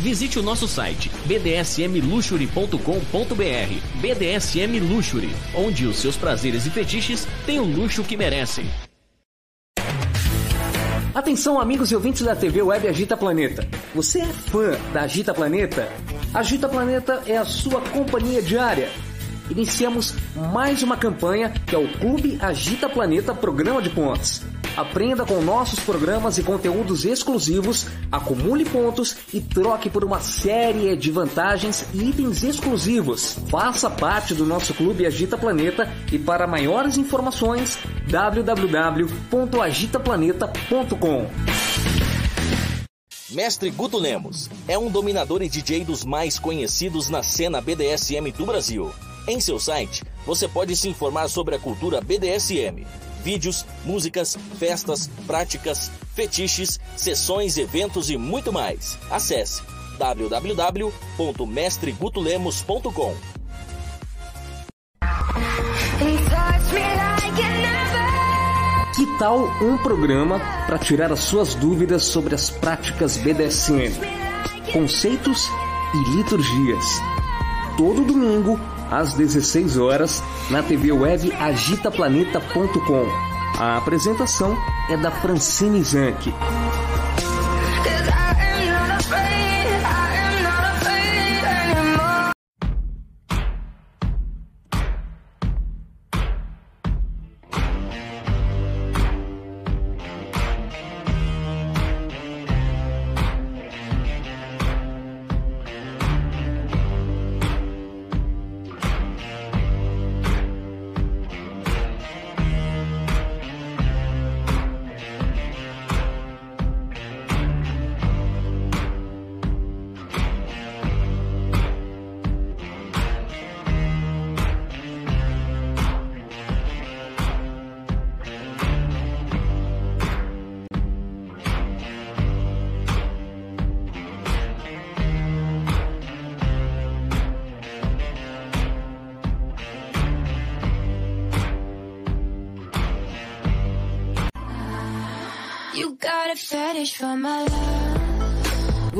Visite o nosso site bdsmluxury.com.br. BDSM Luxury, onde os seus prazeres e fetiches têm o luxo que merecem. Atenção, amigos e ouvintes da TV Web Agita Planeta. Você é fã da Agita Planeta? Agita Planeta é a sua companhia diária. Iniciamos mais uma campanha que é o Clube Agita Planeta Programa de Pontos. Aprenda com nossos programas e conteúdos exclusivos, acumule pontos e troque por uma série de vantagens e itens exclusivos. Faça parte do nosso clube Agita Planeta e para maiores informações www.agitaplaneta.com. Mestre Guto Lemos é um dominador e DJ dos mais conhecidos na cena BDSM do Brasil. Em seu site, você pode se informar sobre a cultura BDSM, vídeos, músicas, festas, práticas, fetiches, sessões, eventos e muito mais. Acesse www.mestregutulemos.com. Que tal um programa para tirar as suas dúvidas sobre as práticas BDSM, conceitos e liturgias? Todo domingo, às 16 horas, na TV web agitaplaneta.com. A apresentação é da Francine Zanck.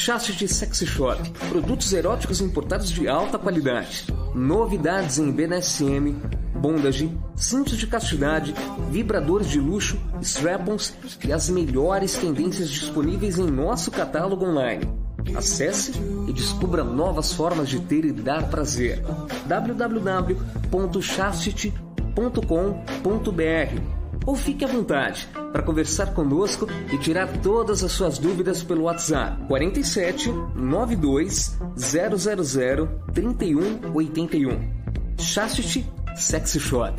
Chassis Sexy Shop. Produtos eróticos importados de alta qualidade. Novidades em BDSM, bondage, cintos de castidade, vibradores de luxo, strap-ons e as melhores tendências disponíveis em nosso catálogo online. Acesse e descubra novas formas de ter e dar prazer. www.chastity.com.br ou fique à vontade para conversar conosco e tirar todas as suas dúvidas pelo WhatsApp 47 92 000 3181. Chastity Sexy Shop.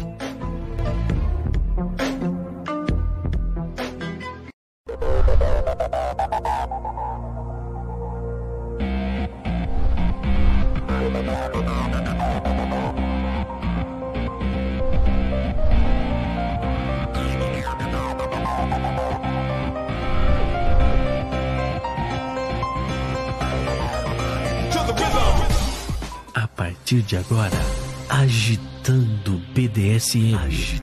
Partir de agora, agitando BDSM.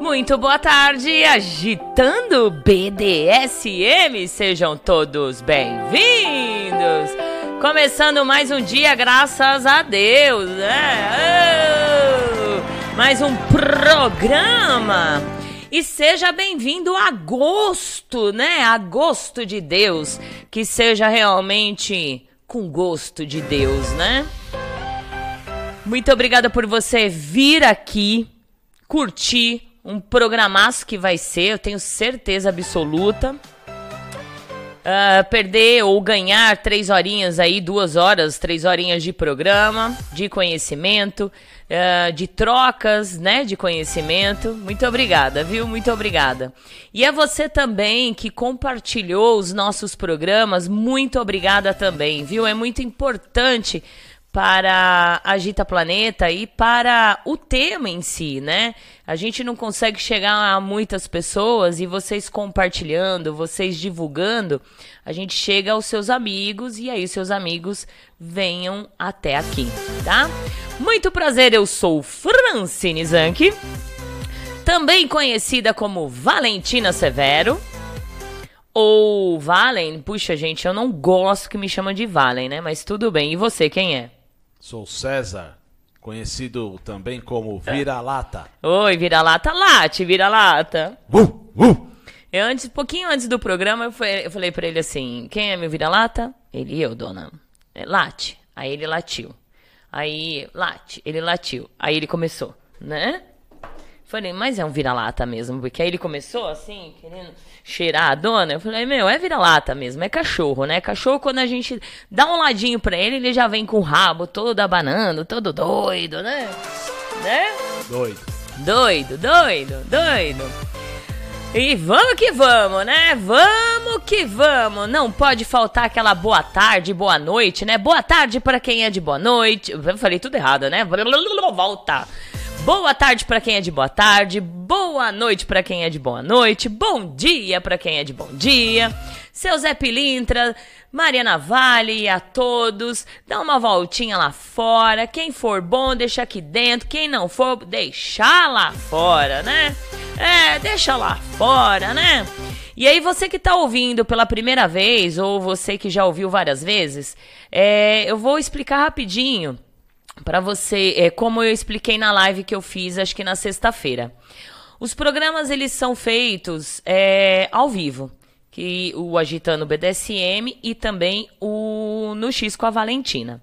Muito boa tarde, agitando BDSM. Sejam todos bem-vindos. Começando mais um dia, graças a Deus, né? Oh, mais um programa. E seja bem-vindo a agosto, né? Agosto de Deus. Que seja realmente com gosto de Deus, né? Muito obrigada por você vir aqui, curtir um programaço que vai ser, eu tenho certeza absoluta. Uh, perder ou ganhar três horinhas aí, duas horas, três horinhas de programa, de conhecimento, uh, de trocas, né, de conhecimento. Muito obrigada, viu? Muito obrigada. E é você também que compartilhou os nossos programas, muito obrigada também, viu? É muito importante para Agita Planeta e para o tema em si, né? A gente não consegue chegar a muitas pessoas e vocês compartilhando, vocês divulgando, a gente chega aos seus amigos e aí os seus amigos venham até aqui, tá? Muito prazer, eu sou Francine Zanke, também conhecida como Valentina Severo. Ou Valen, puxa gente, eu não gosto que me chamam de Valen, né? Mas tudo bem. E você, quem é? Sou César, conhecido também como Vira-Lata. Oi, Vira-Lata, late, Vira-Lata. Uh, uh. Eu antes, pouquinho antes do programa, eu, falei, eu falei pra ele assim, quem é meu Vira-Lata? Ele, eu, dona. É, late. Aí ele latiu. Aí, late, ele latiu. Aí ele começou, né? Falei, mas é um vira-lata mesmo, porque aí ele começou assim, querendo cheirar a dona. Eu falei, meu, é vira-lata mesmo, é cachorro, né? Cachorro, quando a gente dá um ladinho pra ele, ele já vem com o rabo todo abanando, todo doido, né? Né? Doido. Doido, doido, doido. E vamos que vamos, né? Vamos que vamos. Não pode faltar aquela boa tarde, boa noite, né? Boa tarde para quem é de boa noite. Eu falei tudo errado, né? Volta. Boa tarde para quem é de boa tarde, boa noite para quem é de boa noite, bom dia para quem é de bom dia. Seu Zé Pilintra, Mariana Vale e a todos, dá uma voltinha lá fora. Quem for bom, deixa aqui dentro. Quem não for, deixa lá fora, né? É, deixa lá fora, né? E aí, você que tá ouvindo pela primeira vez, ou você que já ouviu várias vezes, é, eu vou explicar rapidinho para você, é, como eu expliquei na live que eu fiz, acho que na sexta-feira. Os programas eles são feitos é, ao vivo, que o agitando BDSM e também o no X com a Valentina.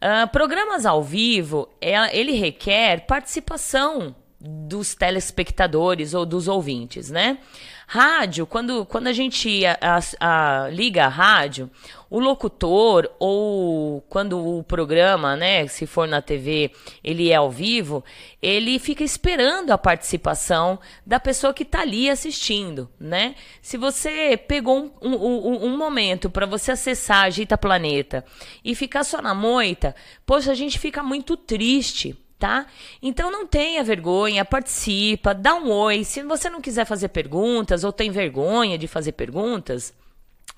Uh, programas ao vivo, é, ele requer participação dos telespectadores ou dos ouvintes, né? Rádio, quando, quando a gente a, a, a, liga a rádio, o locutor ou quando o programa, né, se for na TV, ele é ao vivo, ele fica esperando a participação da pessoa que está ali assistindo, né? Se você pegou um, um, um momento para você acessar Agita Planeta e ficar só na moita, poxa, a gente fica muito triste, tá? Então não tenha vergonha, participa, dá um oi. Se você não quiser fazer perguntas ou tem vergonha de fazer perguntas,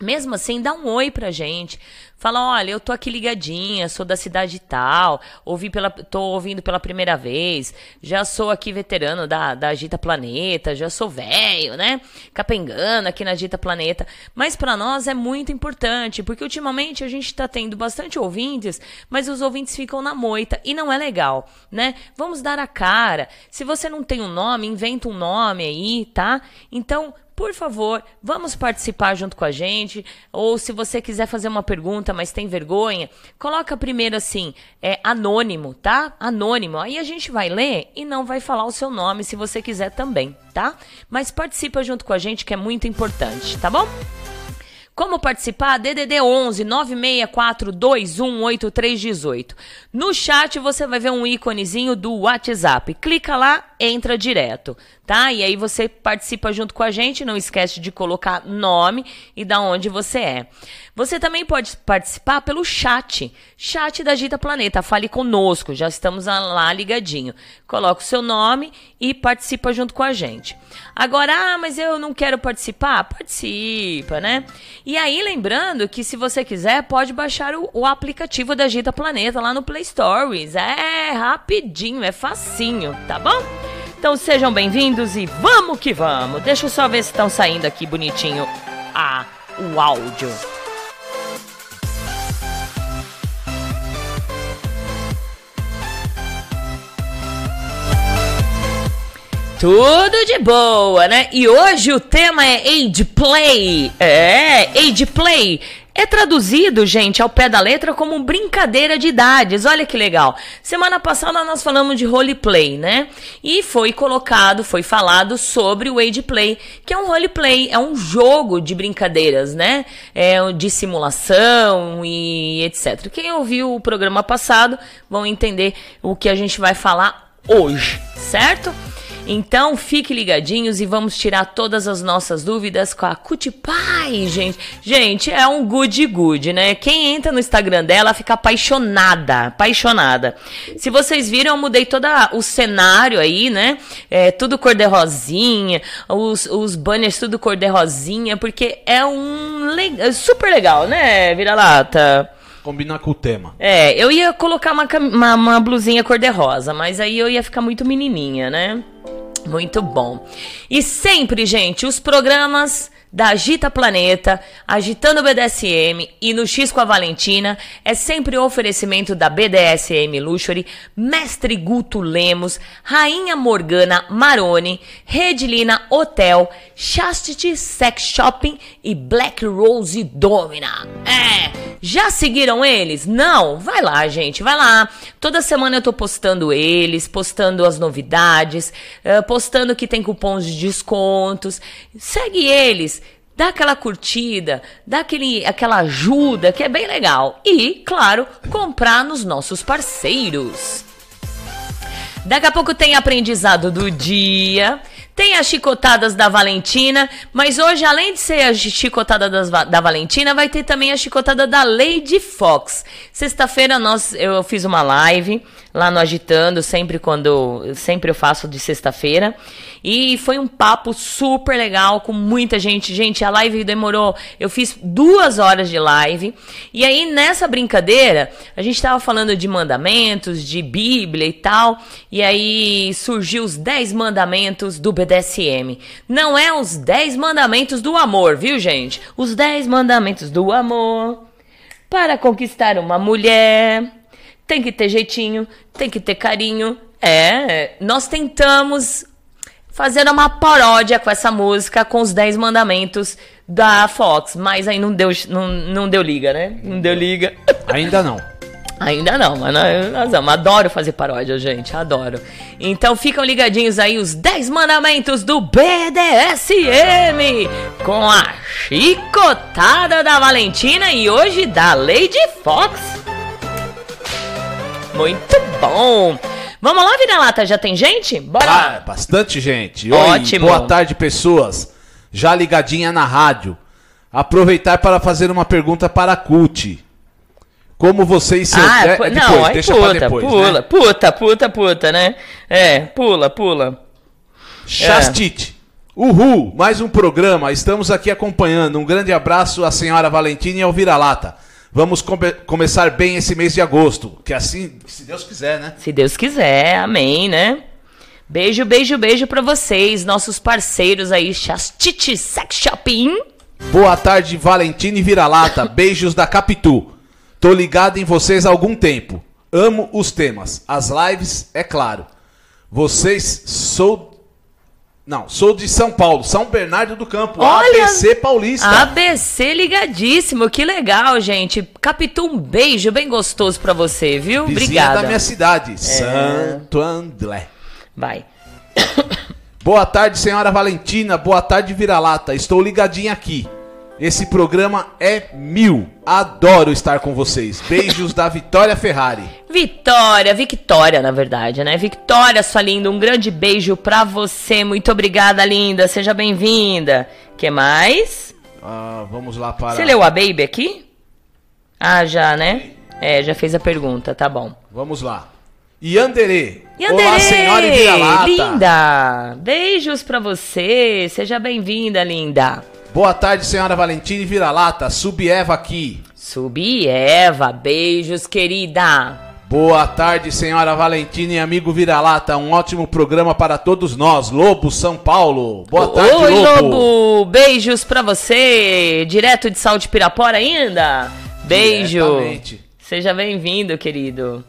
mesmo assim, dá um oi pra gente. Fala, olha, eu tô aqui ligadinha, sou da cidade tal, ouvi pela, tô ouvindo pela primeira vez, já sou aqui veterano da, da Agita Planeta, já sou velho, né? Capengando aqui na Agita Planeta. Mas para nós é muito importante, porque ultimamente a gente tá tendo bastante ouvintes, mas os ouvintes ficam na moita e não é legal, né? Vamos dar a cara. Se você não tem um nome, inventa um nome aí, tá? Então, por favor, vamos participar junto com a gente. Ou se você quiser fazer uma pergunta, mas tem vergonha, coloca primeiro assim, é anônimo, tá? Anônimo. Aí a gente vai ler e não vai falar o seu nome se você quiser também, tá? Mas participa junto com a gente que é muito importante, tá bom? Como participar? DDD 11 964218318. No chat você vai ver um íconezinho do WhatsApp. Clica lá, entra direto, tá? E aí você participa junto com a gente, não esquece de colocar nome e da onde você é. Você também pode participar pelo chat, chat da Gita Planeta. Fale conosco, já estamos lá ligadinho. Coloca o seu nome e participa junto com a gente. Agora, ah, mas eu não quero participar? Participa, né? E aí, lembrando que se você quiser, pode baixar o, o aplicativo da Gita Planeta lá no Play Stories. É rapidinho, é facinho, tá bom? Então sejam bem-vindos e vamos que vamos. Deixa eu só ver se estão saindo aqui bonitinho a ah, o áudio. Tudo de boa, né? E hoje o tema é Age Play. É, Age Play é traduzido, gente, ao pé da letra como brincadeira de idades. Olha que legal. Semana passada nós falamos de roleplay, né? E foi colocado, foi falado sobre o Age Play, que é um roleplay, é um jogo de brincadeiras, né? É de simulação e etc. Quem ouviu o programa passado vão entender o que a gente vai falar hoje, certo? Então fique ligadinhos e vamos tirar todas as nossas dúvidas com a Cutipai, gente. Gente, é um good good, né? Quem entra no Instagram dela fica apaixonada, apaixonada. Se vocês viram, eu mudei todo o cenário aí, né? É, tudo cor-de-rosinha, os, os banners tudo cor-de-rosinha, porque é um le super legal, né, Vira-lata? Combinar com o tema. É, eu ia colocar uma, uma, uma blusinha cor-de-rosa, mas aí eu ia ficar muito menininha, né? Muito bom. E sempre, gente, os programas da Agita Planeta, Agitando o BDSM e no X com a Valentina é sempre o oferecimento da BDSM Luxury, Mestre Guto Lemos, Rainha Morgana Maroni, Redilina Hotel, Chastity Sex Shopping e Black Rose Domina. É, já seguiram eles? Não? Vai lá, gente, vai lá. Toda semana eu tô postando eles, postando as novidades, eh, postando que tem cupons de descontos. Segue eles dá aquela curtida, dá aquele, aquela ajuda que é bem legal. E, claro, comprar nos nossos parceiros. Daqui a pouco tem aprendizado do dia. Tem as chicotadas da Valentina, mas hoje, além de ser a chicotada das, da Valentina, vai ter também a chicotada da Lady Fox. Sexta-feira nós eu fiz uma live lá no Agitando, sempre quando sempre eu faço de sexta-feira. E foi um papo super legal com muita gente. Gente, a live demorou. Eu fiz duas horas de live. E aí, nessa brincadeira, a gente tava falando de mandamentos, de Bíblia e tal. E aí surgiu os 10 mandamentos do BDSM. Não é os 10 mandamentos do amor, viu, gente? Os 10 mandamentos do amor. Para conquistar uma mulher, tem que ter jeitinho, tem que ter carinho. É, nós tentamos fazer uma paródia com essa música, com os 10 mandamentos da Fox. Mas aí não deu, não, não deu liga, né? Não deu liga. Ainda não. Ainda não, mas nós amamos. Adoro fazer paródia, gente. Adoro. Então ficam ligadinhos aí os 10 mandamentos do BDSM com a chicotada da Valentina e hoje da Lady Fox. Muito bom. Vamos lá, Vira-Lata, já tem gente? Bora! Ah, bastante gente. Oi, Ótimo. boa tarde, pessoas. Já ligadinha na rádio. Aproveitar para fazer uma pergunta para a CUT. Como vocês se... Ah, é, é não, depois, aí deixa puta, depois, pula, né? puta, puta, puta, né? É, pula, pula. Chastite. Uhul, mais um programa. Estamos aqui acompanhando. Um grande abraço à senhora Valentina e ao Vira-Lata. Vamos come- começar bem esse mês de agosto. Que assim, se Deus quiser, né? Se Deus quiser, amém, né? Beijo, beijo, beijo pra vocês, nossos parceiros aí, Chastity Sex Shopping. Boa tarde, Valentina e Vira-Lata. Beijos da Capitu. Tô ligado em vocês há algum tempo. Amo os temas. As lives, é claro. Vocês sou. Não, sou de São Paulo, São Bernardo do Campo, Olha- ABC Paulista. ABC ligadíssimo, que legal, gente. Capitu, um beijo bem gostoso pra você, viu? Vizinha Obrigada. É. da minha cidade, Santo André. Vai. Boa tarde, senhora Valentina. Boa tarde, Vira-Lata. Estou ligadinha aqui. Esse programa é mil. Adoro estar com vocês. Beijos da Vitória Ferrari. Vitória, Victória, na verdade, né? Victória, sua linda, um grande beijo pra você. Muito obrigada, linda. Seja bem-vinda. que mais? Ah, vamos lá para. Você leu a Baby aqui? Ah, já, né? É, já fez a pergunta, tá bom. Vamos lá. Yandere. Yandere, Olá, senhora e Vira-Lata. Linda! Beijos pra você. Seja bem-vinda, linda. Boa tarde, senhora Valentina e Vira-Lata. Subieva aqui. Subi Eva, beijos, querida. Boa tarde, senhora Valentina e amigo Vira-Lata. Um ótimo programa para todos nós. Lobo, São Paulo. Boa tarde, Oi, Lobo. Lobo. Beijos pra você. Direto de Sal de Pirapora ainda? Beijo. Seja bem-vindo, querido.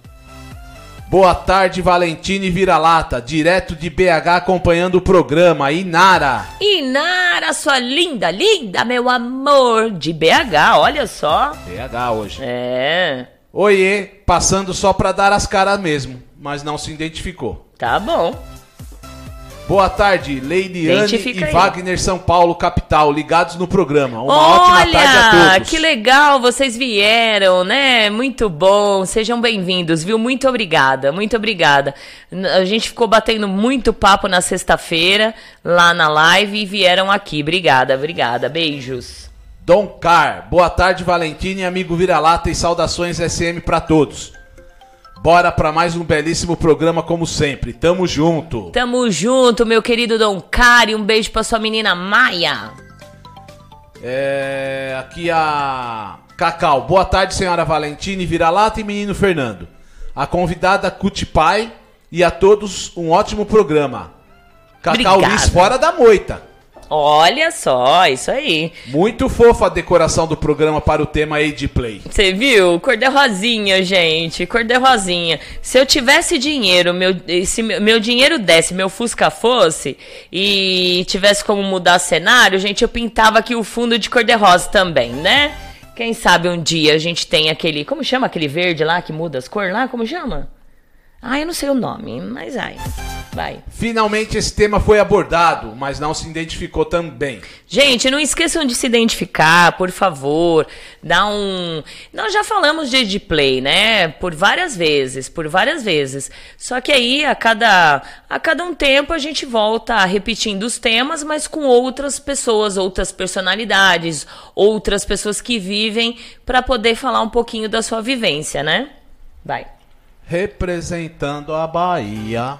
Boa tarde, Valentine Vira-Lata, direto de BH acompanhando o programa. Inara. Inara, sua linda, linda, meu amor, de BH, olha só. BH hoje. É, Oiê, passando só pra dar as caras mesmo, mas não se identificou. tá bom. Boa tarde, Identifica e aí. Wagner São Paulo, capital, ligados no programa. Uma ótima tarde a Olha, todos. que legal, vocês vieram, né? Muito bom, sejam bem-vindos, viu? Muito obrigada, muito obrigada. A gente ficou batendo muito papo na sexta-feira, lá na live, e vieram aqui. Obrigada, obrigada, beijos. Dom Car, boa tarde, Valentine, amigo Vira-Lata e saudações SM pra todos. Bora pra mais um belíssimo programa como sempre. Tamo junto. Tamo junto, meu querido Dom Cari, um beijo pra sua menina Maia. É, aqui a Cacau. Boa tarde, senhora Valentine, Vira-Lata e menino Fernando. A convidada Cutipai e a todos um ótimo programa. Cacau Obrigada. Liz fora da moita. Olha só, isso aí. Muito fofa a decoração do programa para o tema Age Play. Você viu? Cor de rosinha, gente. Cor de rosinha. Se eu tivesse dinheiro, meu, se meu, meu dinheiro desse, meu Fusca fosse, e tivesse como mudar cenário, gente, eu pintava aqui o fundo de cor de rosa também, né? Quem sabe um dia a gente tem aquele. Como chama aquele verde lá que muda as cores lá? Como chama? Ah, eu não sei o nome, mas ai. Vai. Finalmente esse tema foi abordado, mas não se identificou também. Gente, não esqueçam de se identificar, por favor. Dá um. Nós já falamos de de play, né? Por várias vezes, por várias vezes. Só que aí a cada a cada um tempo a gente volta repetindo os temas, mas com outras pessoas, outras personalidades, outras pessoas que vivem para poder falar um pouquinho da sua vivência, né? Vai. Representando a Bahia,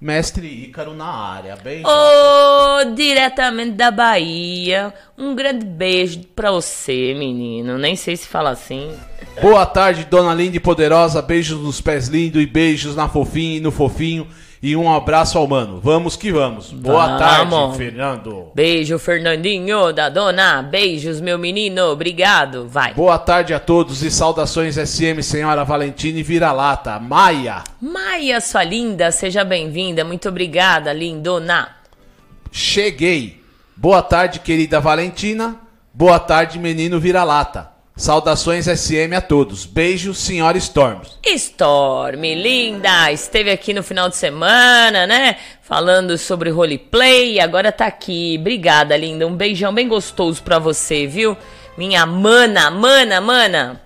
mestre Ícaro na área. Beijo. Ô, diretamente da Bahia. Um grande beijo pra você, menino. Nem sei se fala assim. Boa tarde, dona linda e poderosa. Beijos nos pés lindos e beijos na fofinha e no fofinho. E um abraço ao mano. Vamos que vamos. Boa Vamos. tarde, Fernando. Beijo, Fernandinho da dona. Beijos, meu menino. Obrigado. Vai. Boa tarde a todos e saudações SM, senhora Valentine Vira-Lata. Maia, Maia, sua linda, seja bem-vinda. Muito obrigada, lindona. cheguei. Boa tarde, querida Valentina. Boa tarde, menino Vira-Lata. Saudações SM a todos. Beijo, senhora Storms. Storm, linda, esteve aqui no final de semana, né? Falando sobre roleplay e agora tá aqui. Obrigada, linda. Um beijão bem gostoso pra você, viu? Minha mana, mana, mana.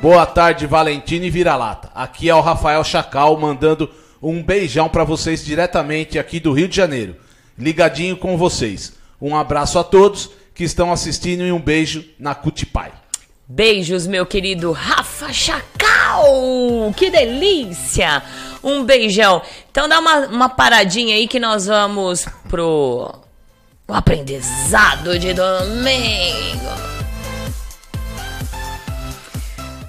Boa tarde, Valentine Vira-Lata. Aqui é o Rafael Chacal mandando um beijão pra vocês diretamente aqui do Rio de Janeiro. Ligadinho com vocês. Um abraço a todos que estão assistindo e um beijo na Cutipai. Beijos, meu querido Rafa Chacal! Que delícia! Um beijão. Então dá uma, uma paradinha aí que nós vamos pro o aprendizado de domingo.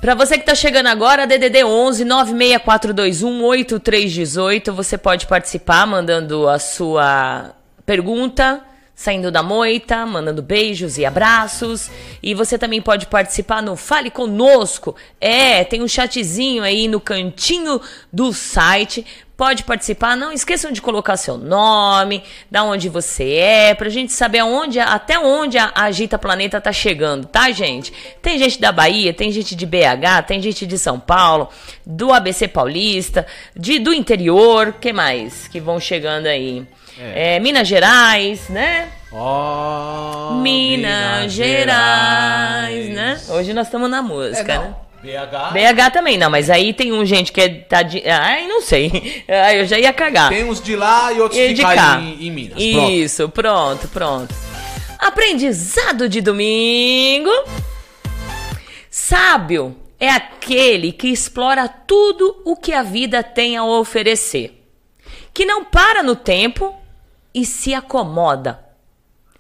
Pra você que tá chegando agora, DDD 11 96421 8318, você pode participar mandando a sua pergunta, saindo da moita, mandando beijos e abraços. E você também pode participar no Fale Conosco. É, tem um chatzinho aí no cantinho do site. Pode participar, não esqueçam de colocar seu nome, da onde você é, pra gente saber aonde, até onde a Agita Planeta tá chegando, tá, gente? Tem gente da Bahia, tem gente de BH, tem gente de São Paulo, do ABC Paulista, de, do interior, que mais que vão chegando aí? É, Minas Gerais, né? Oh, Minas, Gerais, né? Hoje nós estamos na música, né? BH. BH também não, mas aí tem um gente que é, tá de. Ai, não sei. Ai, eu já ia cagar. Tem uns de lá e outros E de, cá, cá. Em, em Minas. Pronto. Isso, pronto, pronto. Aprendizado de domingo. Sábio é aquele que explora tudo o que a vida tem a oferecer, que não para no tempo e se acomoda,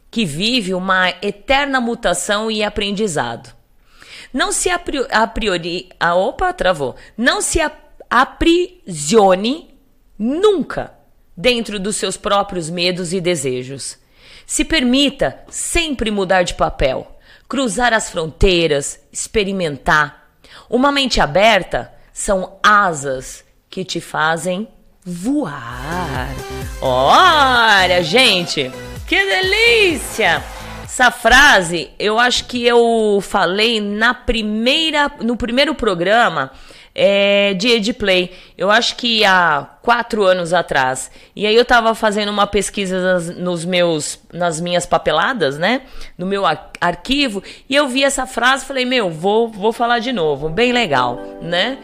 que vive uma eterna mutação e aprendizado. Não se a priori. Ah, opa, travou. Não se a- aprisione nunca dentro dos seus próprios medos e desejos. Se permita sempre mudar de papel, cruzar as fronteiras, experimentar. Uma mente aberta são asas que te fazem voar. Olha, gente, que delícia! Essa frase, eu acho que eu falei na primeira, no primeiro programa é, de Edplay. Eu acho que há quatro anos atrás. E aí eu tava fazendo uma pesquisa nas, nos meus, nas minhas papeladas, né? No meu arquivo. E eu vi essa frase falei, meu, vou, vou falar de novo. Bem legal, né?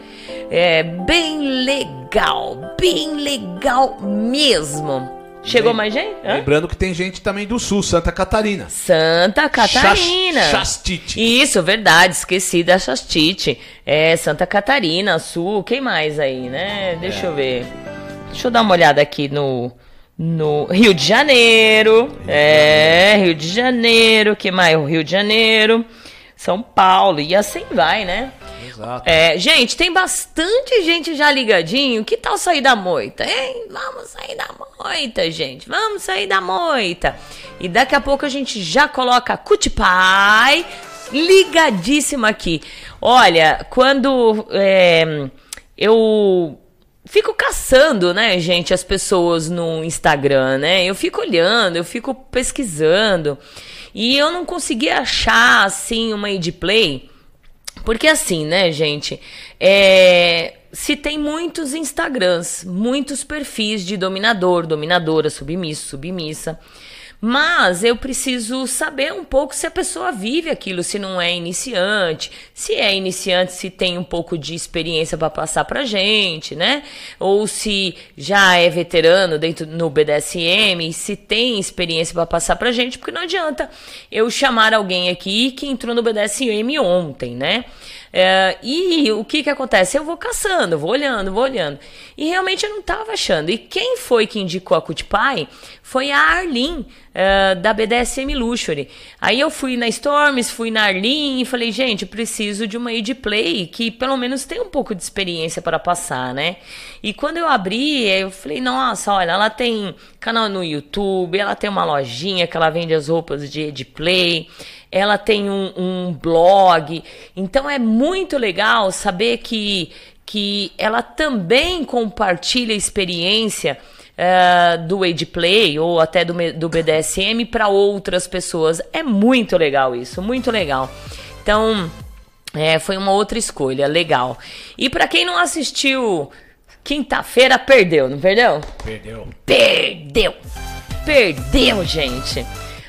É bem legal, bem legal mesmo. Chegou mais gente? Hã? Lembrando que tem gente também do sul, Santa Catarina. Santa Catarina. Chastite. Isso, verdade, esqueci da Chastite. É, Santa Catarina, sul, quem mais aí, né? Deixa é. eu ver. Deixa eu dar uma olhada aqui no, no Rio de Janeiro. Rio é, Rio de Janeiro, que mais? O Rio de Janeiro, São Paulo, e assim vai, né? Exato. É, gente, tem bastante gente já ligadinho. Que tal sair da moita? Hein? Vamos sair da moita, gente. Vamos sair da moita. E daqui a pouco a gente já coloca Cutipai ligadíssima aqui. Olha, quando é, eu fico caçando, né, gente, as pessoas no Instagram, né? Eu fico olhando, eu fico pesquisando. E eu não consegui achar, assim, uma play porque assim, né, gente? É, se tem muitos Instagrams, muitos perfis de dominador, dominadora, submisso, submissa. Mas eu preciso saber um pouco se a pessoa vive aquilo, se não é iniciante, se é iniciante, se tem um pouco de experiência para passar pra gente, né? Ou se já é veterano dentro no BDSM, se tem experiência para passar pra gente, porque não adianta eu chamar alguém aqui que entrou no BDSM ontem, né? É, e o que que acontece? Eu vou caçando, vou olhando, vou olhando. E realmente eu não estava achando. E quem foi que indicou a Cutpai foi a Arlene, uh, da BDSM Luxury. Aí eu fui na Storms, fui na Arlene e falei, gente, preciso de uma id play que pelo menos tenha um pouco de experiência para passar, né? E quando eu abri, eu falei, nossa, olha, ela tem canal no YouTube, ela tem uma lojinha que ela vende as roupas de id play ela tem um, um blog. Então é muito legal saber que, que ela também compartilha experiência uh, do Age Play ou até do, do BDSM para outras pessoas. É muito legal isso, muito legal. Então, é, foi uma outra escolha, legal. E para quem não assistiu, quinta-feira perdeu, não perdeu? Perdeu. Perdeu. Perdeu, gente.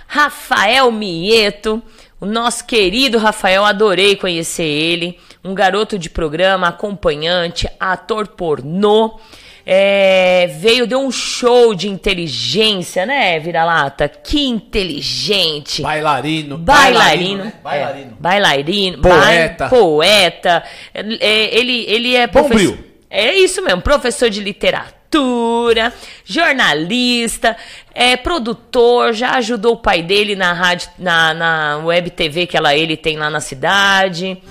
Rafael Mieto, o nosso querido Rafael, adorei conhecer ele. Um garoto de programa, acompanhante, ator pornô. É, veio, deu um show de inteligência, né, Vira-Lata? Que inteligente. Bailarino. Bailarino. Bailarino. Né? Bailarino. É, bailarino. Poeta. poeta. É, ele, ele é professor. É isso mesmo, professor de literatura, jornalista, é produtor, já ajudou o pai dele na rádio, na, na web TV que ela, ele tem lá na cidade.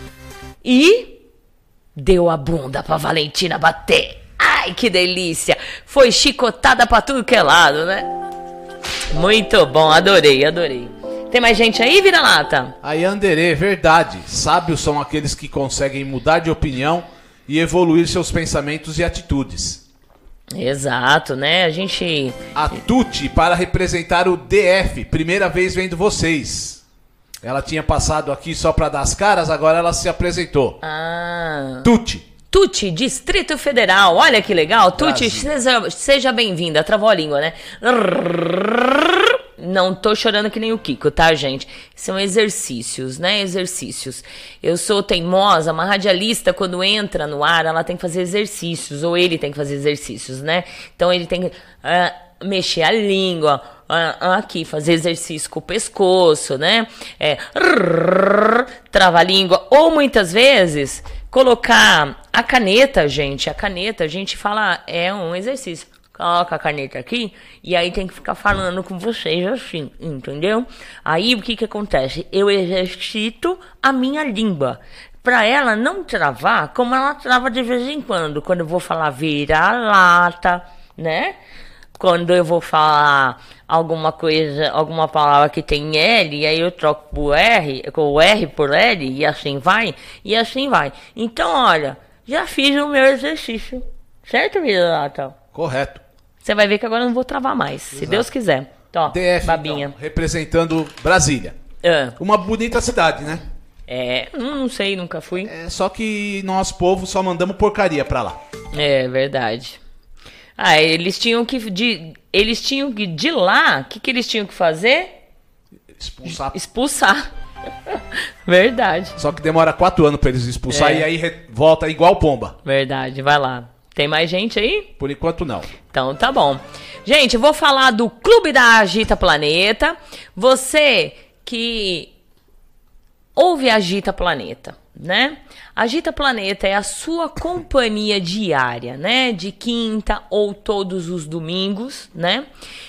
E deu a bunda pra Valentina bater. Ai, que delícia! Foi chicotada pra tudo que é lado, né? Muito bom, adorei, adorei. Tem mais gente aí, vira-lata? Aí, Anderê, verdade. Sábios são aqueles que conseguem mudar de opinião e evoluir seus pensamentos e atitudes. Exato, né? A gente. A Tuti para representar o DF, primeira vez vendo vocês. Ela tinha passado aqui só para dar as caras, agora ela se apresentou. Ah. Tuti. Tuti, Distrito Federal. Olha que legal. Tuti, seja, seja bem-vinda. Travou a língua, né? Não tô chorando que nem o Kiko, tá, gente? São exercícios, né? Exercícios. Eu sou teimosa, uma radialista, quando entra no ar, ela tem que fazer exercícios, ou ele tem que fazer exercícios, né? Então ele tem que uh, mexer a língua, uh, aqui, fazer exercício com o pescoço, né? É, trava a língua, ou muitas vezes colocar a caneta, gente. A caneta, a gente fala, é um exercício coloca a caneta aqui e aí tem que ficar falando com vocês assim, entendeu? Aí o que que acontece? Eu exercito a minha língua para ela não travar, como ela trava de vez em quando, quando eu vou falar vira-lata, né? Quando eu vou falar alguma coisa, alguma palavra que tem L, aí eu troco por R, com o R por L, e assim vai, e assim vai. Então, olha, já fiz o meu exercício Certo, vira-lata? Correto. Você vai ver que agora eu não vou travar mais, se Deus quiser. Ó, DF, babinha. então, representando Brasília. Ah, Uma bonita cidade, né? é, não, não sei, nunca fui. É só que nós, povo, só mandamos porcaria pra lá. É verdade. Ah, eles tinham que de, eles tinham que de lá, o que, que eles tinham que fazer? Expulsar. Expulsar. verdade, Só que demora quatro anos pra eles expulsar É. e aí re- volta igual pomba. verdade. Vai lá. Tem mais gente aí? Por enquanto, não. Então tá bom. Gente, eu vou falar do Clube da Agita Planeta. Você que ouve Agita Planeta, né? Agita Planeta é a sua companhia diária, né? De quinta ou todos os domingos, né?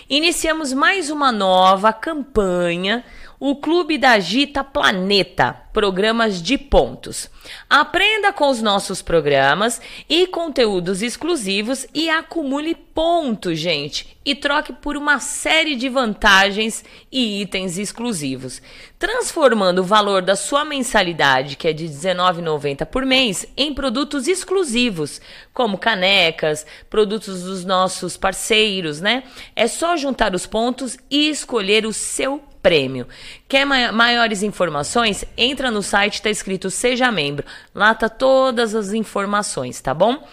Iniciamos mais uma nova campanha, o Clube da Agita Planeta, programas de pontos. Aprenda com os nossos programas e conteúdos exclusivos e acumule pontos, gente, e troque por uma série de vantagens e itens exclusivos, transformando o valor da sua mensalidade, que é de R$19,90 por mês, em produtos exclusivos, como canecas, produtos dos nossos parceiros, né? É só juntar os pontos e escolher o seu prêmio. Quer ma- maiores informações? Entra no site, tá escrito Seja Membro. Lá tá todas as informações, tá bom?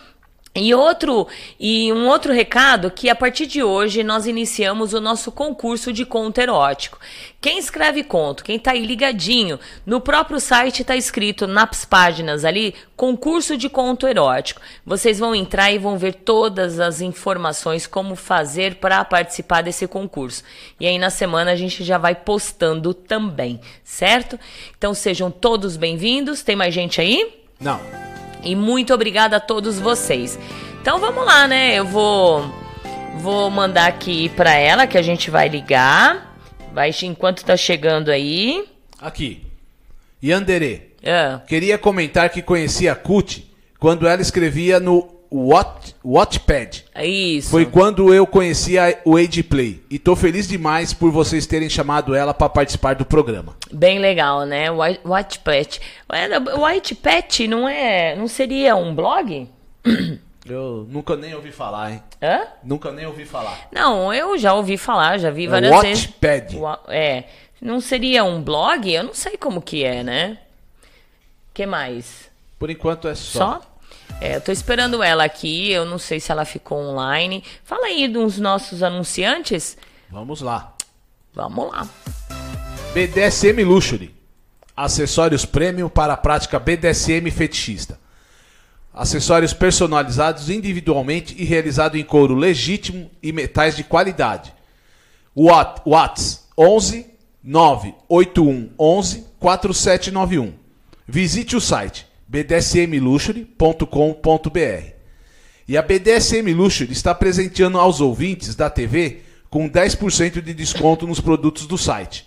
E outro e um outro recado que a partir de hoje nós iniciamos o nosso concurso de conto erótico. Quem escreve conto, quem tá aí ligadinho, no próprio site tá escrito nas páginas ali concurso de conto erótico. Vocês vão entrar e vão ver todas as informações como fazer para participar desse concurso. E aí na semana a gente já vai postando também, certo? Então sejam todos bem-vindos. Tem mais gente aí? Não. E muito obrigada a todos vocês. Então vamos lá, né? Eu vou vou mandar aqui pra ela que a gente vai ligar. Vai enquanto tá chegando aí. Aqui. Yandere. Ah, Queria comentar que conheci a Cut quando ela escrevia no Watch, Watchpad. isso. Foi quando eu conheci a, o Age Play. E tô feliz demais por vocês terem chamado ela para participar do programa. Bem legal, né? White Pet não é, não seria um blog? Eu nunca nem ouvi falar, hein? Hã? Nunca nem ouvi falar. Não, eu já ouvi falar, já vi É várias vezes. Watchpad. Wa- É, não seria um blog? Eu não sei como que é, né? Que mais? Por enquanto é só. Só? É, eu tô esperando ela aqui, eu não sei se ela ficou online. Fala aí dos nossos anunciantes. Vamos lá. Vamos lá. BDSM Luxury. Acessórios premium para a prática BDSM fetichista. Acessórios personalizados individualmente e realizado em couro legítimo e metais de qualidade. What, Whats 11 981 11 4791. Visite o site bdsmluxury.com.br. E a BDSM Luxury está presenteando aos ouvintes da TV com 10% de desconto nos produtos do site.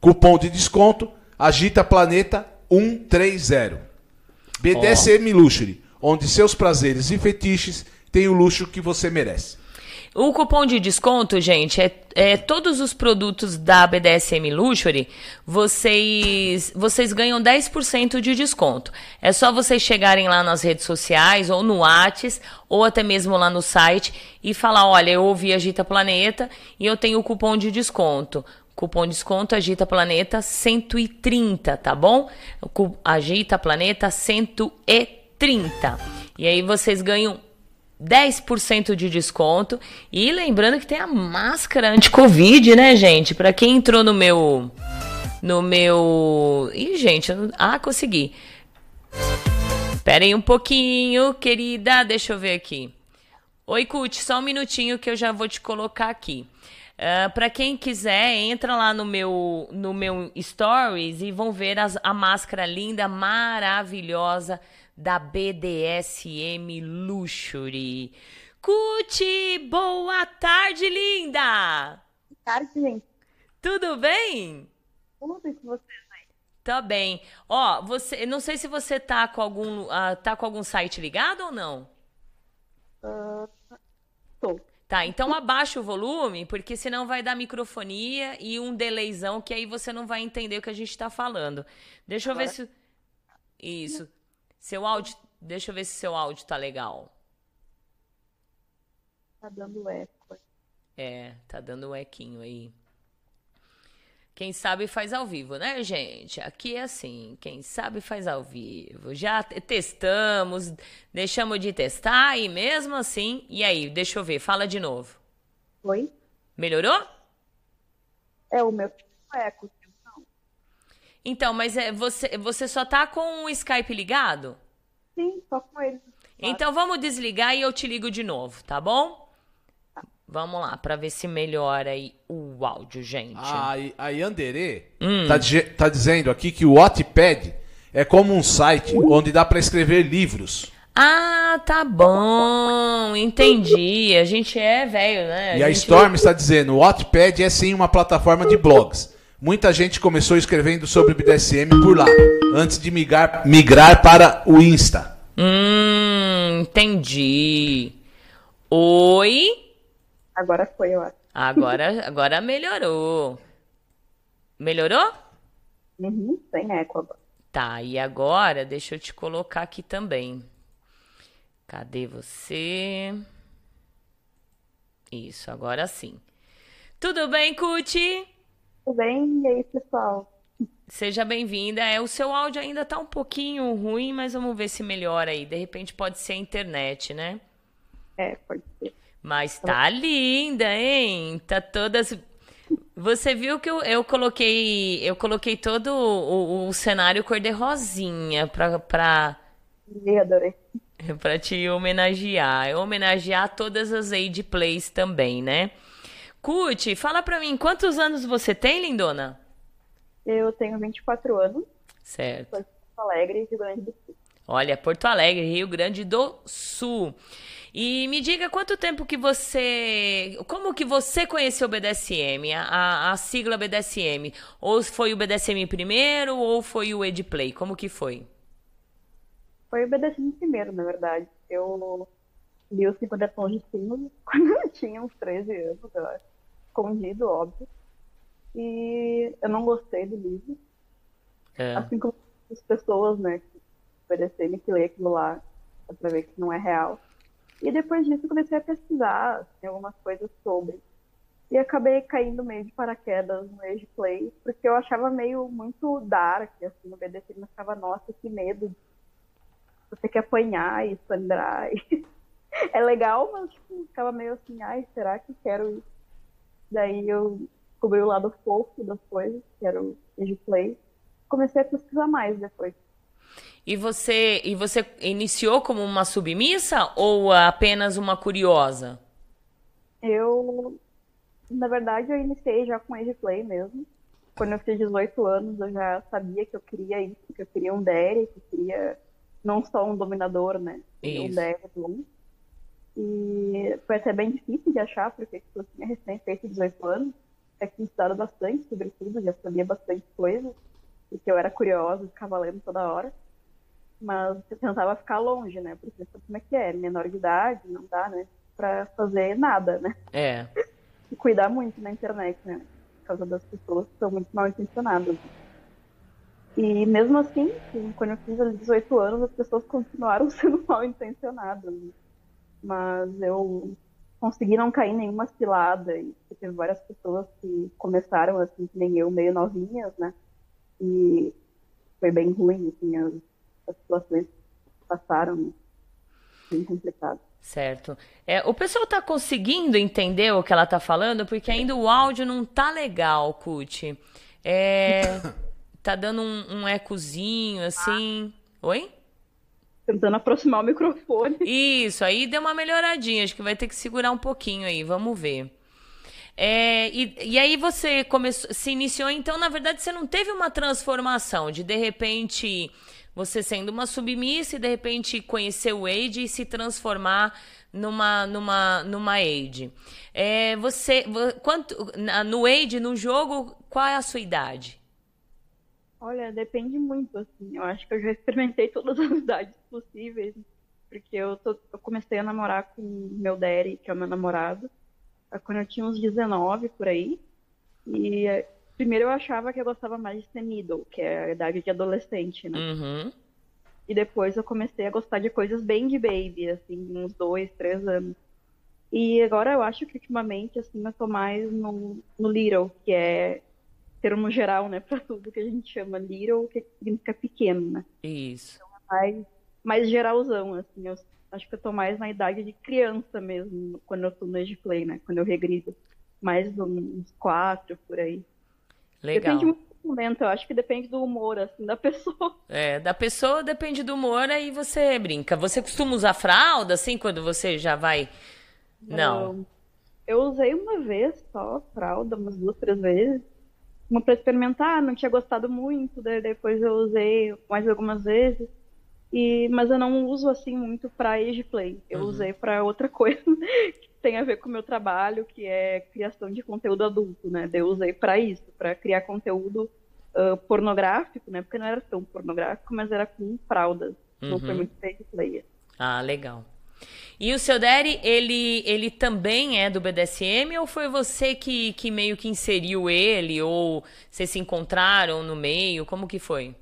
Cupom de desconto Agita Planeta 130. BDSM Luxury, onde seus prazeres e fetiches têm o luxo que você merece. O cupom de desconto, gente, é, é todos os produtos da BDSM Luxury, vocês, vocês ganham 10% de desconto. É só vocês chegarem lá nas redes sociais, ou no Whats, ou até mesmo lá no site, e falar, olha, eu ouvi Agita Planeta e eu tenho o cupom de desconto. Cupom de desconto Agita Planeta 130, tá bom? Agita Planeta 130. E aí vocês ganham 10% de desconto. E lembrando que tem a máscara anti-Covid, né, gente? Pra quem entrou no meu. No meu. Ih, gente, eu ah, consegui. Aí um pouquinho, querida. Deixa eu ver aqui. Oi, Cut, só um minutinho que eu já vou te colocar aqui. Ah, Pra quem quiser, entra lá no meu, no meu stories e vão ver as- a máscara linda, maravilhosa da BDSM Luxury. Cuti, boa tarde, linda! tarde, gente. Tudo bem? Tudo isso que você Tá bem. Ó, você, não sei se você tá com algum, ah, tá com algum site ligado ou não? tô. Tá, então abaixa o volume, porque senão vai dar microfonia e um delayzão que aí você não vai entender o que a gente tá falando. Deixa eu ver se. Isso. Seu áudio. Deixa eu ver se seu áudio tá legal. Tá dando eco. É, tá dando um equinho aí. Quem sabe faz ao vivo, né, gente? Aqui é assim, quem sabe faz ao vivo. Já te- testamos, deixamos de testar e mesmo assim. E aí, deixa eu ver, fala de novo. Oi? Melhorou? É o meu eco. Então, mas é, você, você só tá com o Skype ligado? Sim, só com eles. Então vamos desligar e eu te ligo de novo, tá bom? Vamos lá, pra ver se melhora aí o áudio, gente. A, a Yandere tá, dize- tá dizendo aqui que o Wattpad é como um site onde dá pra escrever livros. Ah, tá bom, entendi. A gente é velho, né? E a Storm está dizendo, o Wattpad é sim uma plataforma de blogs. Muita gente começou escrevendo sobre BDSM por lá, antes de migrar, migrar para o Insta. Hum, entendi. Oi? Agora foi, eu acho. Agora, agora melhorou. Melhorou? Uhum, sem eco agora. Tá, e agora deixa eu te colocar aqui também. Cadê você? Isso, agora sim. Tudo bem, Cuti? Tudo bem? E aí, pessoal? Seja bem-vinda. É, o seu áudio ainda tá um pouquinho ruim, mas vamos ver se melhora aí. De repente pode ser a internet, né? É, pode ser. Mas tá linda, hein? Tá todas. Você viu que eu, eu coloquei eu coloquei todo o, o cenário cor de rosinha pra, pra, E adorei. pra te homenagear. Eu homenagear todas as Age Plays também, né? Cuti, fala pra mim, quantos anos você tem, lindona? Eu tenho 24 anos, Certo. sou de Porto Alegre, Rio Grande do Sul. Olha, Porto Alegre, Rio Grande do Sul. E me diga quanto tempo que você. Como que você conheceu o BDSM, a, a- sigla BDSM? Ou foi o BDSM primeiro ou foi o Edplay? Como que foi? Foi o BDSM primeiro, na verdade. Eu li os 50 tons de cinza quando eu tinha uns 13 anos, eu acho. Escondido, óbvio. E eu não gostei do livro. É. Assim como as pessoas, né, que BDSM que lê aquilo lá, pra ver que não é real. E depois disso eu comecei a pesquisar assim, algumas coisas sobre. E acabei caindo meio de paraquedas no Age Play, porque eu achava meio muito dark, assim, no BDSM, eu ficava, nossa, que medo. Você quer apanhar e sangrar. E... é legal, mas tipo, ficava meio assim, ai, será que quero isso? Daí eu descobri o lado fofo das coisas, que era o Play. Comecei a pesquisar mais depois. E você, e você iniciou como uma submissa ou apenas uma curiosa? Eu, na verdade, eu iniciei já com Age Play mesmo. Quando eu fiz 18 anos, eu já sabia que eu queria isso, que eu queria um Derry, que eu queria não só um dominador, né? Um. Derry bom. E foi até bem difícil de achar, porque tipo, eu tinha recém feito 18 anos, eu tinha estudado bastante sobre tudo, já sabia bastante coisa, porque eu era curiosa, ficava lendo toda hora. Mas eu tentava ficar longe, né? Porque sabe como é que é? Menor de idade, não dá, né? Pra fazer nada, né? É. e cuidar muito na internet, né? Por causa das pessoas que são muito mal intencionadas. E mesmo assim, quando eu fiz os 18 anos, as pessoas continuaram sendo mal intencionadas. né? Mas eu consegui não cair em nenhuma cilada. E teve várias pessoas que começaram assim, que nem eu, meio novinhas, né? E foi bem ruim, assim, as, as situações passaram, bem complicado. Certo. É, o pessoal tá conseguindo entender o que ela tá falando, porque ainda o áudio não tá legal, Cuti. É, tá dando um, um ecozinho, assim. Oi? Tentando aproximar o microfone. Isso, aí deu uma melhoradinha. Acho que vai ter que segurar um pouquinho aí, vamos ver. É, e, e aí você começou, se iniciou, então, na verdade, você não teve uma transformação de de repente você sendo uma submissa e de repente conhecer o Age e se transformar numa numa numa Age. É, você vo- quanto no Age no jogo qual é a sua idade? Olha, depende muito, assim. Eu acho que eu já experimentei todas as idades possíveis, porque eu, tô- eu comecei a namorar com meu daddy, que é o meu namorado, eh, quando eu tinha uns 19 por aí. E eh, primeiro eu achava que eu gostava mais de ser middle, que é a idade de adolescente, né? Uhum. E depois eu comecei a gostar de coisas bem de baby, assim, uns dois, três anos. E agora eu acho que ultimamente, assim, eu tô mais no, no little, que é termo geral, né, para tudo que a gente chama little, que significa pequeno, né? Isso. Então, mais, mais geralzão, assim, eu acho que eu tô mais na idade de criança mesmo, quando eu tô no Age Play, né, quando eu regrido. Mais uns quatro, por aí. Legal. Depende muito do momento, eu acho que depende do humor, assim, da pessoa. É, da pessoa depende do humor, aí você brinca. Você costuma usar fralda, assim, quando você já vai... Não. Eu usei uma vez só, fralda, umas duas, três vezes. Uma pra experimentar, não tinha gostado muito, daí depois eu usei mais algumas vezes. E, mas eu não uso assim muito pra age play. Eu Uhum. usei pra outra coisa que tem a ver com o meu trabalho, que é criação de conteúdo adulto, né? Eu usei pra isso, pra criar conteúdo ah, pornográfico, né? Porque não era tão pornográfico, mas era com fraldas. Não foi Uhum. muito age play. Ah, legal. E o seu Daddy, ele, ele também é do BDSM ou foi você que, que meio que inseriu ele ou vocês se encontraram no meio? Como que foi?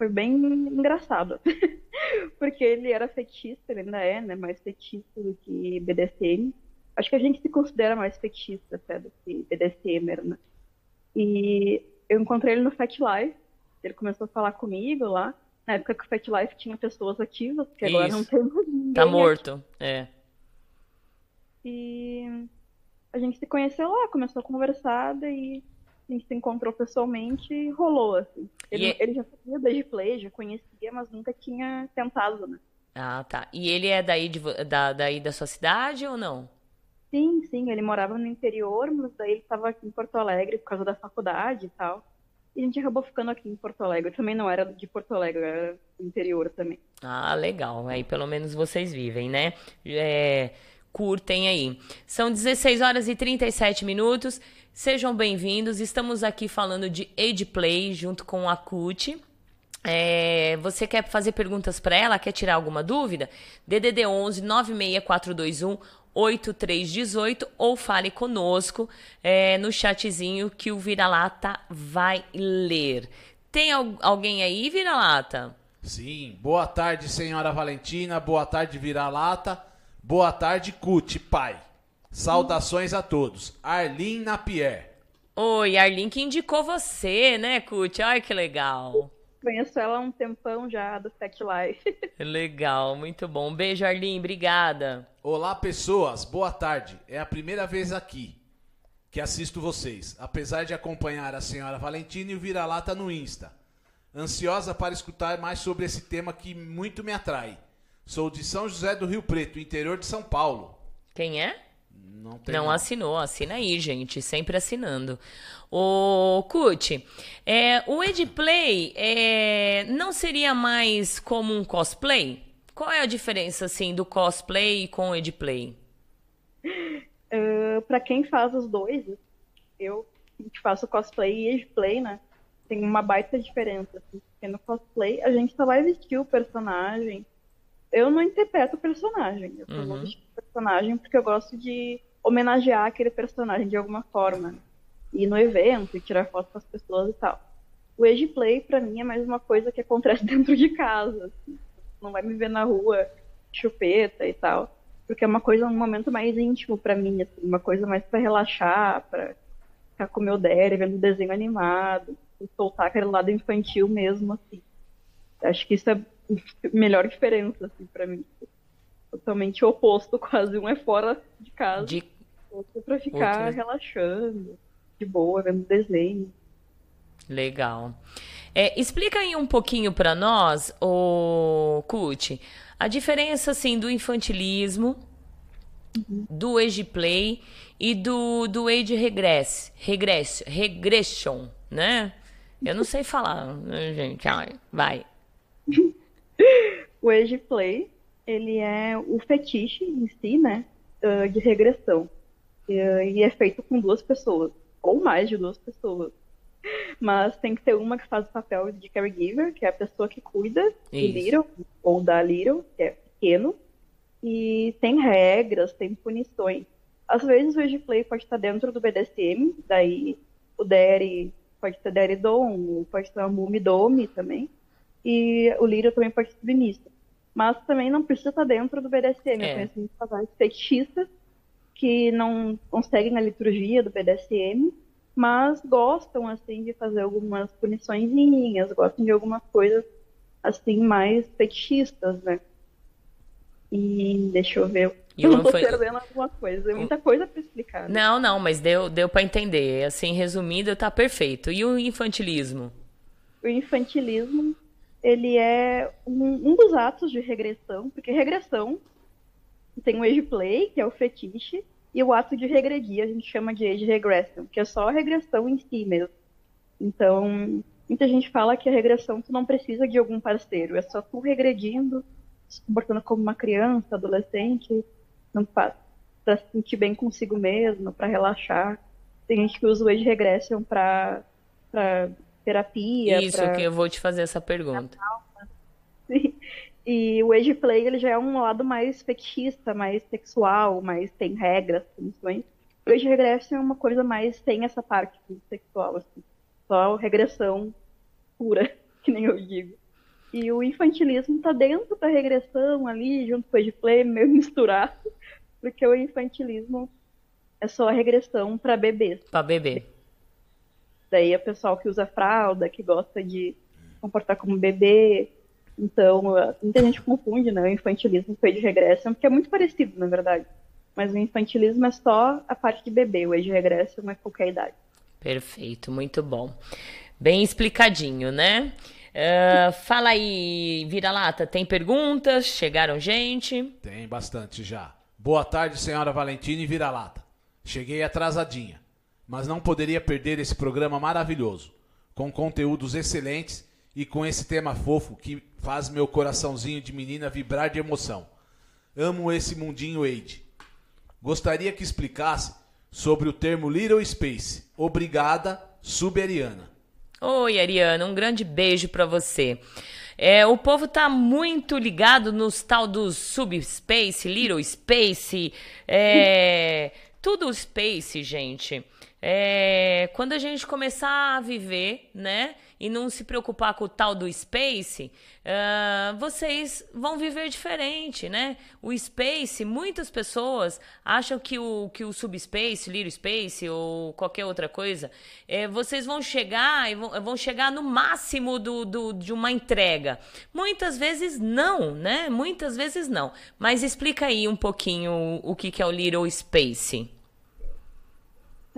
foi bem engraçado. Porque ele era fetista, ele ainda é, né? Mais fetista do que BDSM. Acho que a gente se considera mais fetista até do que BDSMer, né? E eu encontrei ele no Fat Life. Ele começou a falar comigo lá. Na época que o Fat Life tinha pessoas ativas, que agora não tem mais ninguém. Tá ativo. morto. É. E a gente se conheceu lá, começou a conversar, daí a gente se encontrou pessoalmente e rolou, assim. Ele, é- ele já sabia da play, já conhecia, mas nunca tinha tentado, né? Ah, tá. E ele é daí, de, da, daí da sua cidade ou não? Sim, sim, ele morava no interior, mas daí ele estava aqui em Porto Alegre por causa da faculdade e tal. E a gente acabou ficando aqui em Porto Alegre. Também não era de Porto Alegre, era interior também. Ah, legal. Aí pelo menos vocês vivem, né? É, curtem aí. São 16 horas e 37 minutos. Sejam bem-vindos. Estamos aqui falando de Age Play junto com a CUT. É, você quer fazer perguntas para ela? Quer tirar alguma dúvida? DDD 11 96421 8318 ou fale conosco é, no chatzinho que o Vira-Lata vai ler. Tem al- alguém aí, Vira-Lata? Sim. Boa tarde, senhora Valentina. Boa tarde, Vira-Lata. Boa tarde, Cut, pai. Saudações a todos. Arlene Napier. Oi, Arlene que indicou você, né, Cut? Ai, que legal. Conheço ela há um tempão já do Fat Life. Legal, muito bom. Beijo, Arlene, obrigada. Olá, pessoas. Boa tarde. É a primeira vez aqui que assisto vocês, apesar de acompanhar a senhora Valentina e o Vira-Lata no Insta. Ansiosa para escutar mais sobre esse tema que muito me atrai. Sou de São José do Rio Preto, interior de São Paulo. Quem é? Não tem Não assinou, assina aí, gente, sempre assinando. Ô, Cut, é, o Edplay é, não seria mais como um cosplay? Qual é a diferença, assim, do cosplay com o Edplay? Uh, pra quem faz os dois, eu que faço cosplay e ageplay, né? Tem uma baita diferença. Assim, porque no cosplay a gente só vai vestir o personagem. Eu não interpreto o personagem. Eu só vou Uhum. vestir o personagem porque eu gosto de homenagear aquele personagem de alguma forma. né? Ir no evento e tirar foto com as pessoas e tal. O ageplay, pra mim, é mais uma coisa que acontece dentro de casa. assim. Não vai me ver na rua, chupeta e tal porque é uma coisa, um momento mais íntimo pra mim, assim, uma coisa mais pra relaxar, pra ficar com meu daddy, vendo desenho animado, soltar aquele lado infantil mesmo, assim. Acho que isso é a melhor diferença, assim, pra mim. Totalmente oposto, quase. Um é fora de casa, De... outro pra ficar Outro é- relaxando, de boa, vendo desenho. Legal. É, explica aí um pouquinho pra nós, o Cut, a diferença assim do infantilismo, do age play e do do age regress, regress, regression, né? Eu não sei falar, né, gente. Ai, vai. O age play, ele é o fetiche em si, né, ah, de regressão. E, é feito com duas pessoas, ou mais de duas pessoas. Mas tem que ter uma que faz o papel de caregiver, que é a pessoa que cuida do Isso. Little, ou da Little, que é pequeno. E tem regras, tem punições. Às vezes o play pode estar dentro do BDSM, daí o Daddy pode ter Daddy Dom, pode ter uma Mumi Domi também. E o Little também pode ser submisso. Mas também não precisa estar dentro do BDSM. É. Eu conheço muitos casais fetichistas que não conseguem a liturgia do BDSM, mas gostam, assim, de fazer algumas puniçõezinhas, gostam de algumas coisas, assim, mais fetichistas, né? E deixa eu ver. E eu não tô foi- perdendo alguma coisa. É muita coisa pra explicar. né? Não, não, mas deu, deu para entender. Assim, resumindo, tá perfeito. E o infantilismo? o infantilismo ele é um, um dos atos de regressão, porque regressão tem o age play, que é o fetiche, e o ato de regredir a gente chama de age regression, que é só a regressão em si mesmo. Então, muita gente fala que a regressão tu não precisa de algum parceiro, é só tu regredindo, se comportando como uma criança, adolescente, não para se sentir bem consigo mesmo, para relaxar. Tem gente que usa o age regression para terapia, Isso pra- que eu vou te fazer essa pergunta. e o age play ele já é um lado mais fetichista, mais sexual, mais tem regras, punições. O age regresso é uma coisa mais tem essa parte sexual, assim. Só regressão pura, que nem eu digo. E o infantilismo tá dentro da regressão ali, junto com o age play, meio misturado, porque o infantilismo é só a regressão para bebês. Pra beber. Daí é o pessoal que usa fralda, que gosta de se comportar como bebê. Então, muita gente confunde né, o infantilismo com o age regression, porque é muito parecido, na verdade. Mas o infantilismo é só a parte de bebê, o age regression é qualquer idade. Perfeito, muito bom. Bem explicadinho, né? Ah, fala aí, vira-lata, tem perguntas? Chegaram gente? Tem bastante já. Boa tarde, senhora Valentina e vira-lata. Cheguei atrasadinha, mas não poderia perder esse programa maravilhoso, com conteúdos excelentes e com esse tema fofo que faz meu coraçãozinho de menina vibrar de emoção. Amo esse mundinho Age. Gostaria que explicasse sobre o termo Little Space. Obrigada, Suberiana. Oi, Ariana, um grande beijo pra você. É, o povo tá muito ligado nos tal dos subspace, little space, é, tudo space, gente. É, quando a gente começar a viver, né, e não se preocupar com o tal do space, ah, vocês vão viver diferente, né? O space, muitas pessoas acham que o, que o subspace, little space ou qualquer outra coisa, é, vocês vão chegar e vão, vão chegar no máximo do, do, de uma entrega. Muitas vezes não, né? Muitas vezes não. Mas explica aí um pouquinho o, o que, que é o little space.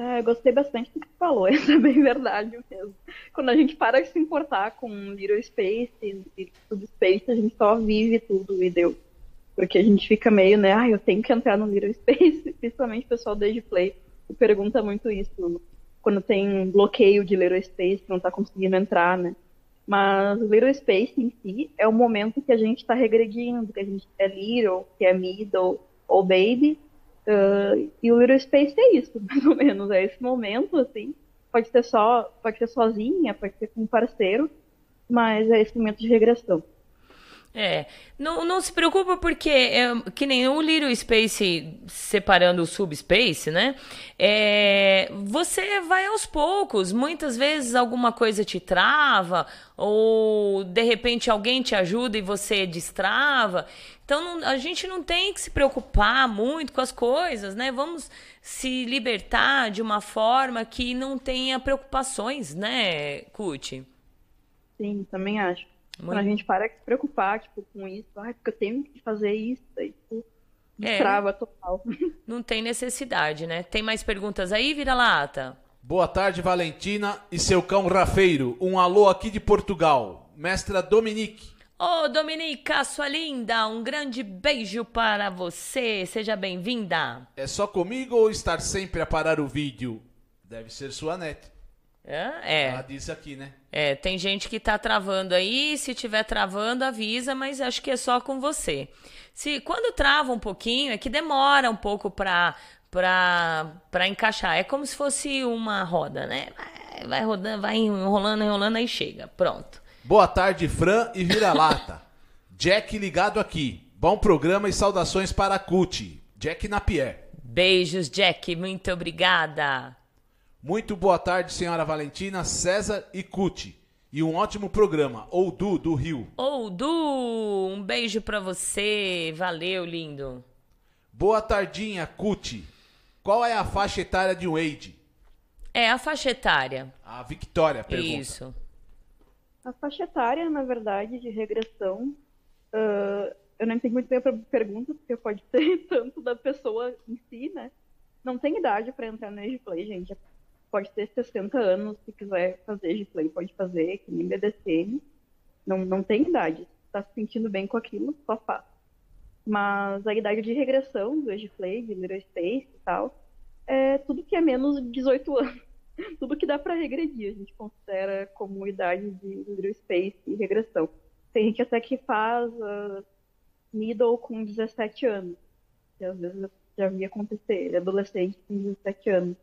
É, eu gostei bastante do que tu falou, isso é bem verdade mesmo. Quando a gente para de se importar com Little Space e Subspace, a gente só vive tudo e deu. Porque a gente fica meio, né, ah, eu tenho que entrar no Little Space, principalmente o pessoal do Age Play pergunta muito isso, quando tem bloqueio de Little Space, não tá conseguindo entrar, né. Mas Little Space em si é o momento que a gente tá regredindo, que a gente é Little, que é Middle ou Baby, Uh, e o Little Space é isso, mais ou menos. É esse momento, assim. Pode ser só, pode ser sozinha, pode ser com um parceiro, mas é esse momento de regressão. É, não, não se preocupa porque é, que nem o Little Space separando o Subspace, né? É, você vai aos poucos. Muitas vezes alguma coisa te trava ou de repente alguém te ajuda e você destrava. Então não- a gente não tem que se preocupar muito com as coisas, né? Vamos se libertar de uma forma que não tenha preocupações, né, Cuti? Sim, também acho. Quando Muito. a gente para de se preocupar, tipo, com isso, ai, porque eu tenho que fazer isso, aí, tipo, É. trava total. Não tem necessidade, né? Tem mais perguntas aí, vira-lata? Boa tarde, Valentina e seu cão Rafeiro. Um alô aqui de Portugal. Mestra Dominique. Ô, Dominica, sua linda, um grande beijo para você. Seja bem-vinda. É só comigo ou estar sempre a parar o vídeo? Deve ser sua neta. Ela É, disse aqui, né? é, tem gente que tá travando aí. Se tiver travando, avisa, mas acho que é só com você. Se quando trava um pouquinho, é que demora um pouco pra, pra, pra encaixar. É como se fosse uma roda, né? Vai, vai rodando, vai enrolando, enrolando, aí chega. Pronto. Boa tarde, Fran e Vira-Lata. Jack ligado aqui. Bom programa e saudações para a Cuti. Jack Napier. Beijos, Jack. Muito obrigada. Muito boa tarde, senhora Valentina, César e Cuti. e um ótimo programa. Ou Du, do Rio. Ou Du, um beijo pra você. Valeu, lindo. Boa tardinha, Cuti. Qual é a faixa etária de um Wade? É a faixa etária. A Victoria pergunta. Isso. A faixa etária, na verdade, de regressão, ah, eu não entendi muito bem a pergunta, porque pode ser tanto da pessoa em si, né? Não tem idade para entrar no Age Play, gente. Pode ter 60 anos, se quiser fazer Age Play, pode fazer, que nem BDSM. Não, não tem idade. Se tá se sentindo bem com aquilo, só faz. Mas a idade de regressão do Age Play, de Little Space e tal, é tudo que é menos de 18 anos. Tudo que dá para regredir, a gente considera como idade de Little Space e regressão. Tem gente até que faz uh, middle com 17 anos. Que às vezes já vi acontecer. É adolescente com 17 anos.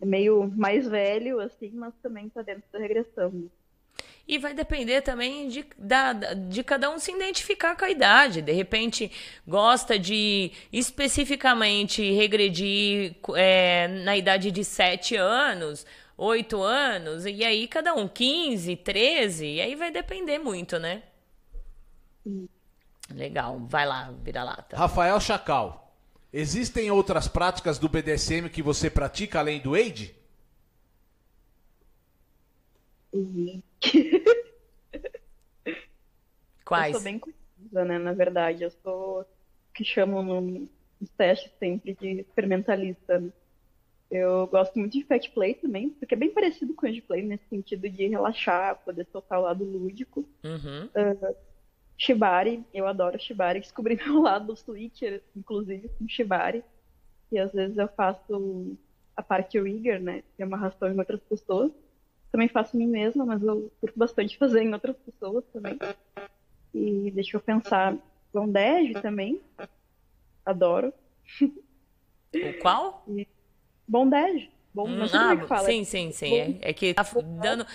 É meio mais velho, assim, mas também tá dentro da regressão. E vai depender também de, da, da- de cada um se identificar com a idade. De repente, gosta de especificamente regredir é, na idade de 7 anos, 8 anos, e aí cada um 15, 13, e aí vai depender muito, né? Legal, vai lá, vira lata. Rafael Chacal. Existem outras práticas do BDSM que você pratica além do Wade? Quais? Eu sou bem confusa, né? Na verdade, eu sou o que chamam no- nos testes sempre de experimentalista. né? Eu gosto muito de Fat Play também, porque é bem parecido com o Edge Play nesse sentido de relaxar, poder soltar o lado lúdico. Uhum. Shibari, eu adoro Shibari. Descobri meu lado Switcher, inclusive, com Shibari. E às vezes eu faço a parte rigger, né? Que é uma amarração em outras pessoas. Também faço em mim mesma, mas eu curto bastante fazer em outras pessoas também. E deixa eu pensar. Bondage também. Adoro. O qual? Bondage. Bom, Hum, é que fala. sim, sim, sim. É, é que tá dando.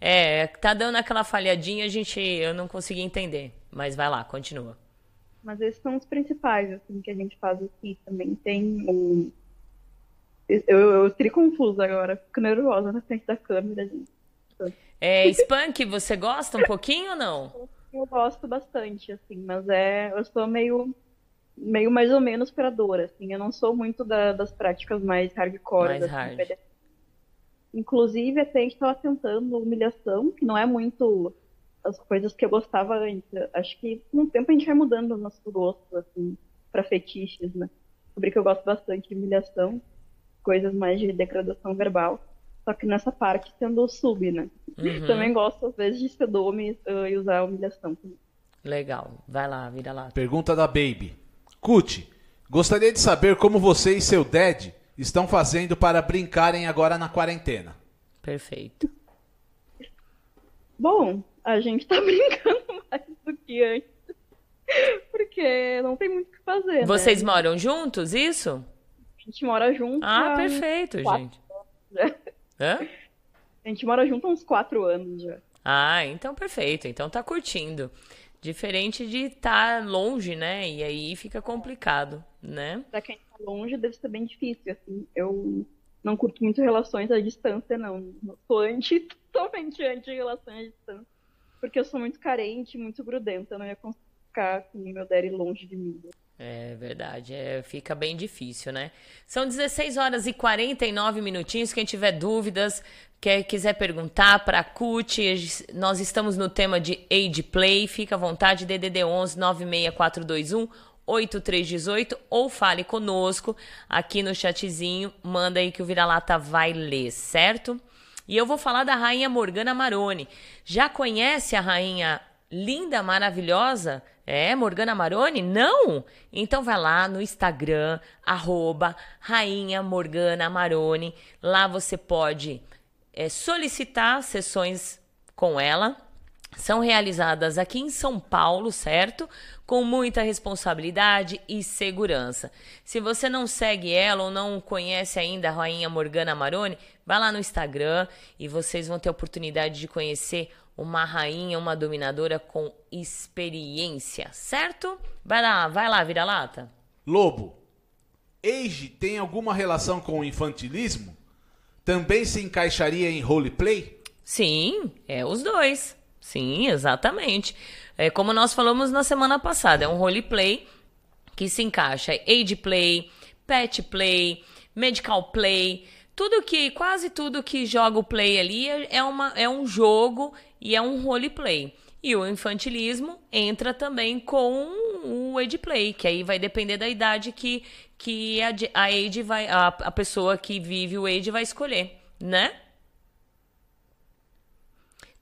É, tá dando aquela falhadinha, a gente. Eu não consegui entender. Mas vai lá, continua. Mas esses são os principais, assim, que a gente faz aqui. Também tem o. Eu, eu estou confusa agora, fico nervosa na frente da câmera, gente. É, Spunk, você gosta um pouquinho ou não? Eu gosto bastante, assim, mas é. Eu sou meio. Meio mais ou menos pra dor, assim. Eu não sou muito da- das práticas mais hardcore. Mais assim, hard. Inclusive, até a gente tava tentando humilhação, que não é muito as coisas que eu gostava antes. Acho que com o tempo a gente vai mudando o nosso gosto, assim, pra fetiches, né? Sobre que eu gosto bastante de humilhação, coisas mais de degradação verbal. Só que nessa parte sendo sub, né? Uhum. Também gosto, às vezes, de ser dome uh, e usar a humilhação. Legal. Vai lá, vira lá. Pergunta da Baby. Cuti, gostaria de saber como você e seu dad estão fazendo para brincarem agora na quarentena. Perfeito. Bom, a gente tá brincando mais do que antes. Porque não tem muito o que fazer, Vocês né? moram juntos, isso? A gente mora junto. Ah, há perfeito, quatro gente. já. Hã? A gente mora junto há uns quatro anos já. Ah, então perfeito. Então tá curtindo. Diferente de estar longe, né? E aí fica complicado, né? Pra quem tá longe, deve ser bem difícil, assim. Eu não curto muito relações à distância, não. Sou anti, totalmente anti relações à distância. Porque eu sou muito carente, muito grudenta. Eu não ia ficar com o meu daddy longe de mim. É verdade, é, fica bem difícil, né? São 16 horas e 49 minutinhos. Quem tiver dúvidas, quer, quiser perguntar para a CUT, nós estamos no tema de Age Play. Fica à vontade, DDD 11 96421 8318 ou fale conosco aqui no chatzinho. Manda aí que o Vira-Lata vai ler, certo? E eu vou falar da rainha Morgana Maroni. Já conhece a rainha linda, maravilhosa? É, Morgana Maroni? Não? Então vai lá no Instagram, arroba Rainha Morgana Maroni. Lá você pode é, solicitar sessões com ela. São realizadas aqui em São Paulo, certo? Com muita responsabilidade e segurança. Se você não segue ela ou não conhece ainda a Rainha Morgana Maroni, vai lá no Instagram e vocês vão ter a oportunidade de conhecer uma rainha, uma dominadora com experiência, certo? Vai lá, vai lá, vira lata. Lobo, Age tem alguma relação com o infantilismo? Também se encaixaria em roleplay? Sim, é os dois. Sim, exatamente. É como nós falamos na semana passada, é um roleplay que se encaixa age play, pet play, medical play, tudo que quase tudo que joga o play ali é, é uma, é um jogo e é um roleplay. E o infantilismo entra também com o age play, que aí vai depender da idade que, que a, a age vai a, a pessoa que vive o age vai escolher, né?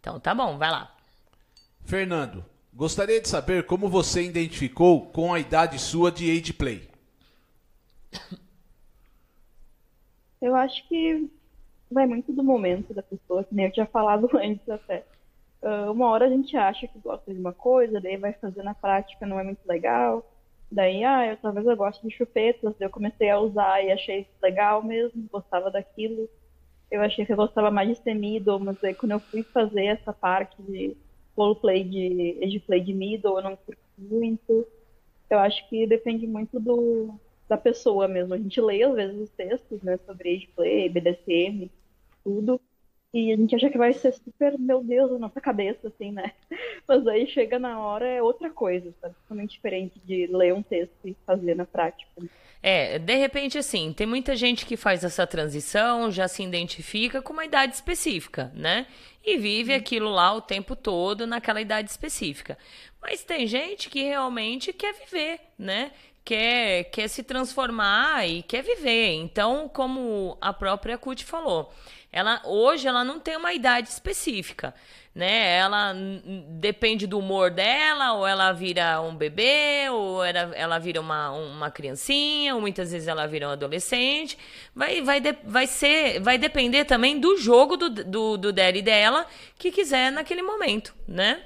Então tá bom, vai lá. Fernando, gostaria de saber como você identificou com a idade sua de age play. Eu acho que vai muito do momento da pessoa, que nem eu tinha falado antes até. Uh, uma hora a gente acha que gosta de uma coisa, daí vai fazer na prática, não é muito legal. Daí, ah, eu, talvez eu goste de chupetas, daí eu comecei a usar e achei legal mesmo, gostava daquilo. Eu achei que eu gostava mais de ser middle, mas aí quando eu fui fazer essa parte de roleplay de, de play de middle, eu não curti muito. Eu acho que depende muito do, da pessoa mesmo. A gente lê às vezes os textos, né, sobre age play, BDSM, tudo, e a gente acha que vai ser super, meu Deus, na nossa cabeça, assim, né? Mas aí chega na hora é outra coisa, sabe? Totalmente diferente de ler um texto e fazer na prática. É, de repente, assim, tem muita gente que faz essa transição, já se identifica com uma idade específica, né? E vive aquilo lá o tempo todo naquela idade específica. Mas tem gente que realmente quer viver, né? quer, quer se transformar e quer viver. Então, como a própria Cut falou, ela hoje ela não tem uma idade específica, né? Ela depende do humor dela, ou ela vira um bebê, ou ela, ela vira uma, uma criancinha, ou muitas vezes ela vira um adolescente. Vai, vai, de, vai ser, vai depender também do jogo do, do, do e dela que quiser naquele momento, né?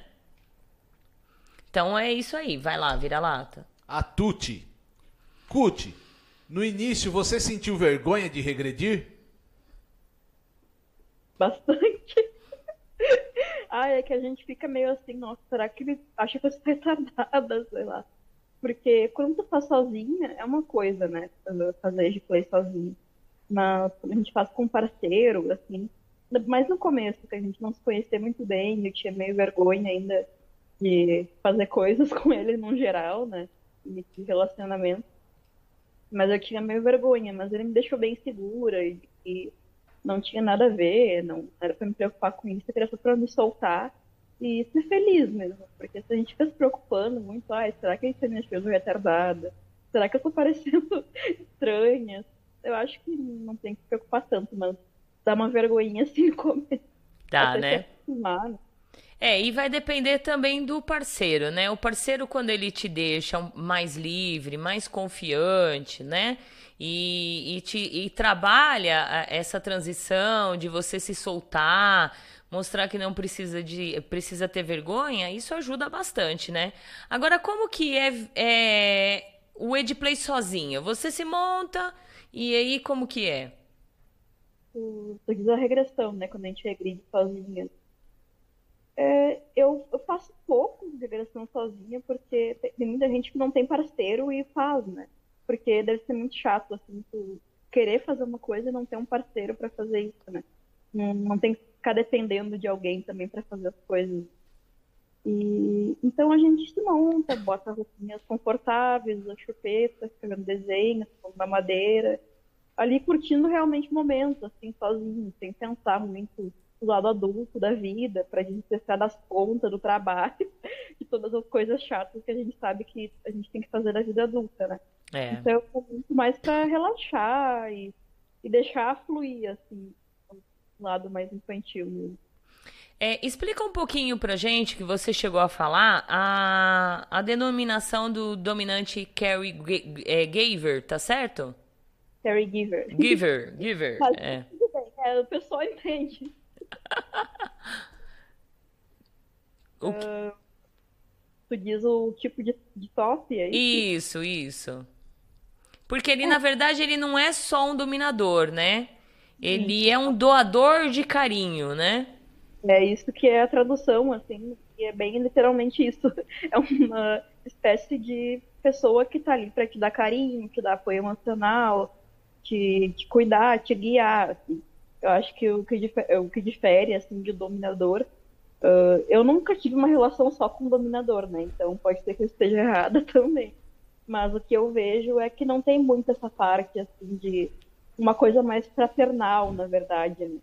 Então é isso aí, vai lá, vira lata. A Tuti Cut, no início você sentiu vergonha de regredir? Bastante. ah, é que a gente fica meio assim, nossa, será que ele acha que eu sou retardada, sei lá. Porque quando tu faz sozinha, é uma coisa, né? Fazer de play sozinha. Mas quando a gente faz com um parceiro, assim, mas no começo, que a gente não se conhecia muito bem, eu tinha meio vergonha ainda de fazer coisas com ele no geral, né? De relacionamento. Mas eu tinha meio vergonha, mas ele me deixou bem segura e, e não tinha nada a ver, não era para me preocupar com isso, era só para me soltar e ser feliz mesmo. Porque se a gente fica se preocupando muito, ai, será que a gente me achando retardada? Será que eu tô parecendo estranha? Eu acho que não tem que se preocupar tanto, mas dá uma vergonhinha assim no começo. Dá, né? né? É, e vai depender também do parceiro, né? O parceiro, quando ele te deixa mais livre, mais confiante, né? E, e, te, e trabalha essa transição de você se soltar, mostrar que não precisa de precisa ter vergonha, isso ajuda bastante, né? Agora, como que é, é o Edplay sozinho? Você se monta e aí como que é? Tu diz a regressão, né? Quando a gente regride sozinha é, eu, eu, faço pouco de regressão sozinha, porque tem muita gente que não tem parceiro e faz, né? Porque deve ser muito chato, assim, tu querer fazer uma coisa e não ter um parceiro para fazer isso, né? Não, não tem que ficar dependendo de alguém também para fazer as coisas. E então a gente se monta, bota roupinhas confortáveis, a chupeta, escrevendo desenhos, uma madeira, ali curtindo realmente o momento, assim, sozinho, sem pensar muito o lado adulto da vida, para a gente cessar das contas do trabalho, de todas as coisas chatas que a gente sabe que a gente tem que fazer na vida adulta, né? É. Então muito mais para relaxar e, e deixar fluir, assim, o lado mais infantil mesmo. É, explica um pouquinho pra gente, que você chegou a falar, a, a denominação do dominante Carrie é, Giver, tá certo? Carrie Giver. Giver, Giver, é. é. O pessoal entende o que... Uh, tu diz o tipo de, de top, é isso? Isso, isso. Porque ele, é. na verdade, ele não é só um dominador, né? Ele é um doador de carinho, né? É isso que é a tradução, assim, e é bem literalmente isso. É uma espécie de pessoa que tá ali para te dar carinho, te dar apoio emocional, te, te cuidar, te guiar. Assim. Eu acho que o que difere, o que difere assim, de dominador. Uh, eu nunca tive uma relação só com dominador, né? Então pode ser que eu esteja errada também. Mas o que eu vejo é que não tem muito essa parte assim de uma coisa mais fraternal, na verdade, né?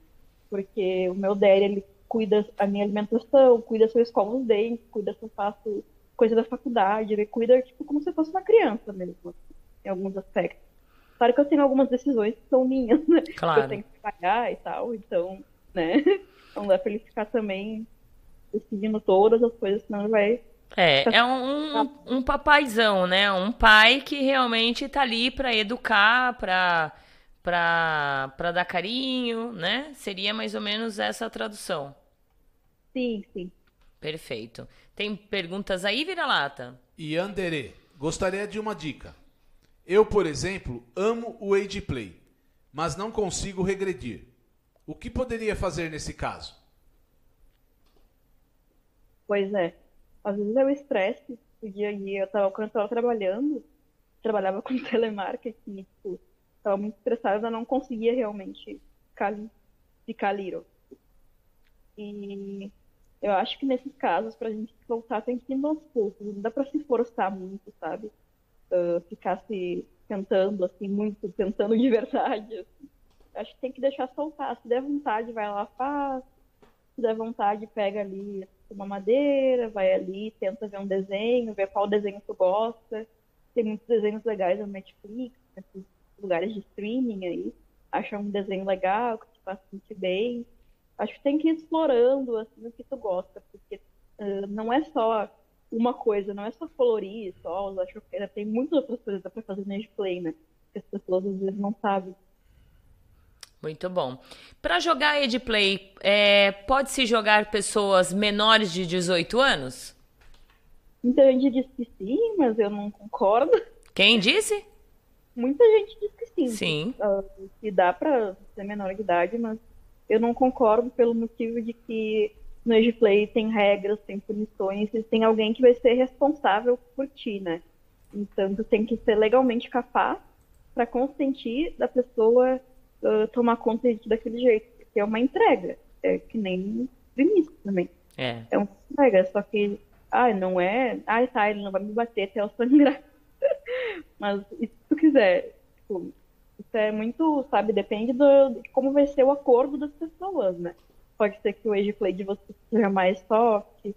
Porque o meu Derry, ele cuida a minha alimentação, cuida se eu escovo os dentes, cuida se eu faço coisa da faculdade, ele cuida tipo como se fosse uma criança mesmo, em alguns aspectos. Claro que eu tenho algumas decisões que são minhas, né? Claro. Que eu tenho que pagar e tal, então, né? Não dá pra ele ficar também decidindo todas as coisas, senão ele vai é, é um, um, um, papaizão, né? Um pai que realmente tá ali para educar, para para dar carinho, né? Seria mais ou menos essa a tradução. Sim, sim. Perfeito. Tem perguntas aí, Vira-Lata? E Anderê, gostaria de uma dica. Eu, por exemplo, amo o Age Play, mas não consigo regredir. O que poderia fazer nesse caso? Pois é. Às vezes é o estresse do dia a dia. Eu tava, quando eu estava trabalhando, trabalhava com telemarketing, tipo, estava muito estressada, não conseguia realmente ficar, ficar. E eu acho que nesses casos, pra gente voltar, tem que ir aos poucos. Não dá pra se forçar muito, sabe? Uh, ficar se tentando, assim, muito, tentando de verdade. Assim. Acho que tem que deixar soltar. Se der vontade, vai lá, faz. Se der vontade, pega ali uma madeira, vai ali, tenta ver um desenho, ver qual desenho tu gosta. Tem muitos desenhos legais no Netflix, nesses lugares de streaming aí. Acha um desenho legal, que te faz sentir bem acho que tem que ir explorando assim, o que tu gosta, porque uh, não é só uma coisa, não é só colorir, só usar choqueira, tem muitas outras coisas para fazer no play, né? Que as pessoas às vezes não sabem. Muito bom. Para jogar Edplay, é, pode-se jogar pessoas menores de 18 anos? Muita gente diz que sim, mas eu não concordo. Quem disse? Muita gente diz que sim. Sim. Que, uh, que dá para ser menor de idade, mas eu não concordo pelo motivo de que no Age Play tem regras, tem punições, e tem alguém que vai ser responsável por ti, né? Então, tu tem que ser legalmente capaz para consentir da pessoa uh, tomar conta daquele jeito, porque é uma entrega, é que nem Vinícius também. É. É uma entrega, só que, ah, não é, ah, tá, ele não vai me bater até eu sangrar. Mas, e se tu quiser, tipo, isso é muito, sabe, depende do, de como vai ser o acordo das pessoas, né? Pode ser que o age play de você seja mais soft, que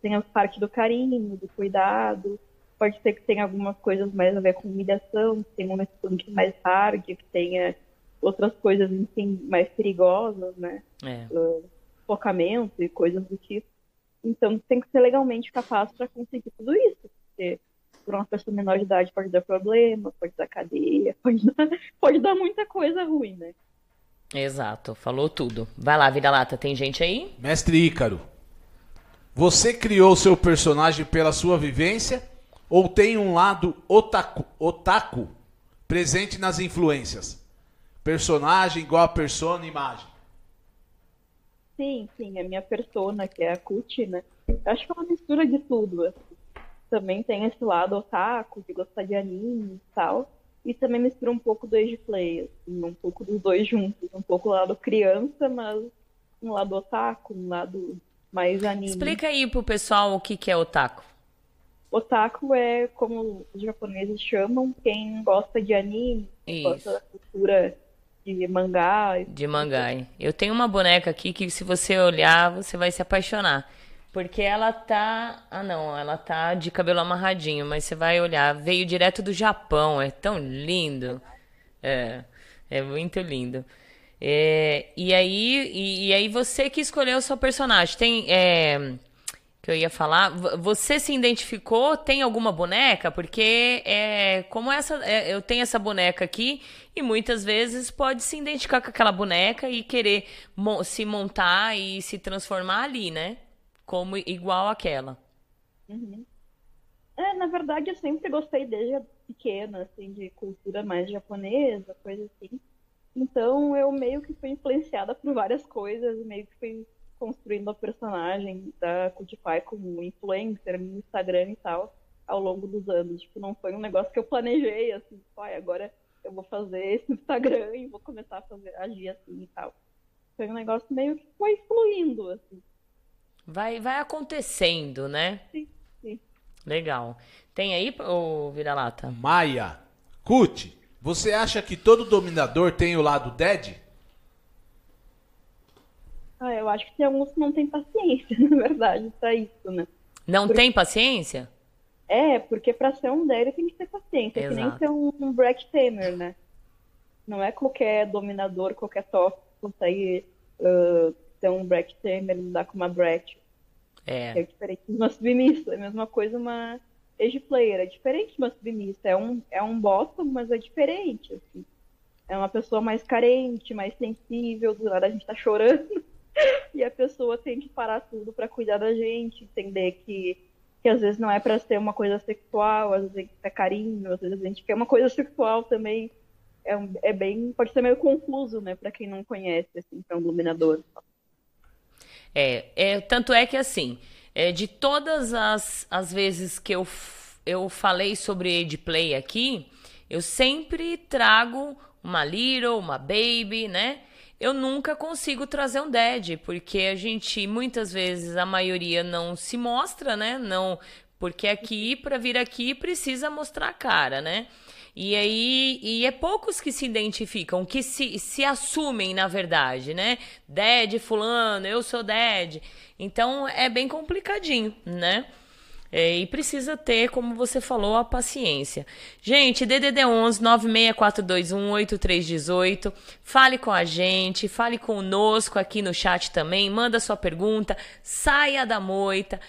tenha parte do carinho, do cuidado. Pode ser que tenha algumas coisas mais a ver com humilhação, que tenha uma atitude mais hard, que tenha outras coisas, enfim, mais perigosas, né? É. Uh, focamento e coisas do tipo. Então, tem que ser legalmente capaz para conseguir tudo isso. Porque por uma pessoa menor de idade pode dar problema, pode dar cadeia, pode dar, pode dar muita coisa ruim, né? Exato, falou tudo. Vai lá, Vida Lata, tem gente aí? Mestre Ícaro, você criou seu personagem pela sua vivência ou tem um lado otaku, otaku presente nas influências? Personagem igual a persona imagem. Sim, sim, a minha persona, que é a Kuti, né? acho que é uma mistura de tudo. Assim também tem esse lado otaku, de gostar de anime e tal. E também mistura um pouco do age play, assim, um pouco dos dois juntos. Um pouco o lado criança, mas um lado otaku, um lado mais anime. Explica aí pro pessoal o que, que é otaku. Otaku é como os japoneses chamam quem gosta de anime, gosta da cultura de mangá. De mangá. Eu tenho uma boneca aqui que se você olhar, você vai se apaixonar. Porque ela tá. Ah, não, ela tá de cabelo amarradinho, mas você vai olhar, veio direto do Japão, é tão lindo. É, é muito lindo. É, e, aí, e, e, aí você que escolheu o seu personagem. Tem. É, que eu ia falar. Você se identificou? Tem alguma boneca? Porque é como essa. É, eu tenho essa boneca aqui e muitas vezes pode se identificar com aquela boneca e querer mo se montar e se transformar ali, né? como igual àquela. Uhum. É, na verdade, eu sempre gostei desde pequena, assim, de cultura mais japonesa, coisa assim. Então, eu meio que fui influenciada por várias coisas, meio que fui construindo a personagem da Cutify como influencer no Instagram e tal, ao longo dos anos. Tipo, não foi um negócio que eu planejei, assim, tipo, agora eu vou fazer esse Instagram e vou começar a fazer, agir assim e tal. Foi um negócio meio que foi fluindo, assim. Vai, vai acontecendo, né? Sim, sim. Legal. Tem aí, ô Vira-Lata? Maia. Cut, você acha que todo dominador tem o lado dead? Ah, eu acho que tem alguns que não têm paciência, na verdade, pra isso, né? Não tem paciência? É, porque pra ser um Daddy tem que ter paciência, é que nem Exato. ser um, um Brett Tamer, né? Não é qualquer dominador, qualquer top que consegue uh, ser um Brett Tamer, lidar com uma Brett. É É. diferente de uma submissa, é a mesma coisa uma Age Player, é diferente de uma submissa, é um, é um bottom, mas é diferente, assim. É uma pessoa mais carente, mais sensível, do nada a gente tá chorando, e a pessoa tem que parar tudo pra cuidar da gente, entender que, que às vezes não é pra ser uma coisa sexual, às vezes é carinho, às vezes a gente quer uma coisa sexual também. É, é bem, pode ser meio confuso, né, pra quem não conhece, assim, é um iluminador. É, é, tanto é que assim, é, de todas as, as vezes que eu, eu falei sobre age play aqui, eu sempre trago uma little, uma baby, né? Eu nunca consigo trazer um dead, porque a gente, muitas vezes, a maioria não se mostra, né? Não, porque aqui, para vir aqui, precisa mostrar a cara, né? E aí, e é poucos que se identificam, que se, se assumem, na verdade, né? Dead, fulano, eu sou dead. Então é bem complicadinho, né? É, e precisa ter, como você falou, a paciência. Gente, DDD 11 96421 8318. Fale com a gente, fale conosco aqui no chat também. Manda sua pergunta, saia da moita.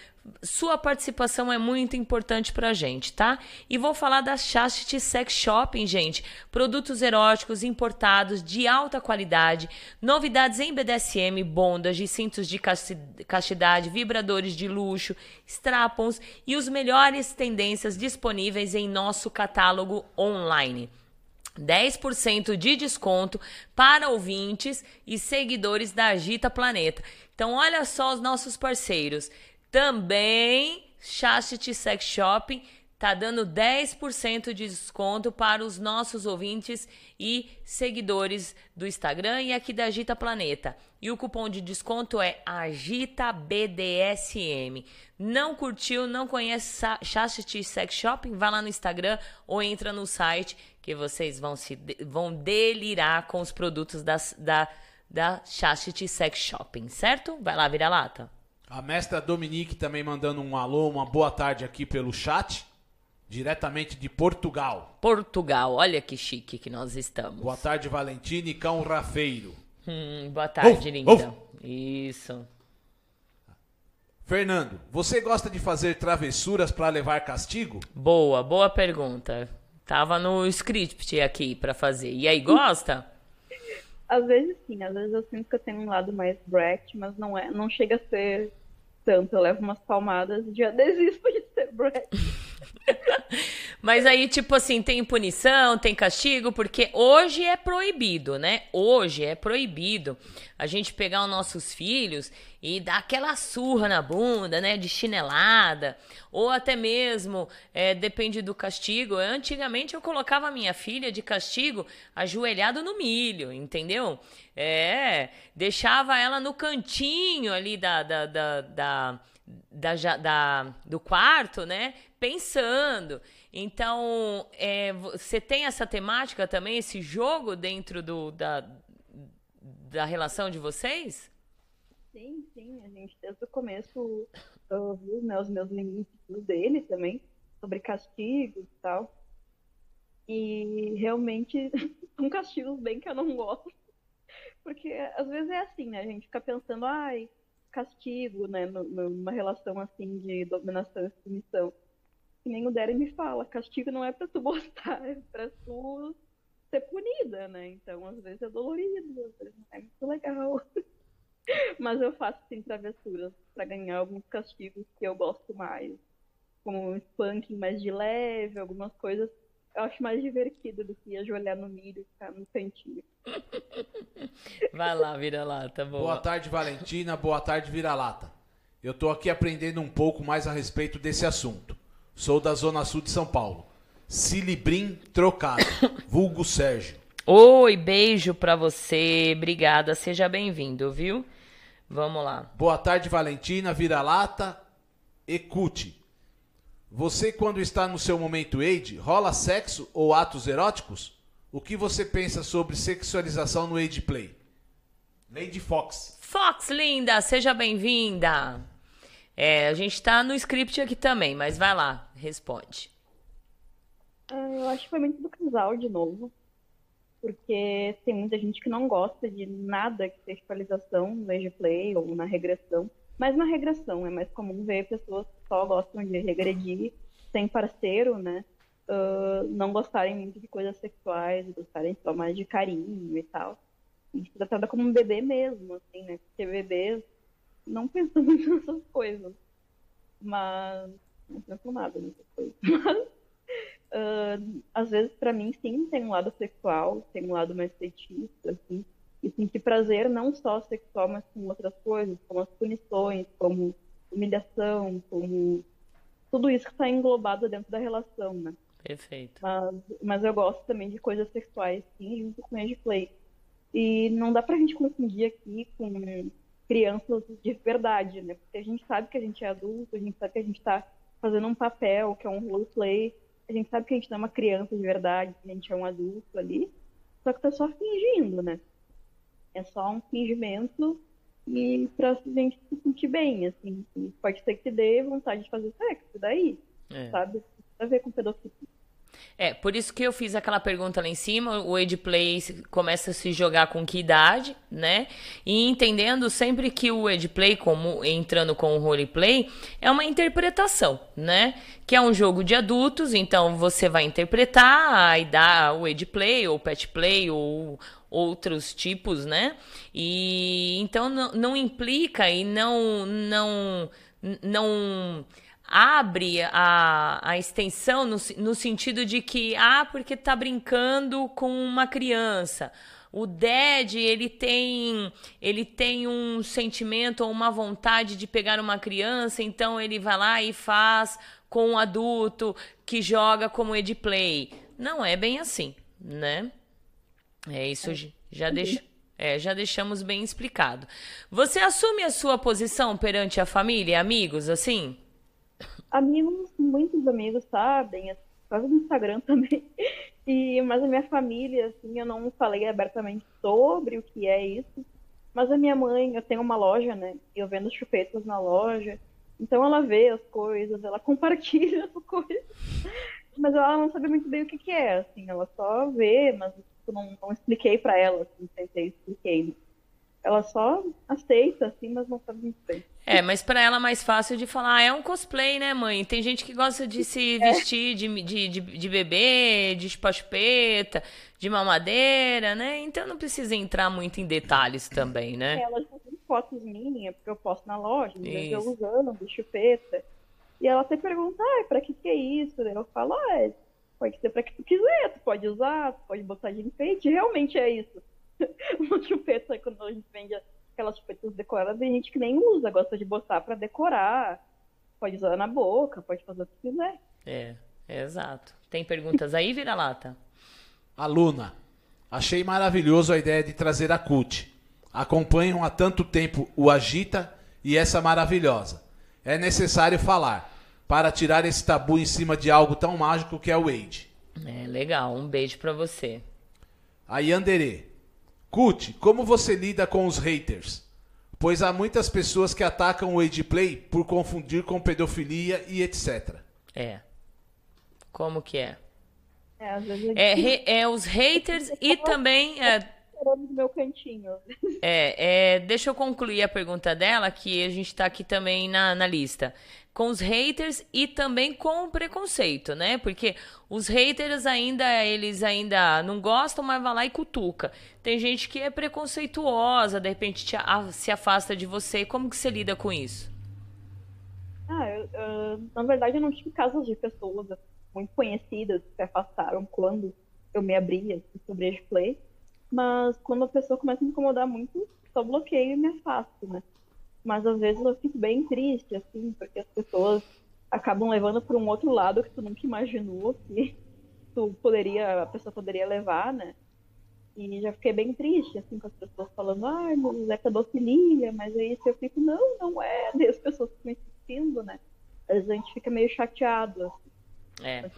Sua participação é muito importante pra gente, tá? E vou falar da Chastity Sex Shopping, gente. Produtos eróticos importados de alta qualidade, novidades em BDSM, bondas cintos de casti- castidade, vibradores de luxo, strapons e os melhores tendências disponíveis em nosso catálogo online. 10% de desconto para ouvintes e seguidores da Agita Planeta. Então, olha só os nossos parceiros. Também Chastity Sex Shopping tá dando 10% de desconto para os nossos ouvintes e seguidores do Instagram e aqui da Agita Planeta. E o cupom de desconto é AgitaBDSM. Não curtiu, não conhece Chastity Sex Shopping? Vai lá no Instagram ou entra no site que vocês vão se vão delirar com os produtos das, da da Chastity Sex Shopping, certo? Vai lá, vira lata. A mestra Dominique também mandando um alô, uma boa tarde aqui pelo chat, diretamente de Portugal. Portugal, olha que chique que nós estamos. Boa tarde, Valentina e Cão Rafeiro. Hum, boa tarde, linda. Isso. Fernando, você gosta de fazer travessuras para levar castigo? Boa, boa pergunta. Tava no script aqui pra fazer. E aí, gosta? Às vezes sim, às vezes eu sinto que eu tenho um lado mais Brecht, mas não é, não chega a ser tanto. Eu levo umas palmadas e já desisto de ser Brecht. Mas aí, tipo assim, tem punição, tem castigo, porque hoje é proibido, né? Hoje é proibido a gente pegar os nossos filhos e dar aquela surra na bunda, né? De chinelada. Ou até mesmo, é, depende do castigo. Antigamente eu colocava minha filha de castigo ajoelhado no milho, entendeu? É, deixava ela no cantinho ali da, da, da, da da, da- do quarto, né? Pensando. Então, é, você tem essa temática também, esse jogo dentro do, da, da relação de vocês? Sim, sim, a gente desde o começo uh, viu né, os meus limites dele também, sobre castigos e tal. E realmente são castigos bem que eu não gosto. Porque às vezes é assim, né? A gente fica pensando, ai, castigo, né? Numa relação assim de dominação e submissão. Que nem o Derry me fala, castigo não é pra tu gostar, é pra tu ser punida, né? Então, às vezes é dolorido, às vezes não é muito legal. Mas eu faço sim travessuras pra ganhar alguns castigos que eu gosto mais. Como um spanking mais de leve, algumas coisas. Eu acho mais divertido do que ajoelhar no milho e ficar no cantinho. Vai lá, vira lá, tá bom. Boa tarde, Valentina. Boa tarde, Vira-Lata. Eu tô aqui aprendendo um pouco mais a respeito desse assunto. Sou da Zona Sul de São Paulo. Cilibrim trocado, vulgo Sérgio. Oi, beijo pra você. Obrigada, seja bem-vindo, viu? Vamos lá. Boa tarde, Valentina, vira-lata, Ecute. Você, quando está no seu momento age, rola sexo ou atos eróticos? O que você pensa sobre sexualização no age play? Lady Fox. Fox, linda, seja bem-vinda. É, a gente tá no script aqui também, mas vai lá, responde. É, eu acho que foi muito do casal de novo. Porque tem muita gente que não gosta de nada que seja atualização no age play ou na regressão. Mas na regressão é mais comum ver pessoas que só gostam de regredir sem parceiro, né? Uh, não gostarem muito de coisas sexuais, gostarem só mais de carinho e tal. E ser tratada como um bebê mesmo, assim, né? Porque bebês não pensam muito nessas coisas. Mas. Não pensam nada nessas coisas. Mas, uh, às vezes, para mim, sim, tem um lado sexual, tem um lado mais fetichista, assim e sentir prazer não só sexual, mas com outras coisas, como as punições, como humilhação, como tudo isso que está englobado dentro da relação, né? Perfeito. Mas, mas eu gosto também de coisas sexuais, sim, junto com age play. E não dá pra gente confundir aqui com crianças de verdade, né? Porque a gente sabe que a gente é adulto, a gente sabe que a gente tá fazendo um papel, que é um roleplay, a gente sabe que a gente não é uma criança de verdade, que a gente é um adulto ali, só que tá só fingindo, né? É só um fingimento e pra gente se sentir bem, assim. pode ser que dê vontade de fazer sexo, daí, é. sabe? Tem a ver com pedofilia. É, por isso que eu fiz aquela pergunta lá em cima, o age play começa a se jogar com que idade, né? E entendendo sempre que o age play, como entrando com o roleplay, é uma interpretação, né? Que é um jogo de adultos, então você vai interpretar e dar o age play, ou pet play, ou outros tipos, né? E então não, não implica e não não não abre a, a extensão no, no sentido de que, ah, porque tá brincando com uma criança. O Dead, ele tem, ele tem um sentimento ou uma vontade de pegar uma criança, então ele vai lá e faz com um adulto que joga como edplay. Não é bem assim, né? É isso, é. já deixa. É, já deixamos bem explicado. Você assume a sua posição perante a família, amigos, assim? Amigos, muitos amigos sabem, por causa do Instagram também. E, mas a minha família, assim, eu não falei abertamente sobre o que é isso. Mas a minha mãe, eu tenho uma loja, né? Eu vendo chupetas na loja. Então ela vê as coisas, ela compartilha as coisas. Mas ela não sabe muito bem o que, que é, assim. Ela só vê, mas eu não, não expliquei para ela, assim, tentei, expliquei. Ela só aceita, assim, mas não sabe muito bem. É, mas para ela é mais fácil de falar, ah, é um cosplay, né, mãe? Tem gente que gosta de se é. vestir de, de, de, de bebê, de chupeta, de mamadeira, né? Então não precisa entrar muito em detalhes também, né? É, ela já tem fotos minhas, porque eu posto na loja, eu usando de chupeta. E ela até pergunta, ah, pra que que é isso? Eu falo, ah, pode ser pra que tu quiser, tu pode usar, tu pode botar de enfeite, realmente é isso. Uma chupeta, quando a gente vende aquelas chupetas decoradas, tem gente que nem usa, gosta de botar para decorar. Pode usar na boca, pode fazer o que quiser. É, é exato. Tem perguntas aí, vira-lata? Aluna, achei maravilhoso a ideia de trazer a CUT. Acompanham há tanto tempo o Agita e essa maravilhosa. É necessário falar para tirar esse tabu em cima de algo tão mágico que é o Wade. É legal, um beijo para você. A Yandere, Cut, como você lida com os haters? Pois há muitas pessoas que atacam o Edplay por confundir com pedofilia e etc. É. Como que é? É, é, é os haters e também. É, no meu cantinho. É, é, deixa eu concluir a pergunta dela, que a gente está aqui também na, na lista com os haters e também com o preconceito, né? Porque os haters ainda eles ainda não gostam, mas vai lá e cutuca. Tem gente que é preconceituosa, de repente te, a, se afasta de você. Como que você lida com isso? Ah, eu, eu, na verdade eu não tive casos de pessoas muito conhecidas que se afastaram quando eu me abria sobre a play, mas quando a pessoa começa a me incomodar muito, só bloqueio e me afasto, né? Mas às vezes eu fico bem triste, assim, porque as pessoas acabam levando para um outro lado que tu nunca imaginou que tu poderia, a pessoa poderia levar, né? E já fiquei bem triste, assim, com as pessoas falando, ai, mas é pedofilia, mas aí eu fico, não, não é. Daí as pessoas ficam insistindo, né? Às vezes a gente fica meio chateado. Assim. É.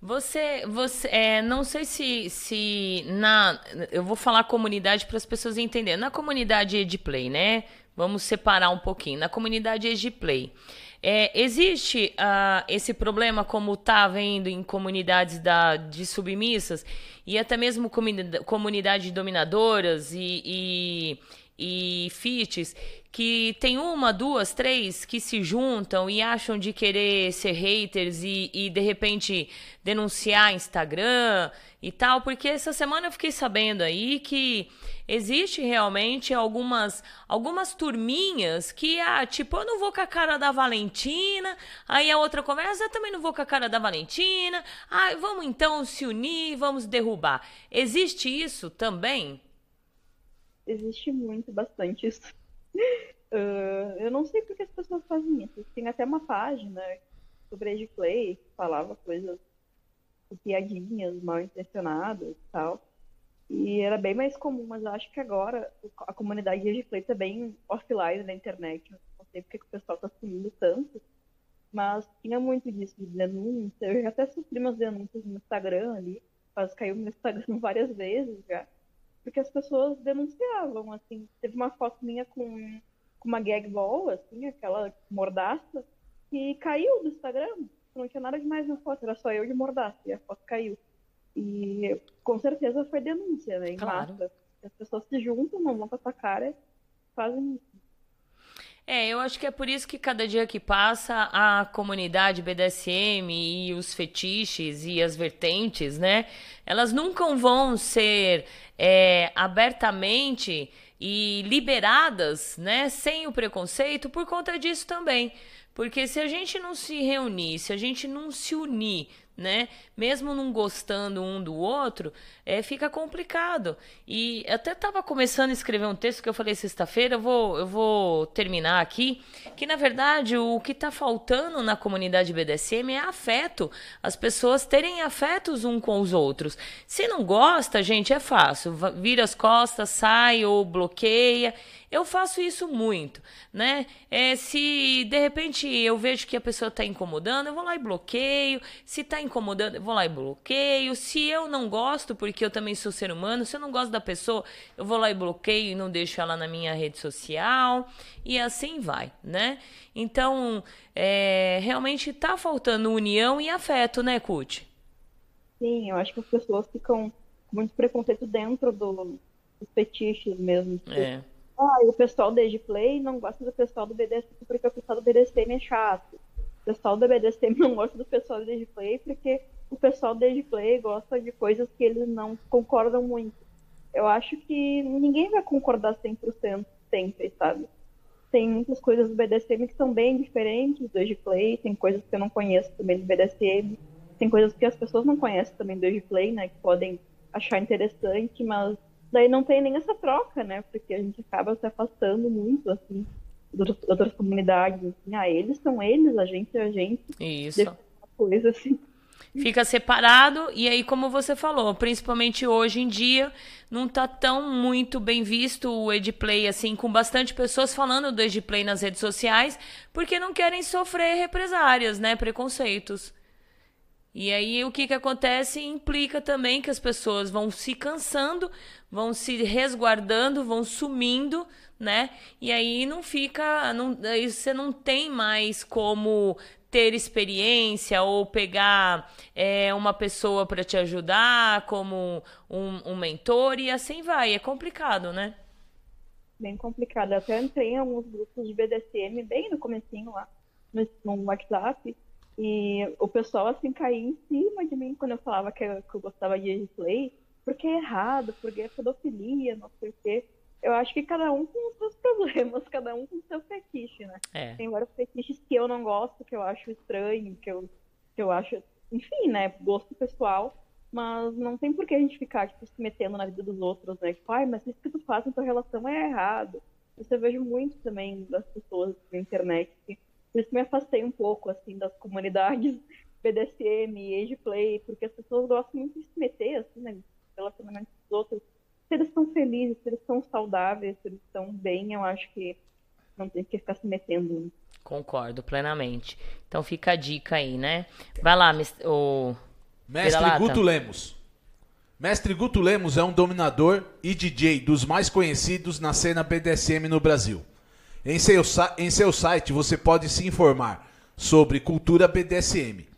Você, você, é, não sei se, se na, eu vou falar comunidade para as pessoas entenderem. Na comunidade Edplay, né? Vamos separar um pouquinho. Na comunidade Edplay, é, existe uh, esse problema como está havendo em comunidades da, de submissas e até mesmo comunidade, comunidade dominadoras e, e e fits que tem uma, duas, três que se juntam e acham de querer ser haters e, e de repente denunciar Instagram e tal, porque essa semana eu fiquei sabendo aí que existe realmente algumas algumas turminhas que ah, tipo, eu não vou com a cara da Valentina, aí a outra conversa, eu também não vou com a cara da Valentina. Ah, vamos então se unir, vamos derrubar. Existe isso também? existe muito, bastante isso. Uh, eu não sei porque as pessoas fazem isso. Tem até uma página sobre Age Play que falava coisas piadinhas mal intencionadas e tal. E era bem mais comum, mas eu acho que agora a comunidade de Play tá bem offline na internet. Não sei porque o pessoal tá sumindo tanto. Mas tinha muito disso de denúncia. Eu já até sofri umas denúncias no Instagram ali. Quase caiu no Instagram várias vezes já porque as pessoas denunciavam, assim. Teve uma foto minha com, com uma gag ball, assim, aquela mordaça, que caiu do Instagram. Não tinha nada demais na foto, era só eu de mordaça, e a foto caiu. E com certeza foi denúncia, né, em claro. massa. As pessoas se juntam, não vão pra sua cara, fazem isso. É, eu acho que é por isso que cada dia que passa a comunidade BDSM e os fetiches e as vertentes, né? Elas nunca vão ser é, abertamente e liberadas, né? Sem o preconceito por conta disso também. Porque se a gente não se reunir, se a gente não se unir né? Mesmo não gostando um do outro, é, fica complicado. E até estava começando a escrever um texto que eu falei sexta-feira, eu vou, eu vou terminar aqui, que na verdade o que está faltando na comunidade BDSM é afeto. As pessoas terem afetos um com os outros. Se não gosta, gente, é fácil. Vira as costas, sai ou bloqueia. Eu faço isso muito, né? É, se de repente eu vejo que a pessoa está incomodando, eu vou lá e bloqueio. Se está incomodando, eu vou lá e bloqueio. Se eu não gosto, porque eu também sou ser humano, se eu não gosto da pessoa, eu vou lá e bloqueio e não deixo ela na minha rede social. E assim vai, né? Então, é, realmente está faltando união e afeto, né, Cut? Sim, eu acho que as pessoas ficam com muito preconceito dentro do, dos fetiches mesmo. É ah, o pessoal da Play não gosta do pessoal do BDSM porque o pessoal do BDSM é chato. O pessoal do BDSM não gosta do pessoal do Play porque o pessoal do Play gosta de coisas que eles não concordam muito. Eu acho que ninguém vai concordar 100% sempre, sabe? Tem muitas coisas do BDSM que são bem diferentes do Play, tem coisas que eu não conheço também do BDSM, tem coisas que as pessoas não conhecem também do Play, né, que podem achar interessante, mas daí não tem nem essa troca, né? Porque a gente acaba se afastando muito, assim, de outras comunidades. Assim. Ah, eles são eles, a gente é a gente. Isso. Coisa assim. Fica separado, e aí, como você falou, principalmente hoje em dia, não tá tão muito bem visto o Edplay, assim, com bastante pessoas falando do Edplay nas redes sociais, porque não querem sofrer represárias, né? Preconceitos. E aí o que, que acontece implica também que as pessoas vão se cansando, vão se resguardando, vão sumindo, né? E aí não fica, não, você não tem mais como ter experiência ou pegar é, uma pessoa para te ajudar como um, um, mentor e assim vai. É complicado, né? Bem complicado. Eu até entrei em alguns grupos de BDSM bem no comecinho lá no WhatsApp e o pessoal, assim, caía em cima de mim quando eu falava que eu, que eu gostava de gameplay, porque é errado, porque é pedofilia, não sei o quê. Eu acho que cada um com os seus problemas, cada um com o seu fetiche, né? É. Tem vários fetiches que eu não gosto, que eu acho estranho, que eu, que eu acho, enfim, né, gosto pessoal, mas não tem por que a gente ficar, tipo, se metendo na vida dos outros, né? Tipo, ai, mas isso que tu faz na tua relação é errado. Isso eu vejo muito também das pessoas na internet, que por isso me afastei um pouco, assim, das comunidades BDSM, Age Play, porque as pessoas gostam muito de se meter, assim, né, relacionamentos dos outros. se eles estão felizes, se eles estão saudáveis, se eles estão bem, eu acho que não tem que ficar se metendo. Concordo plenamente. Então fica a dica aí, né? Vai lá, o Mestre Guto Lemos. Mestre Guto Lemos é um dominador e DJ dos mais conhecidos na cena BDSM no Brasil. Em seu, em seu site você pode se informar sobre cultura BDSM,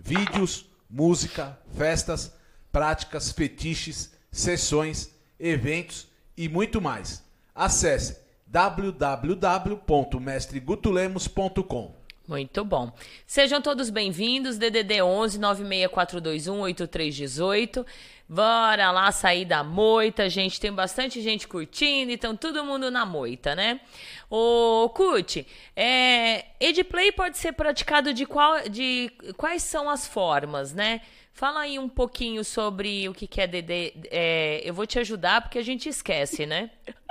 vídeos, música, festas, práticas, fetiches, sessões, eventos e muito mais. Acesse www.mestregutulemos.com. Muito bom. Sejam todos bem-vindos, DDD 11 96421 8318. Bora lá sair da moita, gente. Tem bastante gente curtindo, então todo mundo na moita, né? Ô, Cut, é, Edplay pode ser praticado de, qual, de quais são as formas, né? Fala aí um pouquinho sobre o que, que é DD. É, eu vou te ajudar porque a gente esquece, né?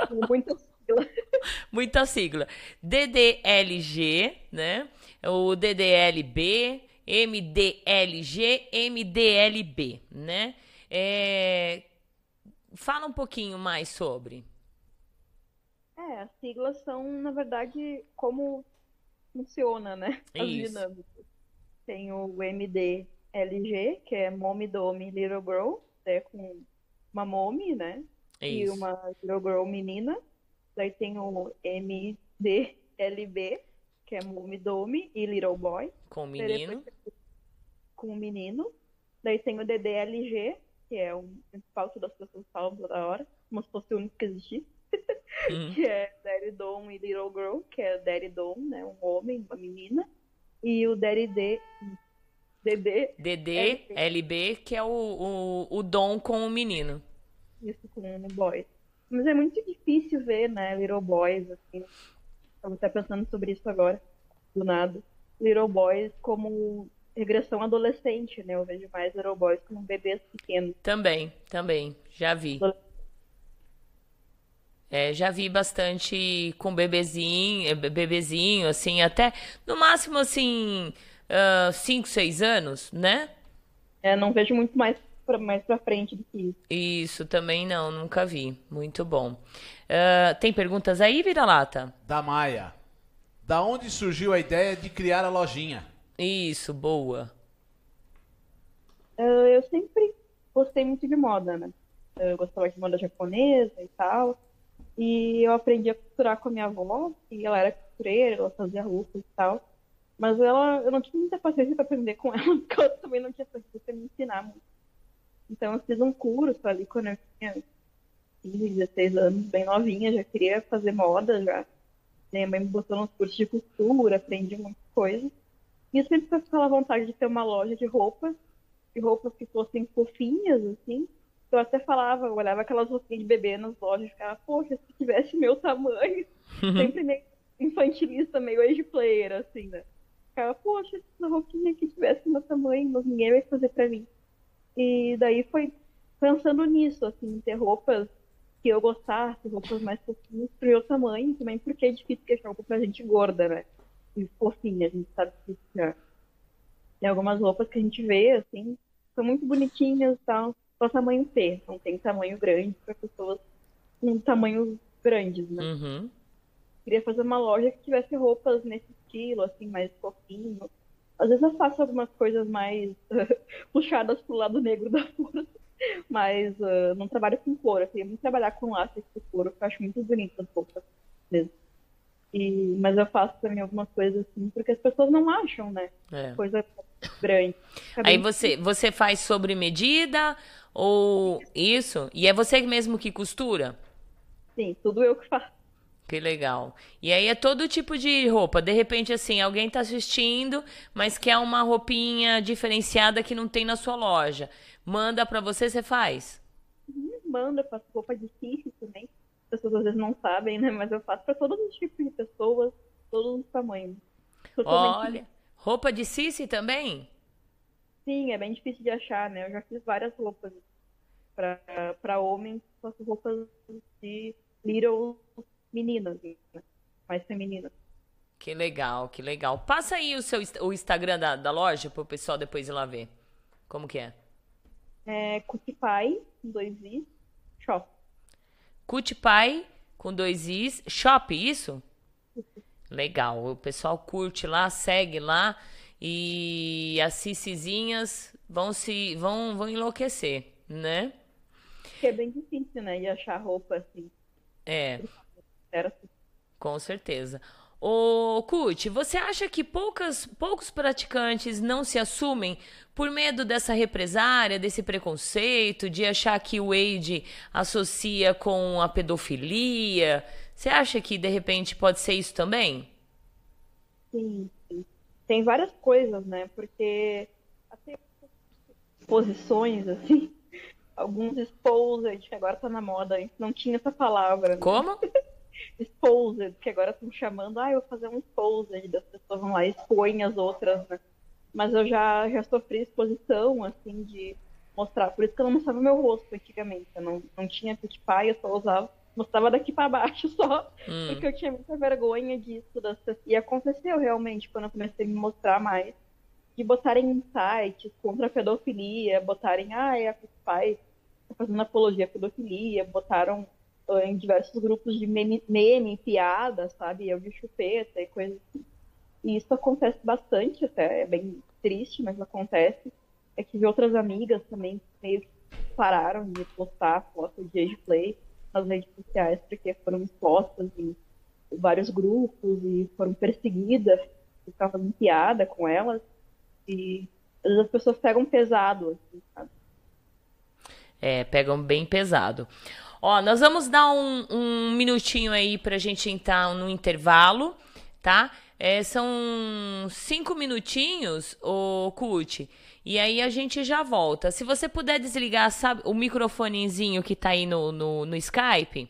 Muita sigla. Muita sigla. DDLG, né? O DDLB, MDLG, MDLB, né? É... Fala um pouquinho mais sobre. É, as siglas são, na verdade, como funciona, né? As Isso. dinâmicas. Tem o MD LG, que é Mommy Domi Little Girl, é com uma Mommy, né? E Isso. uma Little Girl menina. Daí tem o MDLB, que é Mommy Domi e Little Boy, Com o menino. com o menino. Daí tem o DDLG, que é o principal que das pessoas falam toda hora, como se fosse o único que existisse, Uhum. que é Daddy Dom e Little Girl, que é Daddy Dom, né? Um homem, uma menina. E o Daddy D, DD, DD, LB, que é o, o, o dom com o menino. isso com um boy. Mas é muito difícil ver, né, Little Boys, assim. Vou estar pensando sobre isso agora, do nada. Little Boys como regressão adolescente, né? Eu vejo mais Little Boys como bebês pequenos. Também, também. Já vi. É, já vi bastante com bebezinho, be- bebezinho, assim, até no máximo, assim, 5, 6 anos, né? É, não vejo muito mais pra, mais pra frente do que isso. Isso também não, nunca vi. Muito bom. Ah, tem perguntas aí, Vira-Lata? Da Maia. Da onde surgiu a ideia de criar a lojinha? Isso, boa. Ah, eu sempre gostei muito de moda, né? Eu gostava de moda japonesa e tal. E eu aprendi a costurar com a minha avó, e ela era costureira, ela fazia roupas e tal. Mas ela, eu não tinha muita paciência para aprender com ela, porque ela também não tinha paciência para me ensinar muito. Então eu fiz um curso ali quando eu tinha 15, 16 anos, bem novinha, já queria fazer moda já. Minha mãe me botou nos cursos de costura, aprendi muita coisa. E eu sempre tive aquela vontade de ter uma loja de roupas de roupas que fossem fofinhas, assim. Eu até falava, eu olhava aquelas roupinhas de bebê nas lojas e ficava, poxa, se tivesse meu tamanho. Sempre meio infantilista, meio age player, assim, né? Ficava, poxa, se essa roupinha aqui tivesse meu tamanho, mas ninguém vai fazer pra mim. E daí foi pensando nisso, assim, ter roupas que eu gostasse, roupas mais fofinhas pro meu tamanho, também porque é difícil que roupa pra gente gorda, né? E fofinha, a gente sabe que já tem algumas roupas que a gente vê, assim, são muito bonitinhas e tal, só tamanho P, não tem tamanho grande para pessoas com tamanhos grandes, né? Uhum. Queria fazer uma loja que tivesse roupas nesse estilo, assim, mais fofinho. Às vezes eu faço algumas coisas mais puxadas pro lado negro da força, mas ah, não trabalho com couro. Eu queria muito trabalhar com laços de couro, que eu acho muito bonito as roupas mesmo. E, mas eu faço também algumas coisas assim, porque as pessoas não acham, né? É. Coisa grande. Aí você, você faz sobre medida ou isso? E é você mesmo que costura? Sim, tudo eu que faço. Que legal. E aí é todo tipo de roupa. De repente, assim, alguém tá assistindo, mas quer uma roupinha diferenciada que não tem na sua loja. Manda pra você, você faz. Manda, eu faço roupa de cife também. As pessoas às vezes não sabem, né? Mas eu faço para todos os tipos de pessoas, todos os tamanhos. Totalmente- Olha, roupa de Cici também? Sim, é bem difícil de achar, né? Eu já fiz várias roupas para para homens, faço roupas de little meninas, mais femininas. Que legal, que legal. Passa aí o seu o Instagram da, da loja pro pessoal depois ir lá ver. Como que é? É Cutipai, dois i, shop. Cutipai, com dois Is, Shop, isso? Legal, o pessoal curte lá, segue lá e as cicizinhas vão se vão, vão enlouquecer, né? Que é bem difícil, né, de achar roupa assim. É, Era assim. com certeza. Ô, Cut, você acha que poucas, poucos praticantes não se assumem por medo dessa represária, desse preconceito, de achar que o AIDS associa com a pedofilia? Você acha que de repente pode ser isso também? Sim, sim. Tem várias coisas, né? Porque até posições, assim, alguns exposed, que agora tá na moda, não tinha essa palavra. Né? Como? Exposed, que agora estão chamando, ah, eu vou fazer um exposed, das pessoas vão lá e expõem as outras, né? Mas eu já, já sofri exposição, assim, de mostrar. Por isso que eu não mostrava meu rosto antigamente. Eu não, não tinha pai, eu só usava, mostrava daqui para baixo só, Hum. porque eu tinha muita vergonha disso. Das, e aconteceu realmente quando eu comecei a me mostrar mais, de botarem em sites contra a pedofilia, botarem, ah, é a pai tá fazendo apologia à pedofilia, botaram em diversos grupos de meme, meme piada, sabe? Eu de chupeta e coisas assim. E isso acontece bastante, até é bem triste, mas acontece. É que vi outras amigas também meio que pararam de postar fotos de age play nas redes sociais porque foram expostas em vários grupos e foram perseguidas, ficavam fazendo piada com elas. E as pessoas pegam pesado, assim, sabe? É, pegam bem pesado. Ó, nós vamos dar um, um minutinho aí pra gente entrar no intervalo, tá? É, são cinco minutinhos, ô Cut, e aí a gente já volta. Se você puder desligar, sabe, o microfonezinho que tá aí no, no, no Skype,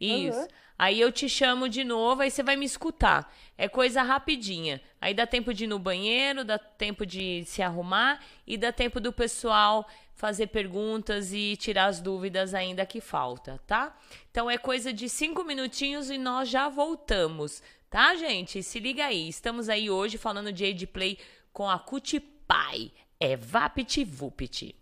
isso. Aham. Aí eu te chamo de novo, aí você vai me escutar. É coisa rapidinha. Aí dá tempo de ir no banheiro, dá tempo de se arrumar e dá tempo do pessoal fazer perguntas e tirar as dúvidas ainda que falta, tá? Então é coisa de cinco minutinhos e nós já voltamos, tá, gente? Se liga aí. Estamos aí hoje falando de Age Play com a Cutipai. É Vapit Vupit.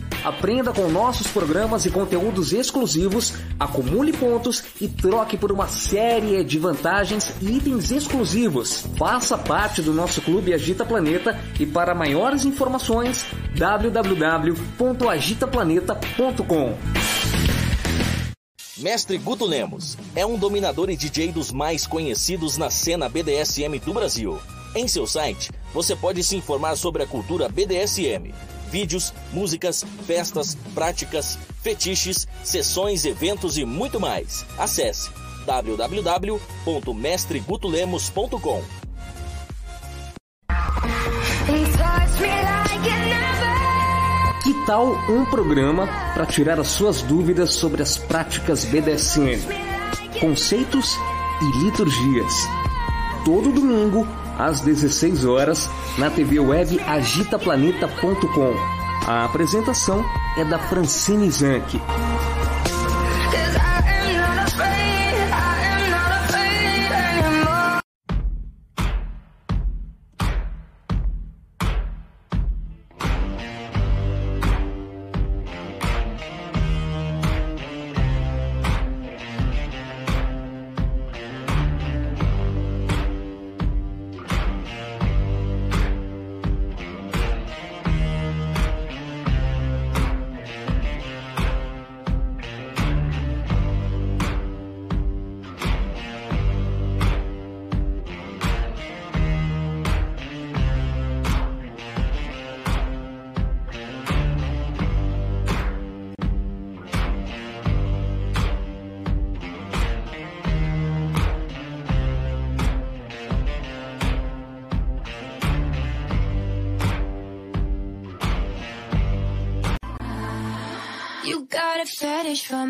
Aprenda com nossos programas e conteúdos exclusivos, acumule pontos e troque por uma série de vantagens e itens exclusivos. Faça parte do nosso Clube Agita Planeta e para maiores informações www.agitaplaneta.com. Mestre Guto Lemos é um dominador e DJ dos mais conhecidos na cena BDSM do Brasil. Em seu site, você pode se informar sobre a cultura BDSM, vídeos, músicas, festas, práticas, fetiches, sessões, eventos e muito mais. Acesse www.mestregutolemos.com. Que tal um programa para tirar as suas dúvidas sobre as práticas BDSM, conceitos e liturgias? Todo domingo, às 16 horas, na TV web agitaplaneta.com. A apresentação é da Francine Zanck.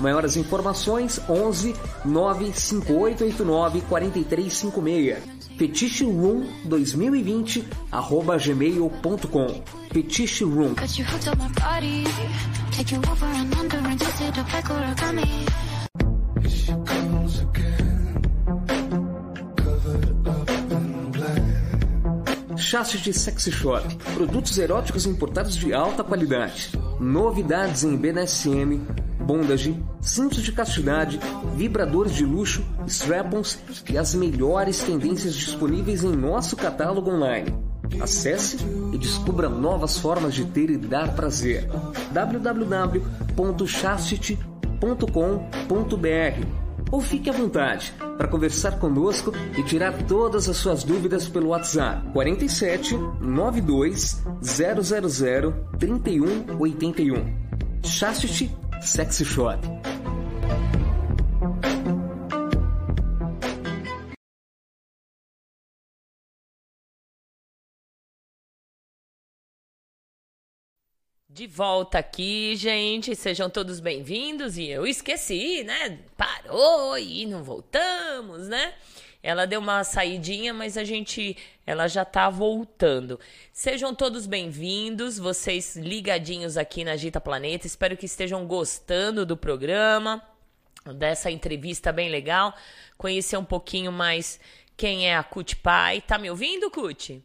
Maiores informações 11 95889 4356. Fetiche Room 2020 arroba gmail.com. Fetiche Room. Chassis Sexy Shop. Produtos eróticos importados de alta qualidade. Novidades em BDSM, bondage, cintos de castidade, vibradores de luxo, strap-ons e as melhores tendências disponíveis em nosso catálogo online. Acesse e descubra novas formas de ter e dar prazer. www.chastity.com.br ou fique à vontade para conversar conosco e tirar todas as suas dúvidas pelo WhatsApp 47 92 000 3181. Chastity Sexy Shop. De volta aqui, gente. Sejam todos bem-vindos. E eu esqueci, né? Parou e não voltamos, né? Ela deu uma saidinha, mas a gente, ela já tá voltando. Sejam todos bem-vindos, vocês ligadinhos aqui na Gita Planeta. Espero que estejam gostando do programa, dessa entrevista bem legal. Conhecer um pouquinho mais quem é a Cut Pai. Tá me ouvindo, Cut?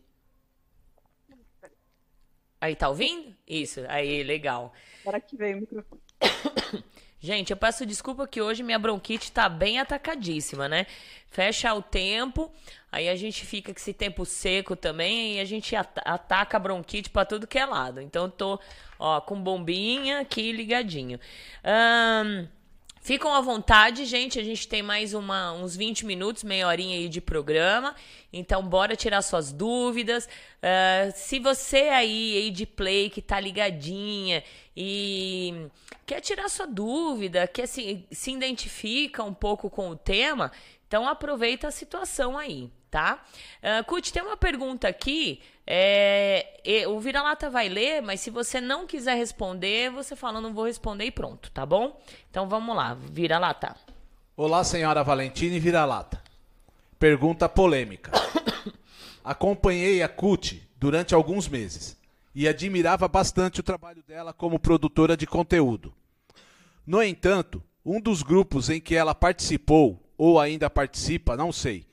Aí, tá ouvindo? Isso, aí, legal. Agora que veio o microfone. Gente, eu peço desculpa que hoje minha bronquite tá bem atacadíssima, né? Fecha o tempo, aí a gente fica com esse tempo seco também e a gente ataca a bronquite para tudo que é lado. Então, eu tô, ó, com bombinha aqui ligadinho. Ahn. Um... Ficam à vontade, gente. A gente tem mais uma, uns 20 minutos, meia horinha aí de programa. Então, bora tirar suas dúvidas. Uh, se você aí, aí de play, que tá ligadinha e quer tirar sua dúvida, quer se, se identifica um pouco com o tema, então aproveita a situação aí, tá? Uh, tem uma pergunta aqui é, o vira-lata vai ler, mas se você não quiser responder, você fala, não vou responder e pronto, tá bom? Então vamos lá, vira-lata. Olá, senhora Valentina e vira-lata. Pergunta polêmica. Acompanhei a CUT durante alguns meses e admirava bastante o trabalho dela como produtora de conteúdo. No entanto, um dos grupos em que ela participou, ou ainda participa, não sei,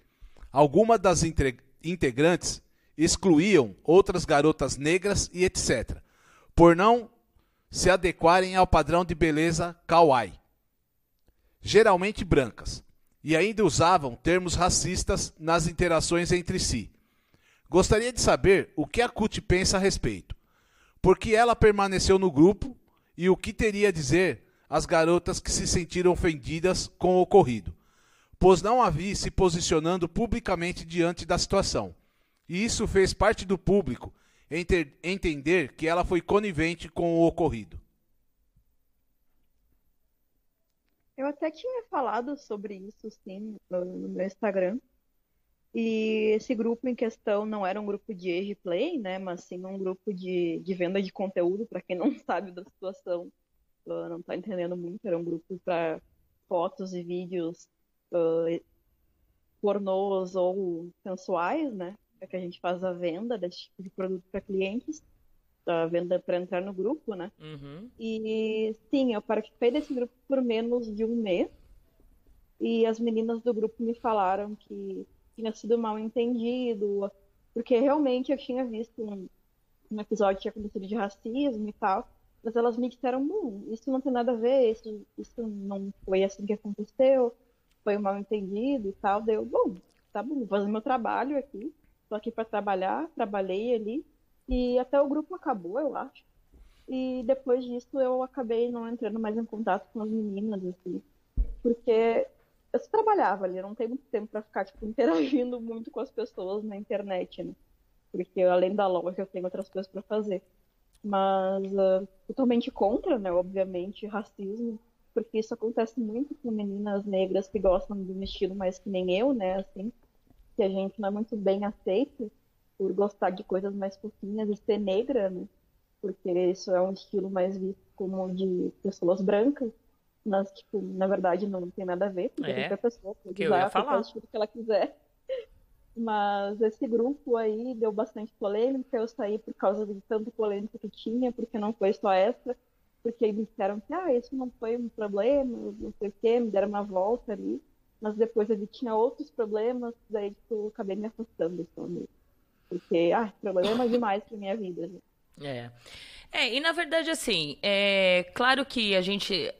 alguma das integrantes excluíam outras garotas negras e etc., por não se adequarem ao padrão de beleza kawaii, geralmente brancas, e ainda usavam termos racistas nas interações entre si. Gostaria de saber o que a CUT pensa a respeito, por que ela permaneceu no grupo e o que teria a dizer às garotas que se sentiram ofendidas com o ocorrido, pois não havia se posicionando publicamente diante da situação e isso fez parte do público entender que ela foi conivente com o ocorrido. Eu até tinha falado sobre isso, sim, no, meu Instagram. E esse grupo em questão não era um grupo de age play, né, mas sim um grupo de, de venda de conteúdo, para quem não sabe da situação, não está entendendo muito, era um grupo para fotos e vídeos uh, pornôs ou sensuais, né, é que a gente faz a venda desse tipo de produto para clientes, a venda para entrar no grupo, né? Uhum. E sim, eu participei desse grupo por menos de um mês. E as meninas do grupo me falaram que tinha sido mal entendido, porque realmente eu tinha visto um, um episódio que tinha acontecido de racismo e tal, mas elas me disseram, isso não tem nada a ver, isso, isso não foi assim que aconteceu, foi um mal entendido e tal. Daí eu, bom, tá bom, vou fazer meu trabalho aqui, Tô aqui para trabalhar, trabalhei ali e até o grupo acabou, eu acho. E depois disso eu acabei não entrando mais em contato com as meninas, assim, porque eu trabalhava ali, eu não tenho muito tempo para ficar tipo, interagindo muito com as pessoas na internet, né? Porque além da loja eu tenho outras coisas para fazer. Mas uh, totalmente contra, né? Obviamente, racismo, porque isso acontece muito com meninas negras que gostam de um estilo mais que nem eu, né? Assim, que a gente não é muito bem aceito por gostar de coisas mais fofinhas e ser negra, né? Porque isso é um estilo mais visto como de pessoas brancas. Mas, tipo, na verdade não tem nada a ver, porque É, qualquer pessoa pode que usar falar. estilo que ela quiser. Mas esse grupo aí deu bastante polêmica, eu saí por causa de tanta polêmica que tinha, porque não foi só essa, porque me disseram que ah, isso não foi um problema, não sei o quê, me deram uma volta ali, mas depois que tinha outros problemas, daí tipo, eu acabei me afastando porque ah, problema demais pra minha vida. né? É. É, e na verdade, assim, é claro que a gente,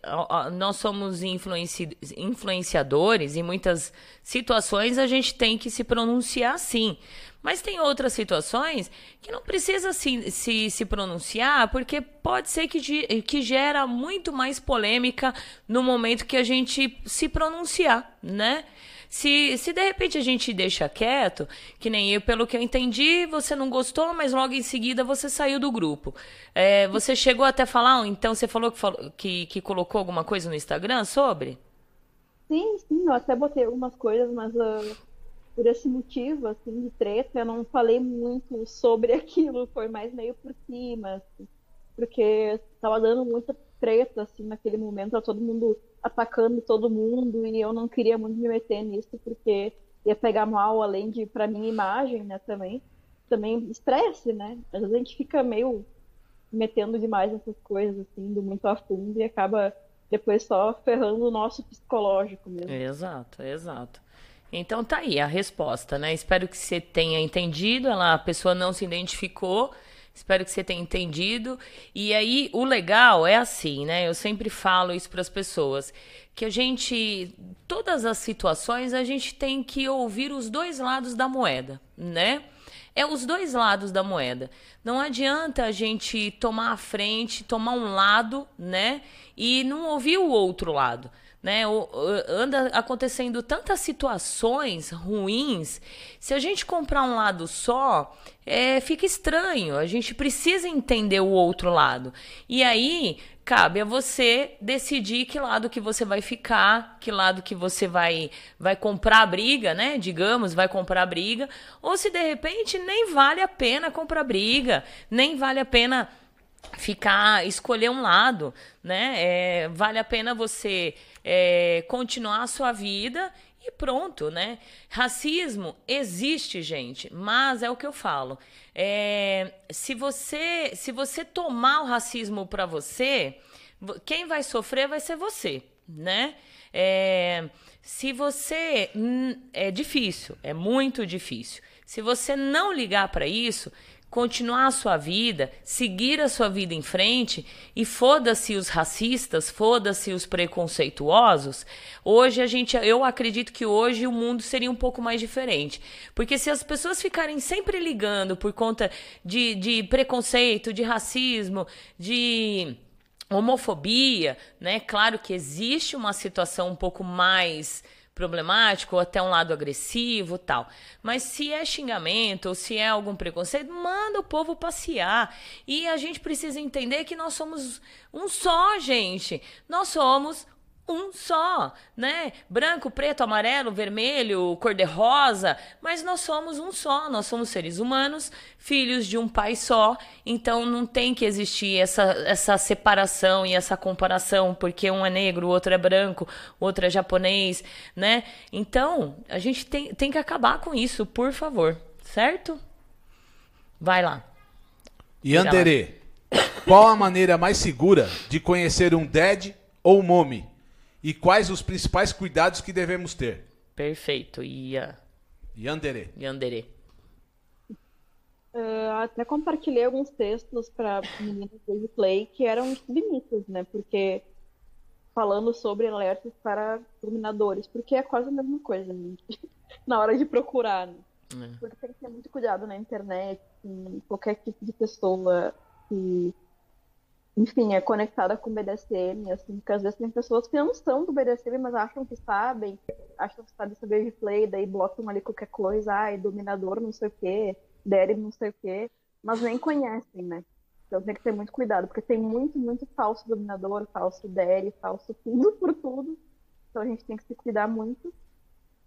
nós somos influenci- influenciadores, em muitas situações a gente tem que se pronunciar sim. Mas tem outras situações que não precisa se, se, se pronunciar, porque pode ser que, que gera muito mais polêmica no momento que a gente se pronunciar, né? Se, se de repente a gente deixa quieto, que nem eu, pelo que eu entendi, você não gostou, mas logo em seguida você saiu do grupo. É, você chegou até falar, então você falou que, que, que colocou alguma coisa no Instagram sobre? Sim, sim, eu até botei algumas coisas, mas ah, por esse motivo, assim, de treta, eu não falei muito sobre aquilo, foi mais meio por cima, assim, porque tava dando muita treta, assim, naquele momento, tava todo mundo atacando todo mundo, e eu não queria muito me meter nisso, porque ia pegar mal, além de, pra minha imagem, né, também, também estresse, né, às vezes a gente fica meio metendo demais nessas coisas, assim, indo muito a fundo, e acaba depois só ferrando o nosso psicológico mesmo. Exato, exato. Então tá aí a resposta, né? Espero que você tenha entendido. Ela, a pessoa não se identificou. Espero que você tenha entendido. E aí, o legal é assim, né? Eu sempre falo isso para as pessoas, que a gente, todas as situações, a gente tem que ouvir os dois lados da moeda, né? É os dois lados da moeda. Não adianta a gente tomar a frente, tomar um lado, né? E não ouvir o outro lado. Né? Anda acontecendo tantas situações ruins. Se a gente comprar um lado só, é, fica estranho. A gente precisa entender o outro lado. E aí cabe a você decidir que lado que você vai ficar, que lado que você vai vai comprar a briga, né? Digamos, vai comprar a briga, ou se de repente nem vale a pena comprar briga, nem vale a pena ficar escolher um lado, né? É, vale a pena você é, continuar a sua vida e pronto, né? Racismo existe, gente, mas é o que eu falo. É, se você se você tomar o racismo para você, vo- quem vai sofrer vai ser você, né? É, se você é difícil, é muito difícil. Se você não ligar para isso, continuar a sua vida, seguir a sua vida em frente e foda-se os racistas, foda-se os preconceituosos. Hoje a gente, eu acredito que hoje o mundo seria um pouco mais diferente, porque se as pessoas ficarem sempre ligando por conta de, de preconceito, de racismo, de homofobia, né? Claro que existe uma situação um pouco mais problemática ou até um lado agressivo, tal. Mas se é xingamento ou se é algum preconceito, manda o povo passear. E a gente precisa entender que nós somos um só, gente. Nós somos um só, né? Branco, preto, amarelo, vermelho, cor-de-rosa, mas nós somos um só, nós somos seres humanos, filhos de um pai só, então não tem que existir essa, essa separação e essa comparação, porque um é negro, o outro é branco, o outro é japonês, né? Então, a gente tem, tem que acabar com isso, por favor, certo? Vai lá. Yandere, qual a maneira mais segura de conhecer um dead ou mommy? E quais os principais cuidados que devemos ter? Perfeito, Ia, Yandere. Yandere. Ah, até compartilhei alguns textos para meninas do Play que eram submissos, né? Porque falando sobre alertas para dominadores, porque é quase a mesma coisa, né? na hora de procurar, né? É. Porque tem que ter muito cuidado na internet, com qualquer tipo de pessoa que enfim, é conectada com o BDSM, assim, porque às vezes tem pessoas que não são do BDSM, mas acham que sabem, acham que sabem saber replay, daí botam ali qualquer coisa, ai, dominador não sei o quê, Derry não sei o quê, mas nem conhecem, né? Então tem que ter muito cuidado, porque tem muito, muito falso dominador, falso Derry, falso tudo por tudo. Então a gente tem que se cuidar muito.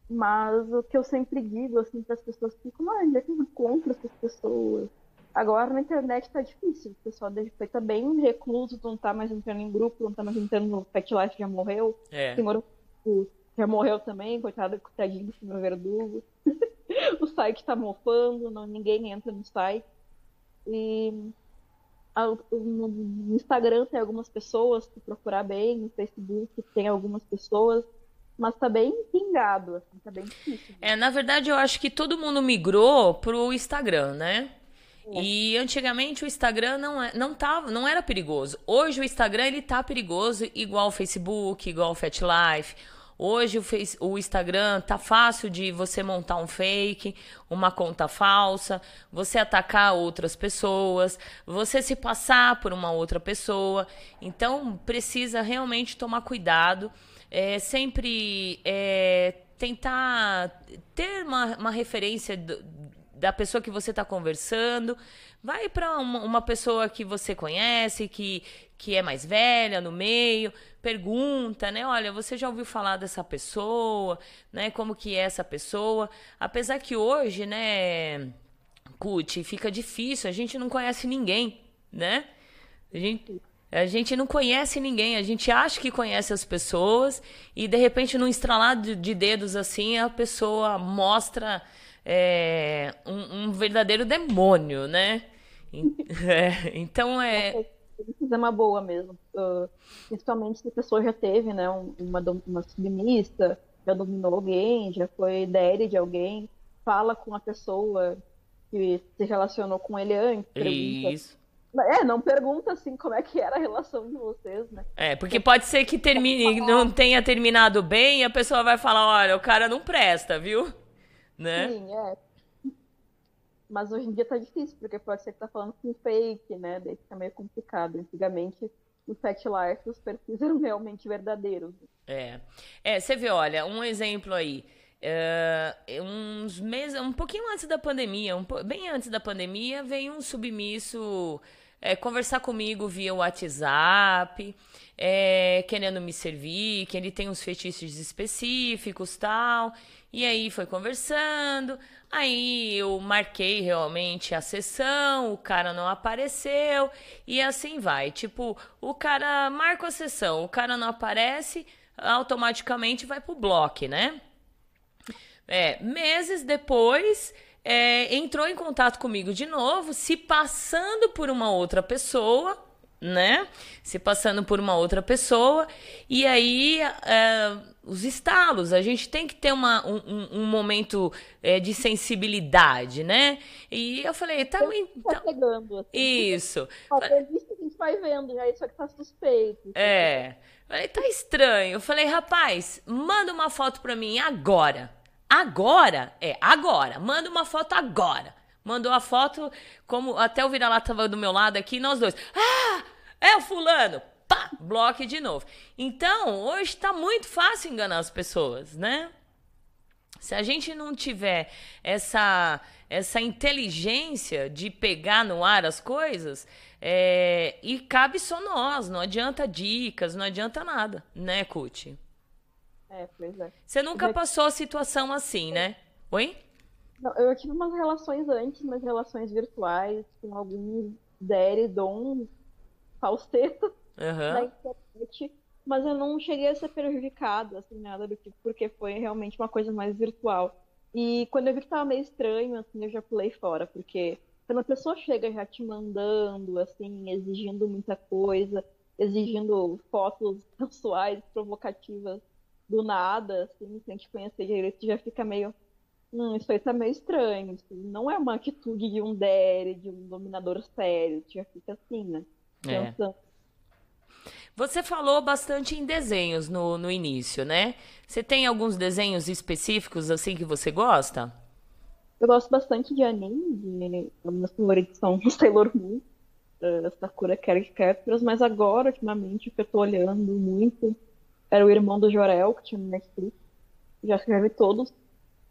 Mas o que eu sempre digo, assim, para as pessoas é que eu encontro essas pessoas? Agora na internet tá difícil, o pessoal foi tá bem recluso, não tá mais entrando em grupo, não tá mais entrando no Pet Life, já morreu. É. Senhor já morreu também, coitado, coitadinho do senhor verdugo. o site tá mofando, não, ninguém entra no site. E no Instagram tem algumas pessoas, se procurar bem, no Facebook tem algumas pessoas, mas tá bem pingado, assim, tá bem difícil. É, na verdade eu acho que todo mundo migrou pro Instagram, né? É. E antigamente o Instagram não, é, não, tava, não era perigoso. Hoje o Instagram ele tá perigoso, igual o Facebook, igual o FatLife. Hoje o, face, o Instagram tá fácil de você montar um fake, uma conta falsa, você atacar outras pessoas, você se passar por uma outra pessoa. Então precisa realmente tomar cuidado. É, sempre é, tentar ter uma, uma referência do, da pessoa que você está conversando. Vai para uma, uma, pessoa que você conhece, que, que é mais velha no meio, pergunta, né? Olha, você já ouviu falar dessa pessoa, né? Como que é essa pessoa? Apesar que hoje, né, Cut, fica difícil, a gente não conhece ninguém, né? A gente, a gente não conhece ninguém, a gente acha que conhece as pessoas e de repente num estralar de, de dedos assim, a pessoa mostra é, um, um, verdadeiro demônio, né? É, então é. Isso é uma boa mesmo. Uh, principalmente se a pessoa já teve, né, uma, uma submissa, já dominou alguém, já foi dere de alguém, fala com a pessoa que se relacionou com ele antes. Pergunta. Isso. É, não pergunta assim como é que era a relação de vocês, né? É, porque pode ser que termine, não tenha terminado bem e a pessoa vai falar, olha, o cara não presta, viu? Né? Sim, é. Mas hoje em dia tá difícil, porque pode ser que tá falando com fake, né? Daí fica meio complicado. Antigamente, no Fat Life, os perfis eram realmente verdadeiros. É. É, você vê, olha, um exemplo aí. Uh, uns meses, um pouquinho antes da pandemia, um, bem antes da pandemia, veio um submisso é, conversar comigo via WhatsApp, é, querendo me servir, que ele tem uns fetiches específicos tal. E aí foi conversando, aí eu marquei realmente a sessão, o cara não apareceu, e assim vai. Tipo, o cara marca a sessão, o cara não aparece, automaticamente vai pro bloco, né? É, meses depois, é, entrou em contato comigo de novo, se passando por uma outra pessoa, né? Se passando por uma outra pessoa, e aí é, os estalos, a gente tem que ter uma, um, um momento é, de sensibilidade, né? E eu falei, tá, tá então... pegando, assim. Isso. A gente vai vendo, já isso aqui tá suspeito. É. Falei, tá estranho. Eu falei, rapaz, manda uma foto pra mim agora. Agora, é, agora. Manda uma foto agora. Mandou a foto, como até o vira-lata tava do meu lado aqui, nós dois. Ah, é o fulano. Pá, bloque de novo. Então, hoje tá muito fácil enganar as pessoas, né? Se a gente não tiver essa essa inteligência de pegar no ar as coisas, é, e cabe só nós, não adianta dicas, não adianta nada, né, Cuti? É, pois é. Você nunca já... passou situação assim, né? Oi? Não, eu tive umas relações antes, umas relações virtuais, com alguns Dere, Dom, falsetas uhum. na internet, mas eu não cheguei a ser prejudicada, assim, nada do tipo, porque foi realmente uma coisa mais virtual. E quando eu vi que tava meio estranho, assim, eu já pulei fora, porque quando a pessoa chega já te mandando, assim, exigindo muita coisa, exigindo fotos sensuais, provocativas do nada, assim, sem te conhecer direito, já fica meio. Hum, isso aí tá meio estranho. Isso não é uma atitude de um dere, de um dominador sério. Já fica assim, né? É. Você falou bastante em desenhos no, no início, né? Você tem alguns desenhos específicos assim que você gosta? Eu gosto bastante de anime, de, minhas favoritos são Sailor Moon uh, Sakura Card Captors, mas agora, ultimamente, o que eu tô olhando muito era o irmão do Jorel, que tinha no Netflix. Já escrevi todos.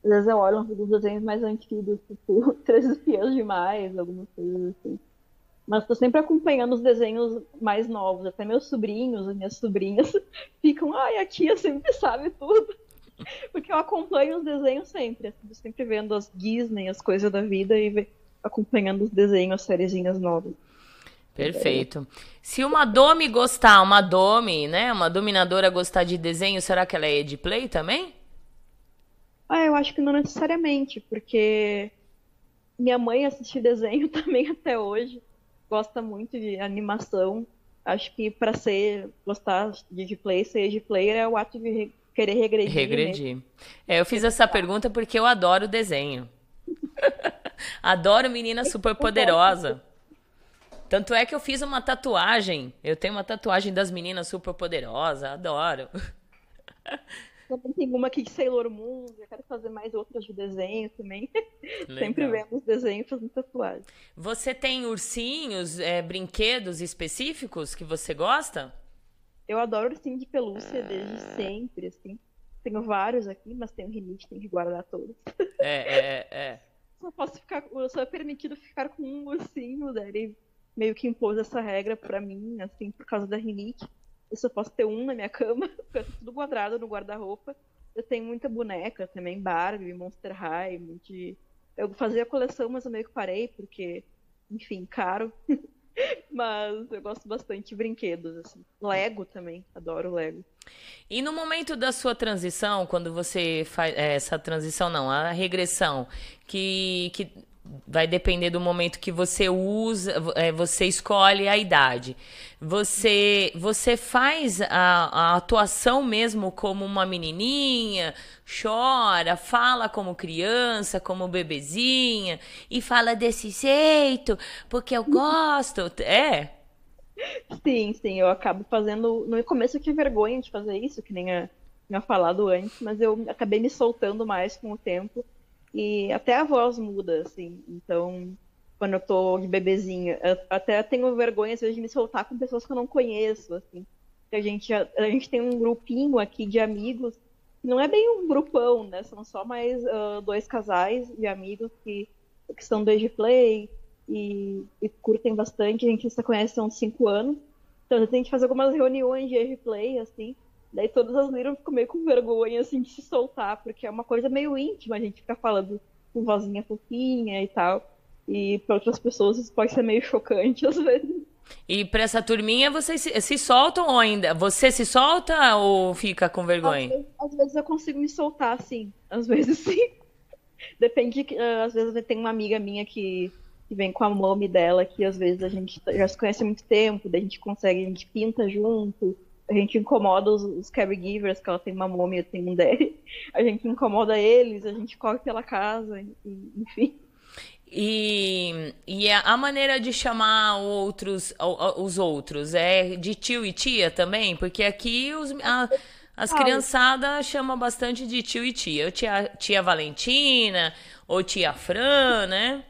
Às vezes eu olho uns desenhos mais antigos, tipo Três Espiãs Demais, algumas coisas assim. Mas tô sempre acompanhando os desenhos mais novos. Até meus sobrinhos e minhas sobrinhas ficam, ai, a tia sempre sabe tudo. Porque eu acompanho os desenhos sempre. Assim, sempre vendo as Disney, as coisas da vida e acompanhando os desenhos, as sériezinhas novas. Perfeito. Se uma Domi gostar, uma Domi, né? Uma dominadora gostar de desenho, será que ela é de play também? Ah, eu acho que não necessariamente, porque minha mãe assiste desenho também até hoje. Gosta muito de animação. Acho que para ser gostar de play, ser de player é o ato de querer regredir. Né? Regredir. É, eu fiz essa pergunta porque eu adoro desenho. adoro menina super poderosa. Tanto é que eu fiz uma tatuagem. Eu tenho uma tatuagem das meninas super poderosas, adoro. Também tem uma aqui de Sailor Moon, eu quero fazer mais outras de desenho também. Sempre vendo os desenhos fazendo tatuagem. Você tem ursinhos, é, brinquedos específicos que você gosta? Eu adoro ursinho de pelúcia desde sempre, assim. Tenho vários aqui, mas tenho rinite, tenho que guardar todos. É, é, é. Só posso ficar, só é permitido ficar com um ursinho, daí meio que impôs essa regra para mim, assim, por causa da rinite. Eu só posso ter um na minha cama, fica tudo quadrado no guarda-roupa. Eu tenho muita boneca também, Barbie, Monster High, muito... Eu fazia coleção, mas eu meio que parei, porque, enfim, caro. mas eu gosto bastante de brinquedos, assim. Lego também, adoro Lego. E no momento da sua transição, quando você faz é, essa transição, não, a regressão, que, que vai depender do momento que você usa, é, você escolhe a idade. Você, você faz a, a, atuação mesmo como uma menininha, chora, fala como criança, como bebezinha, e fala desse jeito, porque eu gosto. É? Sim, sim, eu acabo fazendo. No começo eu tinha vergonha de fazer isso, que nem eu tinha falado antes, mas eu acabei me soltando mais com o tempo. E até a voz muda, assim. Então, quando eu tô de bebezinha, eu até tenho vergonha, às vezes, de me soltar com pessoas que eu não conheço, assim. A gente, a, a gente tem um grupinho aqui de amigos, não é bem um grupão, né? São só mais uh, dois casais de amigos que, que são do play e, e, curtem bastante. A gente se conhece há uns cinco anos. Então, a gente faz algumas reuniões de play, assim. Daí todas as liras ficam meio com vergonha, assim, de se soltar, porque é uma coisa meio íntima a gente ficar falando com vozinha fofinha e tal. E para outras pessoas isso pode ser meio chocante às vezes. E para essa turminha vocês se, se, soltam ou ainda? Você se solta ou fica com vergonha? Às vezes, às vezes eu consigo me soltar, sim. Às vezes sim. Depende, uh, às vezes tem uma amiga minha que, que vem com a mami dela, que às vezes a gente já se conhece há muito tempo, daí a gente consegue, a gente pinta junto, a gente incomoda os, os caregivers, que ela tem uma múmia, tem um daddy. A gente incomoda eles, a gente corre pela casa, e, enfim. E, e a maneira de chamar outros, os outros é de tio e tia também? Porque aqui os, a, as criançadas chamam bastante de tio e tia. Tia, tia Valentina, ou tia Fran, né?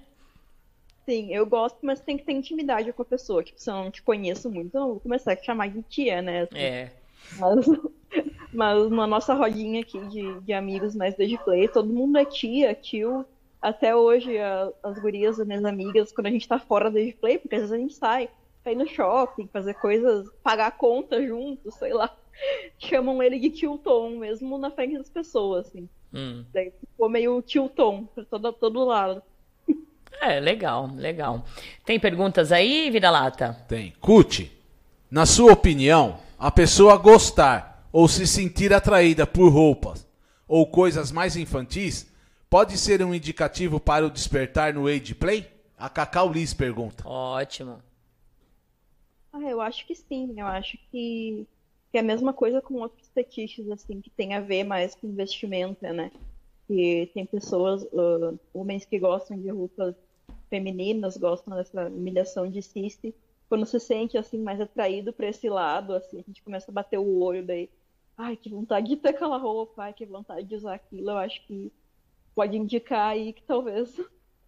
Sim, eu gosto, mas tem que ter intimidade com a pessoa. Tipo, se eu não te conheço muito, eu não vou começar a te chamar de tia, né? Assim, é. Mas, mas na nossa rodinha aqui de, de amigos mais de play, todo mundo é tia, tio. Até hoje, a, as gurias, as minhas amigas, quando a gente tá fora do play, porque às vezes a gente sai pra ir no shopping, fazer coisas, pagar conta junto, sei lá. Chamam ele de tio Tom, mesmo na frente das pessoas, assim. Hum. Daí ficou meio tio Tom pra todo, todo lado. É, legal, legal. Tem perguntas aí, Vira-Lata? Tem. Cuti, na sua opinião, a pessoa gostar ou se sentir atraída por roupas ou coisas mais infantis pode ser um indicativo para o despertar no age play? A Cacau Liz pergunta. Ótimo. Ah, eu acho que sim. Eu acho que, que é a mesma coisa com outros fetiches, assim, que tem a ver mais com investimento, né? Que tem pessoas, uh, homens que gostam de roupas femininas, gostam dessa humilhação de ciste. Quando se sente assim mais atraído para esse lado, assim, a gente começa a bater o olho daí, ai, que vontade de ter aquela roupa, ai, que vontade de usar aquilo. Eu acho que pode indicar aí que talvez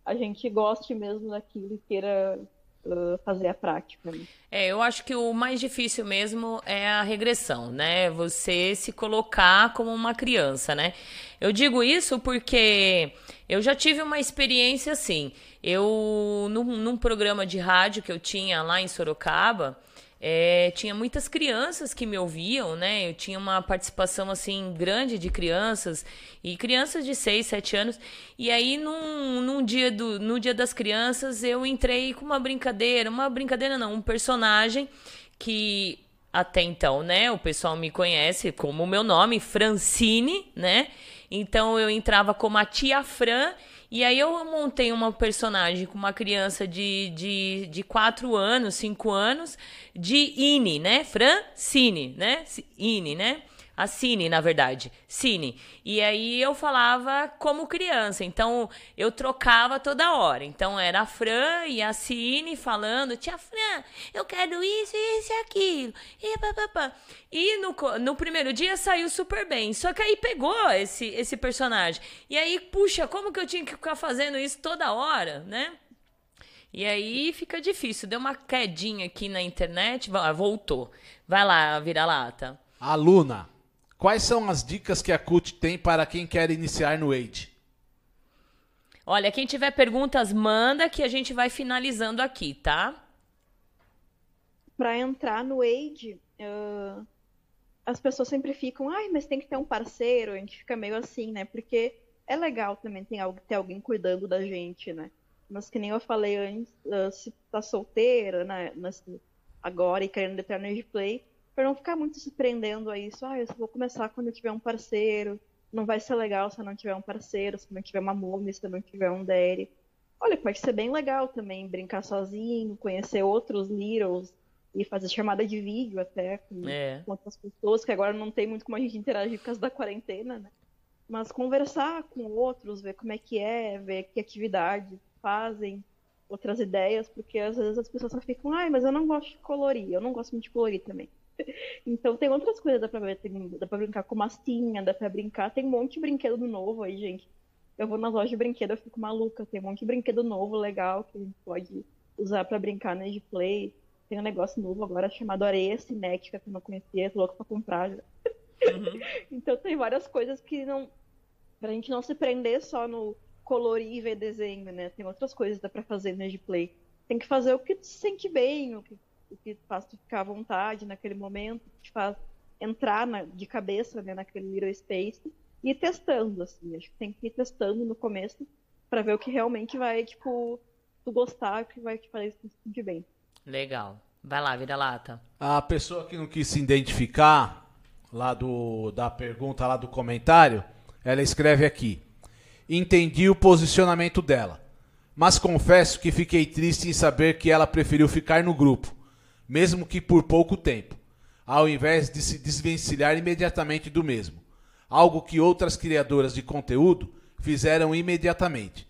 a gente goste mesmo daquilo e queira uh, fazer a prática. Né? É, eu acho que o mais difícil mesmo é a regressão, né? Você se colocar como uma criança, né? Eu digo isso porque eu já tive uma experiência assim. Eu, num, num programa de rádio que eu tinha lá em Sorocaba, é, tinha muitas crianças que me ouviam, né? Eu tinha uma participação assim grande de crianças e crianças de 6, 7 anos. E aí num, num dia do no dia das crianças eu entrei com uma brincadeira, uma brincadeira não, um personagem que até então, né, o pessoal me conhece como o meu nome, Francine, né? Então eu entrava como a tia Fran e aí eu montei uma personagem com uma criança de, de, de 4 anos, 5 anos, de Ine, né? Francine, né? Ine, né? A Cine, na verdade. Cine. E aí eu falava como criança. Então eu trocava toda hora. Então era a Fran e a Cine falando: Tia Fran, eu quero isso, isso e aquilo. E, pá, pá, pá. e no, no primeiro dia saiu super bem. Só que aí pegou esse, esse personagem. E aí, puxa, como que eu tinha que ficar fazendo isso toda hora, né? E aí fica difícil. Deu uma quedinha aqui na internet. Voltou. Vai lá, vira-lata. Aluna. Quais são as dicas que a CUT tem para quem quer iniciar no Age? Olha, quem tiver perguntas, manda que a gente vai finalizando aqui, tá? Para entrar no Age, uh, as pessoas sempre ficam, ai, mas tem que ter um parceiro, a gente fica meio assim, né? Porque é legal também ter, ter alguém cuidando da gente, né? Mas que nem eu falei antes, uh, se tá solteira, né, agora e querendo entrar no Age Play, para não ficar muito se prendendo a isso. Ah, eu só vou começar quando eu tiver um parceiro. Não vai ser legal se eu não tiver um parceiro, se eu não tiver uma move, se eu não tiver um Daddy. Olha, pode ser bem legal também brincar sozinho, conhecer outros Littles e fazer chamada de vídeo até com, é. com outras pessoas, que agora não tem muito como a gente interagir por causa da quarentena, né? Mas conversar com outros, ver como é que é, ver que atividade fazem, outras ideias, porque às vezes as pessoas só ficam, ai, mas eu não gosto de colorir, eu não gosto muito de colorir também. Então tem outras coisas, dá pra ver, tem, dá pra brincar com mastinha, dá pra brincar, tem um monte de brinquedo novo aí, gente. Eu vou nas lojas de brinquedo, eu fico maluca, tem um monte de brinquedo novo, legal, que a gente pode usar para brincar na play. Tem um negócio novo agora chamado areia cinética, que eu não conhecia, tô louco pra comprar já. Uhum. então tem várias coisas que não. Pra gente não se prender só no colorir e ver desenho, né? Tem outras coisas que dá pra fazer na play. Tem que fazer o que tu se sente bem, o que o que faz tu ficar à vontade naquele momento, te faz entrar na, de cabeça né, naquele little space e ir testando, assim. Acho que tem que ir testando no começo para ver o que realmente vai, tipo, tu gostar, o que vai te fazer se sentir bem. Legal. Vai lá, vira lata. A pessoa que não quis se identificar lá do da pergunta lá do comentário, ela escreve aqui: "Entendi o posicionamento dela, mas confesso que fiquei triste em saber que ela preferiu ficar no grupo mesmo que por pouco tempo, ao invés de se desvencilhar imediatamente do mesmo, algo que outras criadoras de conteúdo fizeram imediatamente.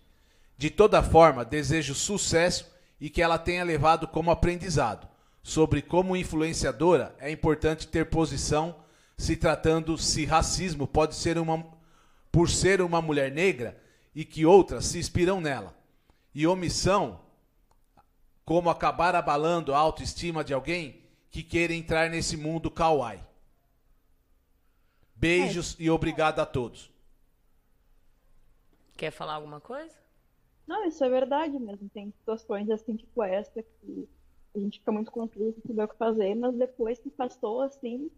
De toda forma, desejo sucesso e que ela tenha levado como aprendizado sobre como influenciadora é importante ter posição se tratando se racismo pode ser uma por ser uma mulher negra e que outras se inspiram nela. E omissão como acabar abalando a autoestima de alguém que queira entrar nesse mundo kawaii. Beijos é. e obrigado a todos. Quer falar alguma coisa? Não, isso é verdade mesmo. Tem situações assim, tipo essa, que a gente fica muito confuso, não saber o que fazer, mas depois que passou, assim,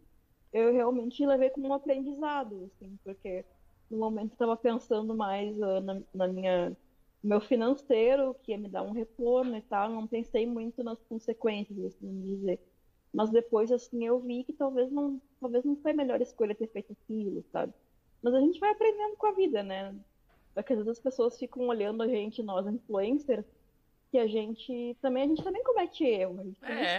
eu realmente levei como um aprendizado, assim, porque no momento eu estava pensando mais uh, na, na minha meu financeiro, que ia me dar um retorno e tal, não pensei muito nas consequências, assim dizer. Mas depois, assim, eu vi que talvez não, talvez não foi a melhor escolha ter feito aquilo, sabe? Mas a gente vai aprendendo com a vida, né? Porque às vezes as pessoas ficam olhando a gente, nós influencers, que a gente também a gente também comete erro, a gente é.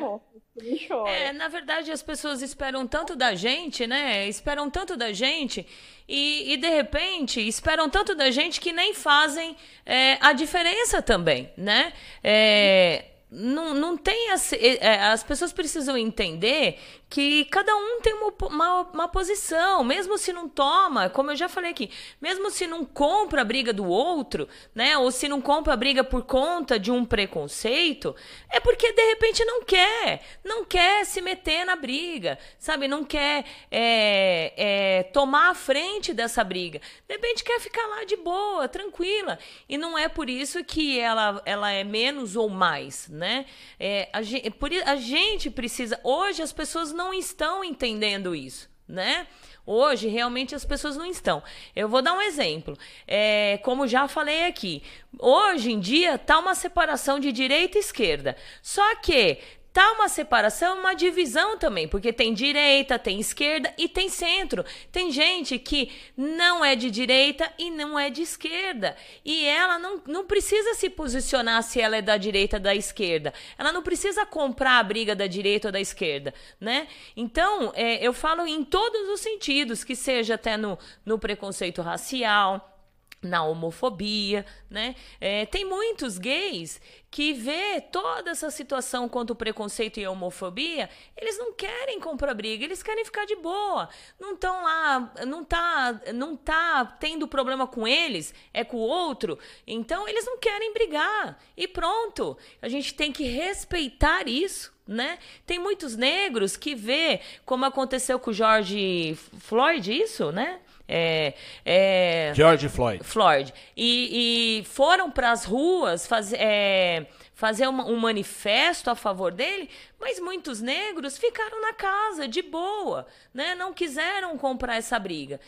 chora. É, na verdade as pessoas esperam tanto da gente, né? Esperam tanto da gente e, e de repente esperam tanto da gente que nem fazem é, a diferença também, né? É, não, não tem as, é, as pessoas precisam entender que cada um tem uma, uma, uma, posição, mesmo se não toma, como eu já falei aqui, mesmo se não compra a briga do outro, né? Ou se não compra a briga por conta de um preconceito, é porque de repente não quer, não quer se meter na briga, sabe? Não quer é, é, tomar a frente dessa briga. De repente quer ficar lá de boa, tranquila. E não é por isso que ela, ela é menos ou mais, né? É, a, gente, por, a gente precisa. Hoje as pessoas não estão entendendo isso, né? Hoje, realmente, as pessoas não estão. Eu vou dar um exemplo. É, como já falei aqui, hoje em dia está uma separação de direita e esquerda. Só que tá uma separação, uma divisão também, porque tem direita, tem esquerda e tem centro. Tem gente que não é de direita e não é de esquerda. E ela não, não precisa se posicionar se ela é da direita ou da esquerda. Ela não precisa comprar a briga da direita ou da esquerda, né? Então, é, eu falo em todos os sentidos, que seja até no, no preconceito racial, na homofobia, né? É, tem muitos gays que vê toda essa situação contra o preconceito e a homofobia, eles não querem comprar briga, eles querem ficar de boa. Não estão lá, não tá, não tá tendo problema com eles, é com o outro. Então eles não querem brigar. E pronto. A gente tem que respeitar isso. Né? Tem muitos negros que vê como aconteceu com o George Floyd, isso, né? É, é, George Floyd. Floyd. E, e foram para as ruas fazer, é, fazer uma, um manifesto a favor dele, mas muitos negros ficaram na casa, de boa, né? não quiseram comprar essa briga.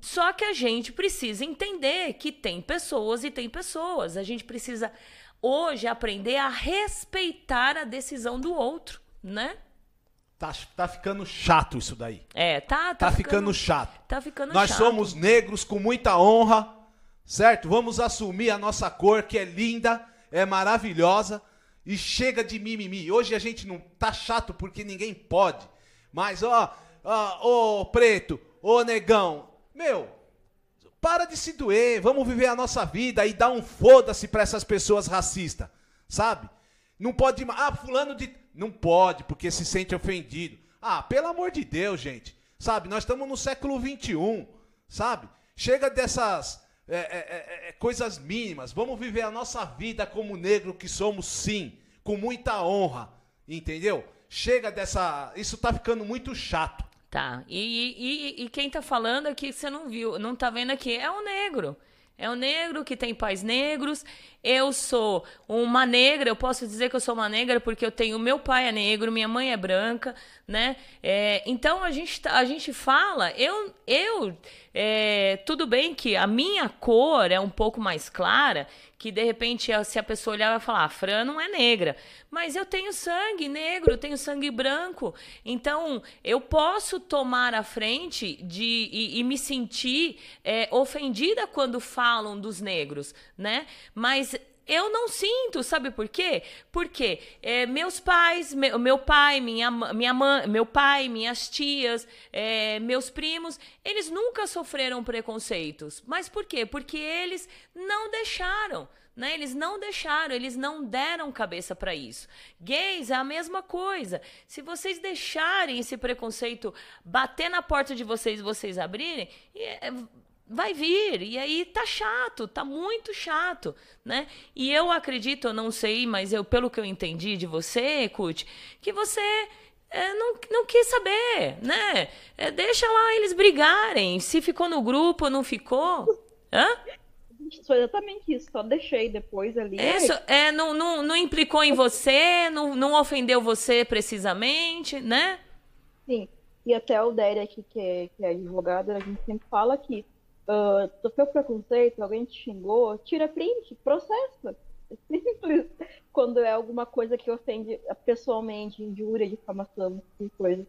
Só que a gente precisa entender que tem pessoas e tem pessoas. A gente precisa hoje aprender a respeitar a decisão do outro, né? Tá, tá ficando chato isso daí. É, tá, tá, tá ficando, ficando, chato. Tá ficando Nós chato. somos negros com muita honra, certo? Vamos assumir a nossa cor que é linda, é maravilhosa e chega de mimimi. Hoje a gente não tá chato porque ninguém pode. Mas ó, ó, ô preto, ô negão, meu, para de se doer, vamos viver a nossa vida e dar um foda-se para essas pessoas racistas, sabe? Não pode, ah, fulano de não pode, porque se sente ofendido. Ah, pelo amor de Deus, gente. Sabe, nós estamos no século XXI, sabe? Chega dessas é, é, é, é, coisas mínimas. Vamos viver a nossa vida como negro que somos, sim, com muita honra, entendeu? Chega dessa. Isso tá ficando muito chato. Tá. E, e, e quem tá falando aqui, você não viu, não tá vendo aqui, é o negro. É o negro que tem pais negros. Eu sou uma negra, eu posso dizer que eu sou uma negra porque eu tenho meu pai é negro, minha mãe é branca, né? É, então a gente, tá, a gente fala, eu, eu é, tudo bem que a minha cor é um pouco mais clara, que de repente se a pessoa olhar vai falar, a ah, Fran não é negra, mas eu tenho sangue negro, eu tenho sangue branco, então eu posso tomar a frente de e, e me sentir é, ofendida quando falam dos negros, né? Mas eu não sinto, sabe por quê? Porque é, meus pais, meu, meu pai, minha, minha mãe, meu pai, minhas tias, é, meus primos, eles nunca sofreram preconceitos. Mas por quê? Porque eles não deixaram. Né? Eles não deixaram, eles não deram cabeça para isso. Gays é a mesma coisa. Se vocês deixarem esse preconceito bater na porta de vocês, vocês abrirem, é, vai vir. E aí tá chato, tá muito chato, né? E eu acredito, eu não sei, mas eu pelo que eu entendi de você, Kut, que você é, não, não quis saber, né? É, deixa lá eles brigarem. Se ficou no grupo, não ficou. Hã? Foi exatamente isso, só deixei depois ali. Isso, é, não, não, não implicou em você, não, não ofendeu você precisamente, né? Sim, e até o Derek, que é, que é advogado, a gente sempre fala que uh, sofreu preconceito, alguém te xingou, tira print, processa. É simples. Quando é alguma coisa que ofende pessoalmente, injúria, difamação, tipo coisa.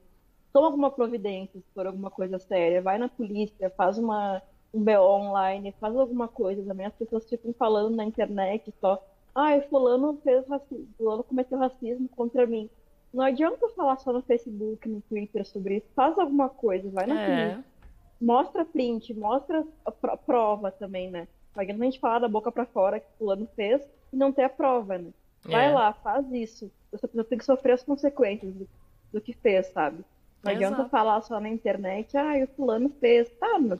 Toma alguma providência se for alguma coisa séria. Vai na polícia, faz uma, um BO online, faz alguma coisa. Também as pessoas ficam falando na internet só. Ah, fulano fez racismo, fulano cometeu racismo contra mim. Não adianta falar só no Facebook, no Twitter sobre isso. Faz alguma coisa, vai na é. polícia mostra print, mostra a prova também, né? Não a gente falar da boca para fora que o fulano fez e não ter a prova, né? Vai É. lá, faz isso. Essa pessoa tem que sofrer as consequências do, do que fez, sabe? Não adianta Exato. falar só na internet, ah, o fulano fez. Tá, mas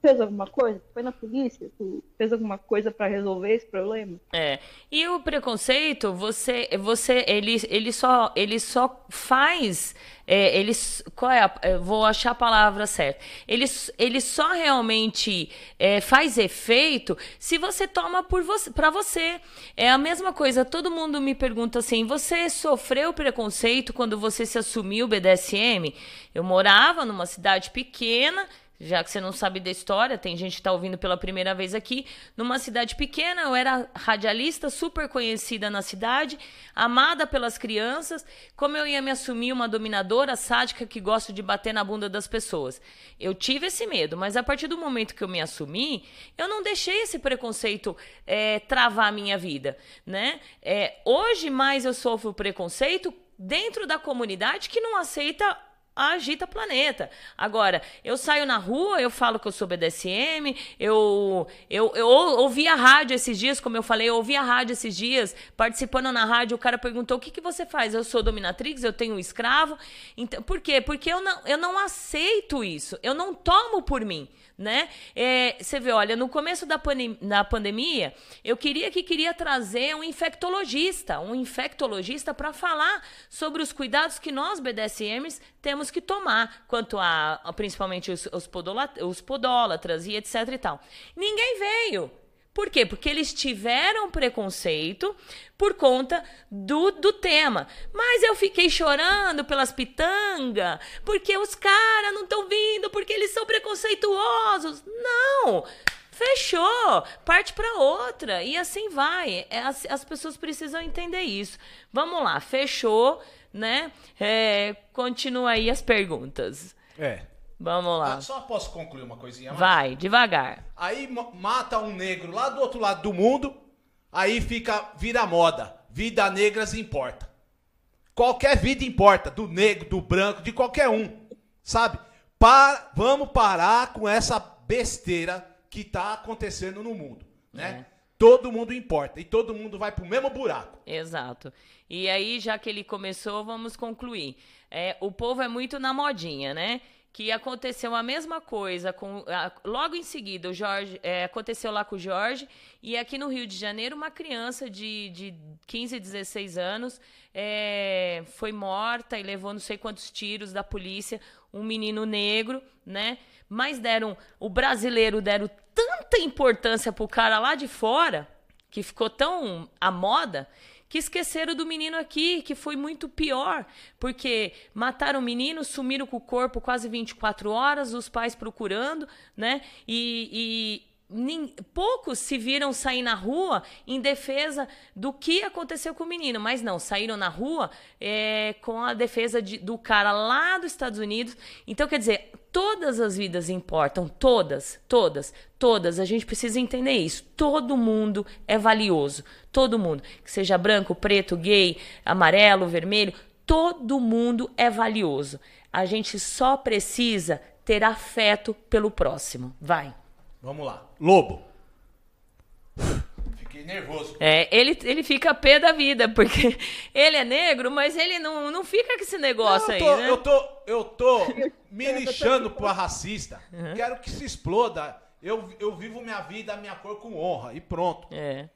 fez alguma coisa? Foi na polícia? Tu fez alguma coisa pra resolver esse problema? É. E o preconceito, você, você, ele, ele só, ele só faz, é, ele, qual é a, vou achar a palavra certa. Ele, ele só realmente é, faz efeito se você toma por você, para você. É a mesma coisa. Todo mundo me pergunta assim: você sofreu preconceito quando você se assumiu BDSM? Eu morava numa cidade pequena já que você não sabe da história, tem gente que está ouvindo pela primeira vez aqui. Numa cidade pequena, eu era radialista, super conhecida na cidade, amada pelas crianças. Como eu ia me assumir uma dominadora sádica que gosta de bater na bunda das pessoas? Eu tive esse medo, mas a partir do momento que eu me assumi, eu não deixei esse preconceito eh, travar a minha vida, né? Eh, hoje mais eu sofro preconceito dentro da comunidade que não aceita Agita Planeta. Agora, eu saio na rua, eu falo que eu sou BDSM, eu, eu, eu ou- ouvi a rádio esses dias, como eu falei, eu ouvi a rádio esses dias, participando na rádio, o cara perguntou, o que, que você faz? Eu sou dominatrix, eu tenho um escravo. Então, por quê? Porque eu não, eu não aceito isso, eu não tomo por mim. Né? É, você vê, olha, no começo da, da pandemia, eu queria que queria trazer um infectologista, um infectologista para falar sobre os cuidados que nós BDSMs temos que tomar quanto a, a principalmente os, os, os podólatras e etc e tal. Ninguém veio. Por quê? Porque eles tiveram preconceito por conta do, do tema. Mas eu fiquei chorando pelas pitangas, porque os caras não estão vindo, porque eles são preconceituosos. Não! Fechou! Parte para outra. E assim vai. É, As, as pessoas precisam entender isso. Vamos lá, fechou, né? É, continua aí as perguntas. É. Vamos lá. Ah, só posso concluir uma coisinha mais? Vai, devagar. Aí ma- mata um negro lá do outro lado do mundo, aí fica vira moda. Vida negras importa. Qualquer vida importa, do negro, do branco, de qualquer um, sabe? Pa- vamos parar com essa besteira que tá acontecendo no mundo, né? Todo mundo importa e todo mundo vai pro mesmo buraco. Exato. E aí, já que ele começou, vamos concluir. É, o povo é muito na modinha, né? Que aconteceu a mesma coisa com. a- logo em seguida, o Jorge. é, aconteceu lá com o Jorge. E aqui no Rio de Janeiro, uma criança de, de 15, 16 anos é, foi morta e levou não sei quantos tiros da polícia. Um menino negro, né? Mas deram. O brasileiro deram tanta importância pro cara lá de fora que ficou tão à moda que esqueceram do menino aqui, que foi muito pior, porque mataram o menino, sumiram com o corpo quase 24 horas, os pais procurando, né? E, poucos se viram sair na rua em defesa do que aconteceu com o menino, mas não, saíram na rua é, com a defesa de- do cara lá dos Estados Unidos. Então, quer dizer, todas as vidas importam, todas, todas, todas. A gente precisa entender isso. Todo mundo é valioso, todo mundo, que seja branco, preto, gay, amarelo, vermelho, todo mundo é valioso. A gente só precisa ter afeto pelo próximo. Vai. Vamos lá. Lobo. Fiquei nervoso. É, ele, ele fica pé da vida, porque ele é negro, mas ele não, não fica com esse negócio eu, aí, tô, né? eu tô, eu tô me lixando pra racista. Uhum. Quero que se exploda. Eu, eu vivo minha vida, minha cor com honra e pronto. É.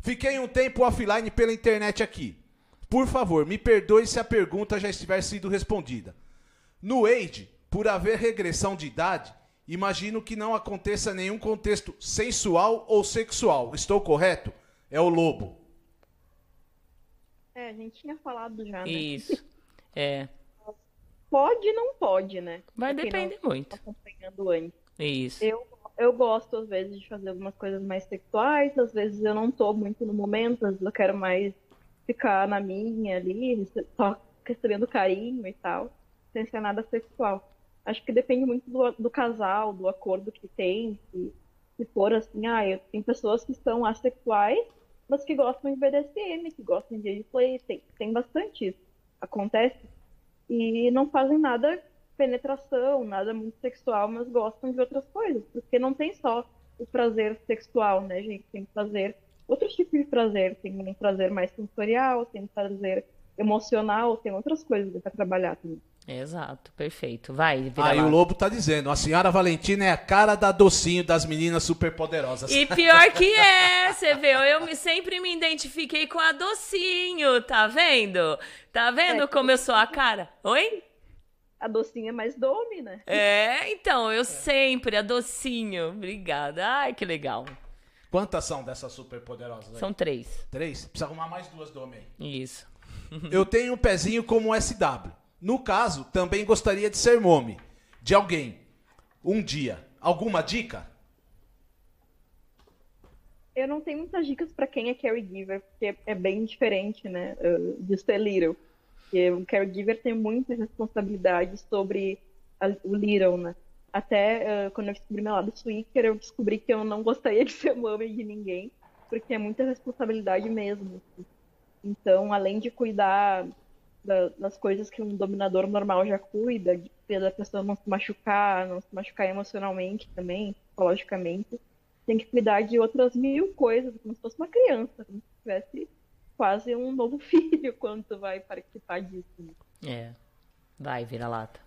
Fiquei um tempo offline pela internet aqui. Por favor, me perdoe se a pergunta já estiver sido respondida. No Age, por haver regressão de idade, imagino que não aconteça nenhum contexto sensual ou sexual. Estou correto? É o lobo. É, a gente tinha falado já, né? Isso. É. Pode e não pode, né? Vai depender não muito. tá acompanhando antes. Isso. Eu, eu gosto, às vezes, de fazer algumas coisas mais sexuais, às vezes eu não tô muito no momento, às vezes eu quero mais ficar na minha ali, só recebendo carinho e tal, sem ser nada sexual. Acho que depende muito do, do casal, do acordo que tem, se, se for assim, ah, eu, tem pessoas que são assexuais, mas que gostam de BDSM, que gostam de gameplay, tem, tem bastante isso. Acontece. E não fazem nada penetração, nada muito sexual, mas gostam de outras coisas, porque não tem só o prazer sexual, né, gente? Tem prazer outros tipos de prazer. Tem um prazer mais sensorial, tem prazer emocional, tem outras coisas para trabalhar também. Exato, perfeito. Vai, Aí o Lobo tá dizendo, a senhora Valentina é a cara da docinho das meninas superpoderosas. E pior que é, você vê, eu me, sempre me identifiquei com a docinho, tá vendo? Tá vendo É. como eu sou a cara? Oi? A docinha é mais dome, né? É, então, eu sempre, a docinho. Obrigada. Ai, que legal. Quantas são dessas superpoderosas aí? São três. Três? Precisa arrumar mais duas do homem. Isso. Eu tenho um pezinho como SW. No caso, também gostaria de ser nome de alguém. Um dia. Alguma dica? Eu não tenho muitas dicas para quem é caregiver, porque é bem diferente, né, uh, de ser little. Porque o caregiver tem muitas responsabilidades sobre a- o little, né? Até uh, quando eu descobri meu lado sweeper, eu descobri que eu não gostaria de ser mãe de ninguém, porque é muita responsabilidade mesmo. Então, além de cuidar da- das coisas que um dominador normal já cuida, da pessoa não se machucar, não se machucar emocionalmente também, psicologicamente, tem que cuidar de outras mil coisas, como se fosse uma criança, como se tivesse quase um novo filho quando tu vai participar disso. né? É. Vai, vira lata.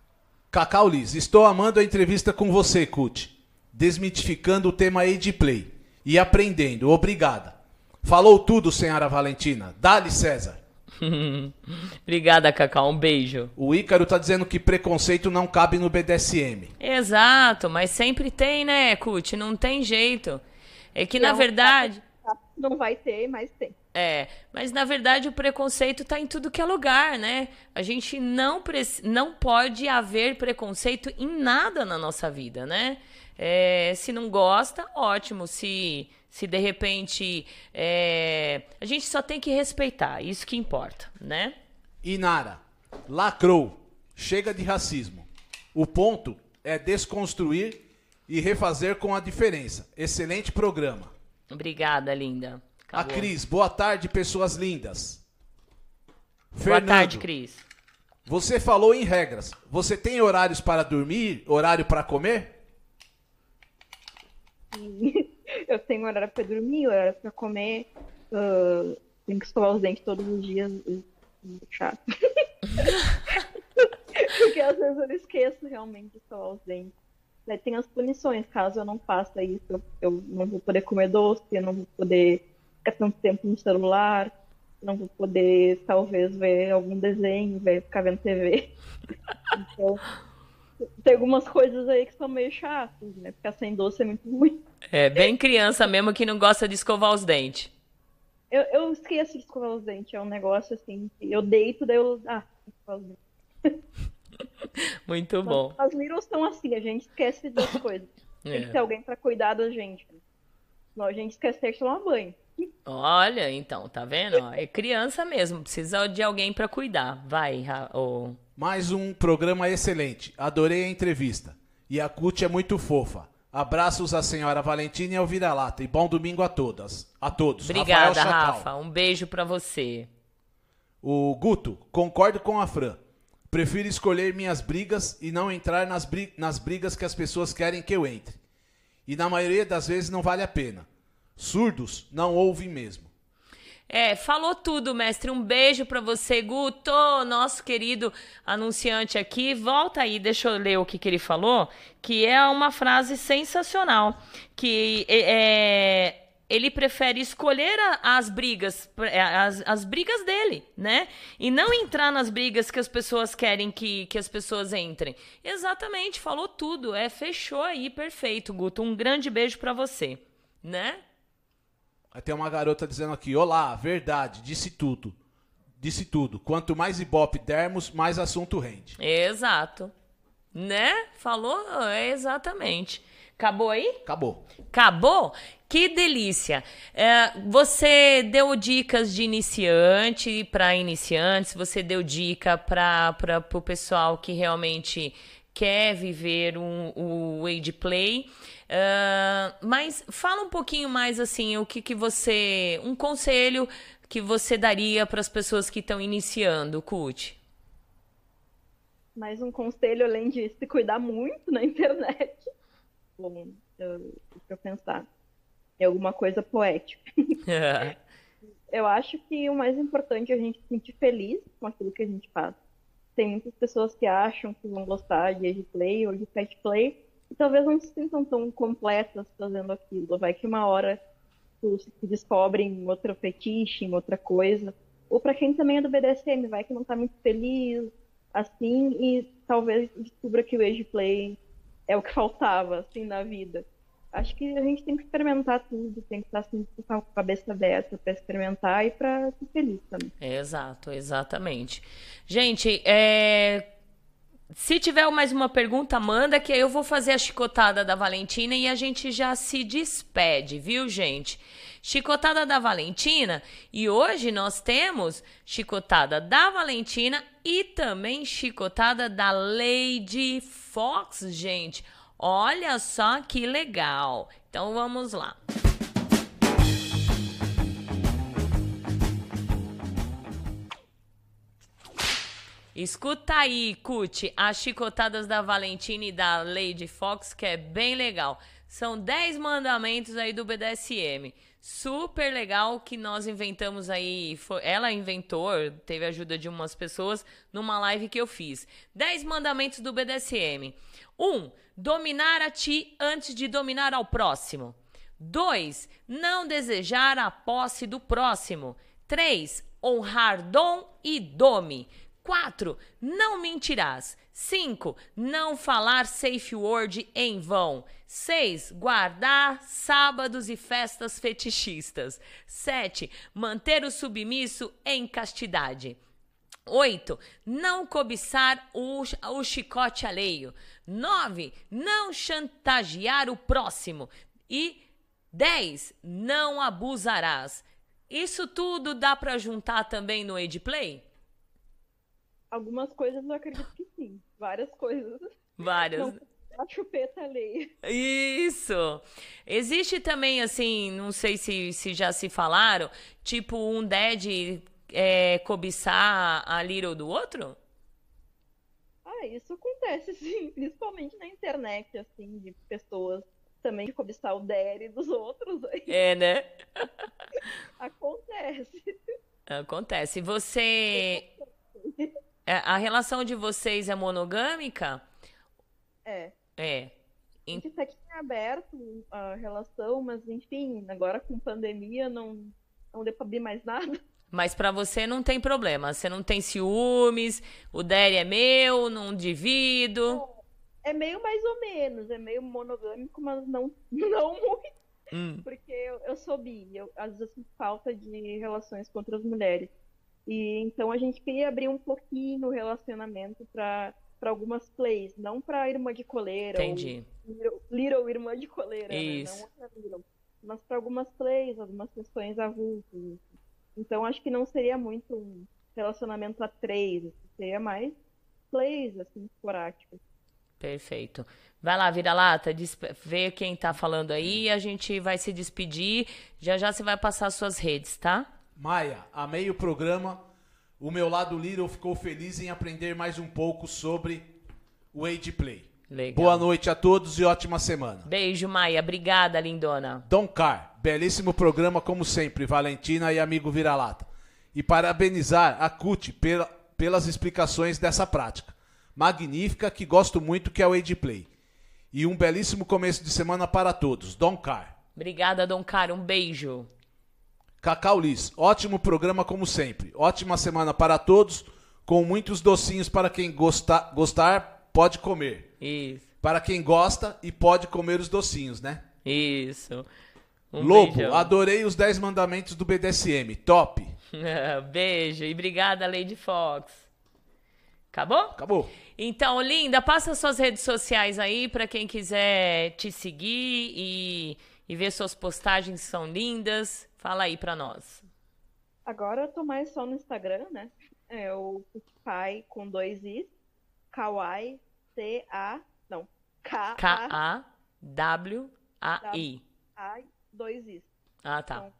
Cacau Liz, estou amando a entrevista com você, Cut. Desmitificando o tema Age Play. E aprendendo. Obrigada. Falou tudo, senhora Valentina. Dá-lhe, César. Obrigada, Cacau. Um beijo. O Ícaro tá dizendo que preconceito não cabe no BDSM. Exato, mas sempre tem, né, Cut? Não tem jeito. É que, na Não, verdade. Não vai ter, mas tem. É, mas na verdade o preconceito tá em tudo que é lugar, né? A gente não, não pode haver preconceito em nada na nossa vida, né? É, se não gosta, ótimo. Se, se de repente. é, a gente só tem que respeitar, isso que importa, né? Inara, lacrou. Chega de racismo. O ponto é desconstruir e refazer com a diferença. Excelente programa. Obrigada, linda. A Acabou. Cris, boa tarde, pessoas lindas. Boa tarde, Cris. Você falou em regras. Você tem horários para dormir, horário para comer? Eu tenho horário para dormir, horário para comer, ah, tenho que escovar os dentes todos os dias. é Chato. Porque às vezes eu esqueço realmente de escovar os dentes. Daí tem as punições, caso eu não faça isso, eu- eu não vou poder comer doce, eu não vou poder ficar tanto tempo no celular, não vou poder talvez ver algum desenho, ver, ficar vendo TV. Então, tem algumas coisas aí que são meio chatas, né? Ficar sem doce é muito ruim. É bem criança mesmo que não gosta de escovar os dentes. Eu, eu esqueço de escovar os dentes, é um negócio assim, eu deito, daí eu. Ah, escovar os dentes. Muito bom. As Littles são assim, a gente esquece das coisas. Tem que ter É. alguém pra cuidar da gente. Senão a gente esquece de tomar banho. Olha, então, tá vendo? É criança mesmo, precisa de alguém pra cuidar. Vai, ô. Mais um programa excelente. Adorei a entrevista. E a CUT é muito fofa. Abraços à senhora Valentina e ao Vira-Lata. E bom domingo a todas. A todos. Obrigada. Rafa. Um beijo pra você. O Guto, concordo com a Fran. Prefiro escolher minhas brigas e não entrar nas, bri- nas brigas que as pessoas querem que eu entre. E na maioria das vezes não vale a pena. Surdos não ouvem mesmo. É, falou tudo, mestre. Um beijo pra você, Guto, nosso querido anunciante aqui. Volta aí, deixa eu ler o que, que ele falou, que é uma frase sensacional. Que é, ele prefere escolher as brigas, é, as, as brigas dele, né? E não entrar nas brigas que as pessoas querem que, que as pessoas entrem. Exatamente, falou tudo. É, fechou aí, perfeito, Guto. Um grande beijo pra você, né? Aí tem uma garota dizendo aqui: Olá, verdade, disse tudo. Disse tudo. Quanto mais ibope dermos, mais assunto rende. Exato. Né? Falou? É exatamente. Acabou aí? Acabou. Acabou? Que delícia! É, você deu dicas de iniciante para iniciantes, você deu dica para o pessoal que realmente quer viver um, o Age Play. Ah, mas fala um pouquinho mais assim, o que, que você. Um conselho que você daria para as pessoas que estão iniciando, Cut. Mais um conselho, além de se cuidar muito na internet. Bom, eu, deixa eu pensar. em alguma coisa poética. eu acho que o mais importante é a gente se sentir feliz com aquilo que a gente faz. Tem muitas pessoas que acham que vão gostar de play ou de pet play e talvez não se sintam tão completas fazendo aquilo. Vai que uma hora tu se descobrem em outro fetiche, outra coisa. Ou para quem também é do BDSM, vai que não tá muito feliz assim e talvez descubra que o age play é o que faltava assim na vida acho que a gente tem que experimentar tudo, tem que estar assim, com a cabeça aberta para experimentar e para ser feliz também. Exato, exatamente. Gente, é... se tiver mais uma pergunta, manda que aí eu vou fazer a chicotada da Valentina e a gente já se despede, viu, gente? Chicotada da Valentina e hoje nós temos chicotada da Valentina e também chicotada da Lady Fox, gente. Olha só que legal. Então vamos lá. Escuta aí, Cut, as chicotadas da Valentina e da Lady Fox, que é bem legal. São 10 mandamentos aí do BDSM. Super legal que nós inventamos aí. Foi, ela inventou, teve ajuda de umas pessoas numa live que eu fiz. 10 mandamentos do BDSM. 1. Um, dominar a ti antes de dominar ao próximo. 2. Não desejar a posse do próximo. 3. Honrar dom e dome. 4. Não mentirás. 5. Não falar safe word em vão. 6. Guardar sábados e festas fetichistas. 7. Manter o submisso em castidade. 8. Não cobiçar o, o chicote alheio. 9. Não chantagear o próximo. E 10. Não abusarás. Isso tudo dá para juntar também no Age Play? Algumas coisas eu acredito que sim. Várias coisas. Várias. Não, a chupeta alheia. Isso! Existe também, assim, não sei se, se já se falaram, tipo um dead é, cobiçar a Little do outro? Ah, isso acontece, sim. Principalmente na internet, assim, de pessoas também cobiçar o Derry dos outros. É, né? acontece. Acontece. Você. É, a relação de vocês é monogâmica? É. É. A gente até tinha aberto a relação, mas enfim, agora com pandemia não, não deu pra abrir mais nada. Mas para você não tem problema, você não tem ciúmes, o Derry é meu, não divido. É meio mais ou menos, é meio monogâmico, mas não, não muito. Hum. Porque eu, eu sou bi, eu, às vezes falta de relações com outras mulheres. E então a gente queria abrir um pouquinho o relacionamento para para algumas plays, não para irmã de coleira. Entendi. Little, little, irmã de coleira, Isso. Né? não. Mas para algumas plays, algumas questões avulsas. Então acho que não seria muito um relacionamento a três, seria mais plays, assim, esporádicos. Perfeito. Vai lá, vira-lata, vê quem tá falando aí a gente vai se despedir. Já já você vai passar suas redes, tá? Maia, amei o programa. O meu lado Little ficou feliz em aprender mais um pouco sobre o Age Play. Legal. Boa noite a todos e ótima semana. Beijo, Maia. Obrigada, lindona. Dom Car, belíssimo programa como sempre, Valentina e amigo Vira-Lata. E parabenizar a CUT pela, pelas explicações dessa prática. Magnífica, que gosto muito, que é o Age Play. E um belíssimo começo de semana para todos. Dom Car. Obrigada, Dom Car. Um beijo. Cacau Liz, ótimo programa como sempre. Ótima semana para todos, com muitos docinhos para quem gostar, gostar pode comer. Isso. Para quem gosta e pode comer os docinhos, né? Isso. Um Lobo, beijão. adorei os 10 mandamentos do BDSM. Top. Beijo e obrigada, Lady Fox. Acabou? Acabou. Então, linda, passa suas redes sociais aí para quem quiser te seguir e, e ver suas postagens são lindas. Fala aí pra nós. Agora eu tô mais só no Instagram, né? É o Pai com dois Is. Kawaii, C-A. Não. K-A-W-A-I. A, dois Is. Ah, tá. Então,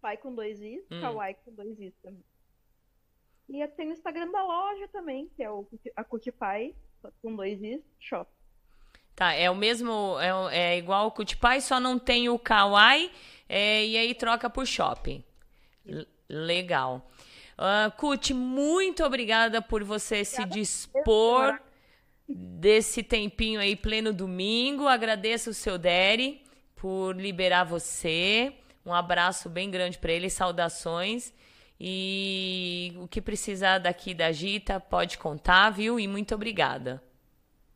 pai com dois Is, hum. Kawaii com dois Is também. E tem o Instagram da loja também, que é o, a Cutipai, com dois Is, shop. Tá, é o mesmo, é, é igual o Cutipai, só não tem o Kawaii é, e aí troca por shopping. L legal. Uh, Cut, muito obrigada por você se dispor desse tempinho aí, pleno domingo. Agradeço o seu Derry por liberar você. Um abraço bem grande para ele, saudações. E o que precisar daqui da Gita, pode contar, viu? E muito obrigada.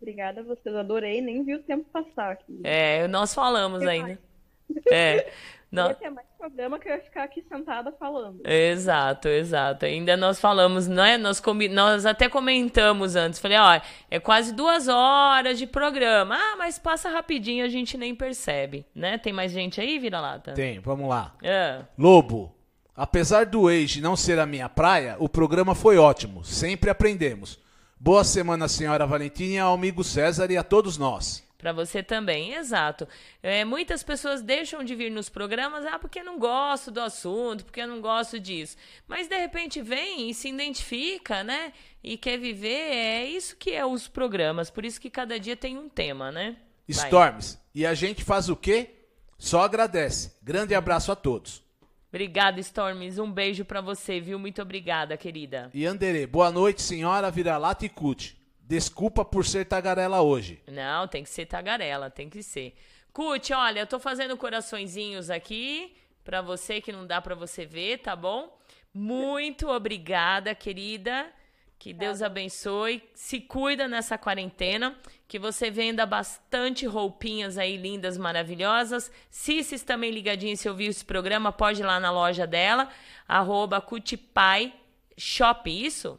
Obrigada a vocês, adorei, nem vi o tempo passar aqui. É, nós falamos ainda. É. Não. Ia ter mais programa que eu ia ficar aqui sentada falando. Exato, exato. Ainda nós falamos, né? Nós, comi... nós até comentamos antes. Falei, ó, é quase duas horas de programa. Ah, mas passa rapidinho, a gente nem percebe, né? Tem mais gente aí, vira-lata? Tem, vamos lá. É. Lobo, apesar do Age não ser a minha praia, o programa foi ótimo. Sempre aprendemos. Boa semana, senhora Valentina, ao amigo César e a todos nós. Para você também, exato. É, muitas pessoas deixam de vir nos programas, ah, porque não gosto do assunto, porque não gosto disso. Mas de repente vem e se identifica, né? E quer viver, é isso que é os programas. Por isso que cada dia tem um tema, né? Vai. Storms, e a gente faz o quê? Só agradece. Grande abraço a todos. Obrigada, Storms. Um beijo para você, viu? Muito obrigada, querida. E Anderê, boa noite, senhora Vira-Lata e Cut. Desculpa por ser tagarela hoje. Não, tem que ser tagarela, tem que ser. Cut, olha, eu tô fazendo coraçõezinhos aqui para você que não dá para você ver, tá bom? Muito obrigada, querida. Que Deus abençoe. Se cuida nessa quarentena. Que você venda bastante roupinhas aí lindas, maravilhosas. Cissis também ligadinho, se ouvir esse programa, pode ir lá na loja dela. Arroba Cutipai Shop, isso?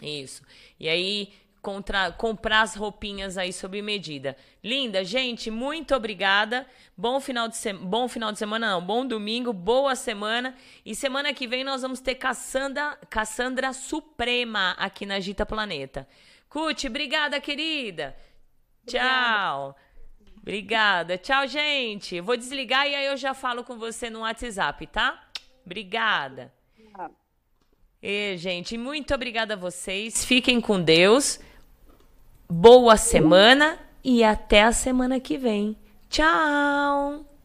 Isso. E aí, contra, comprar as roupinhas aí sob medida. Linda, gente, muito obrigada. Bom final de semana, bom final de semana não, bom domingo, boa semana. E semana que vem nós vamos ter Cassandra, Cassandra Suprema aqui na Gita Planeta. Cuti, obrigada, querida. Tchau. Obrigada. Tchau, gente. Vou desligar e aí eu já falo com você no WhatsApp, tá? Obrigada. E, gente, muito obrigada a vocês. Fiquem com Deus. Boa semana e até a semana que vem. Tchau!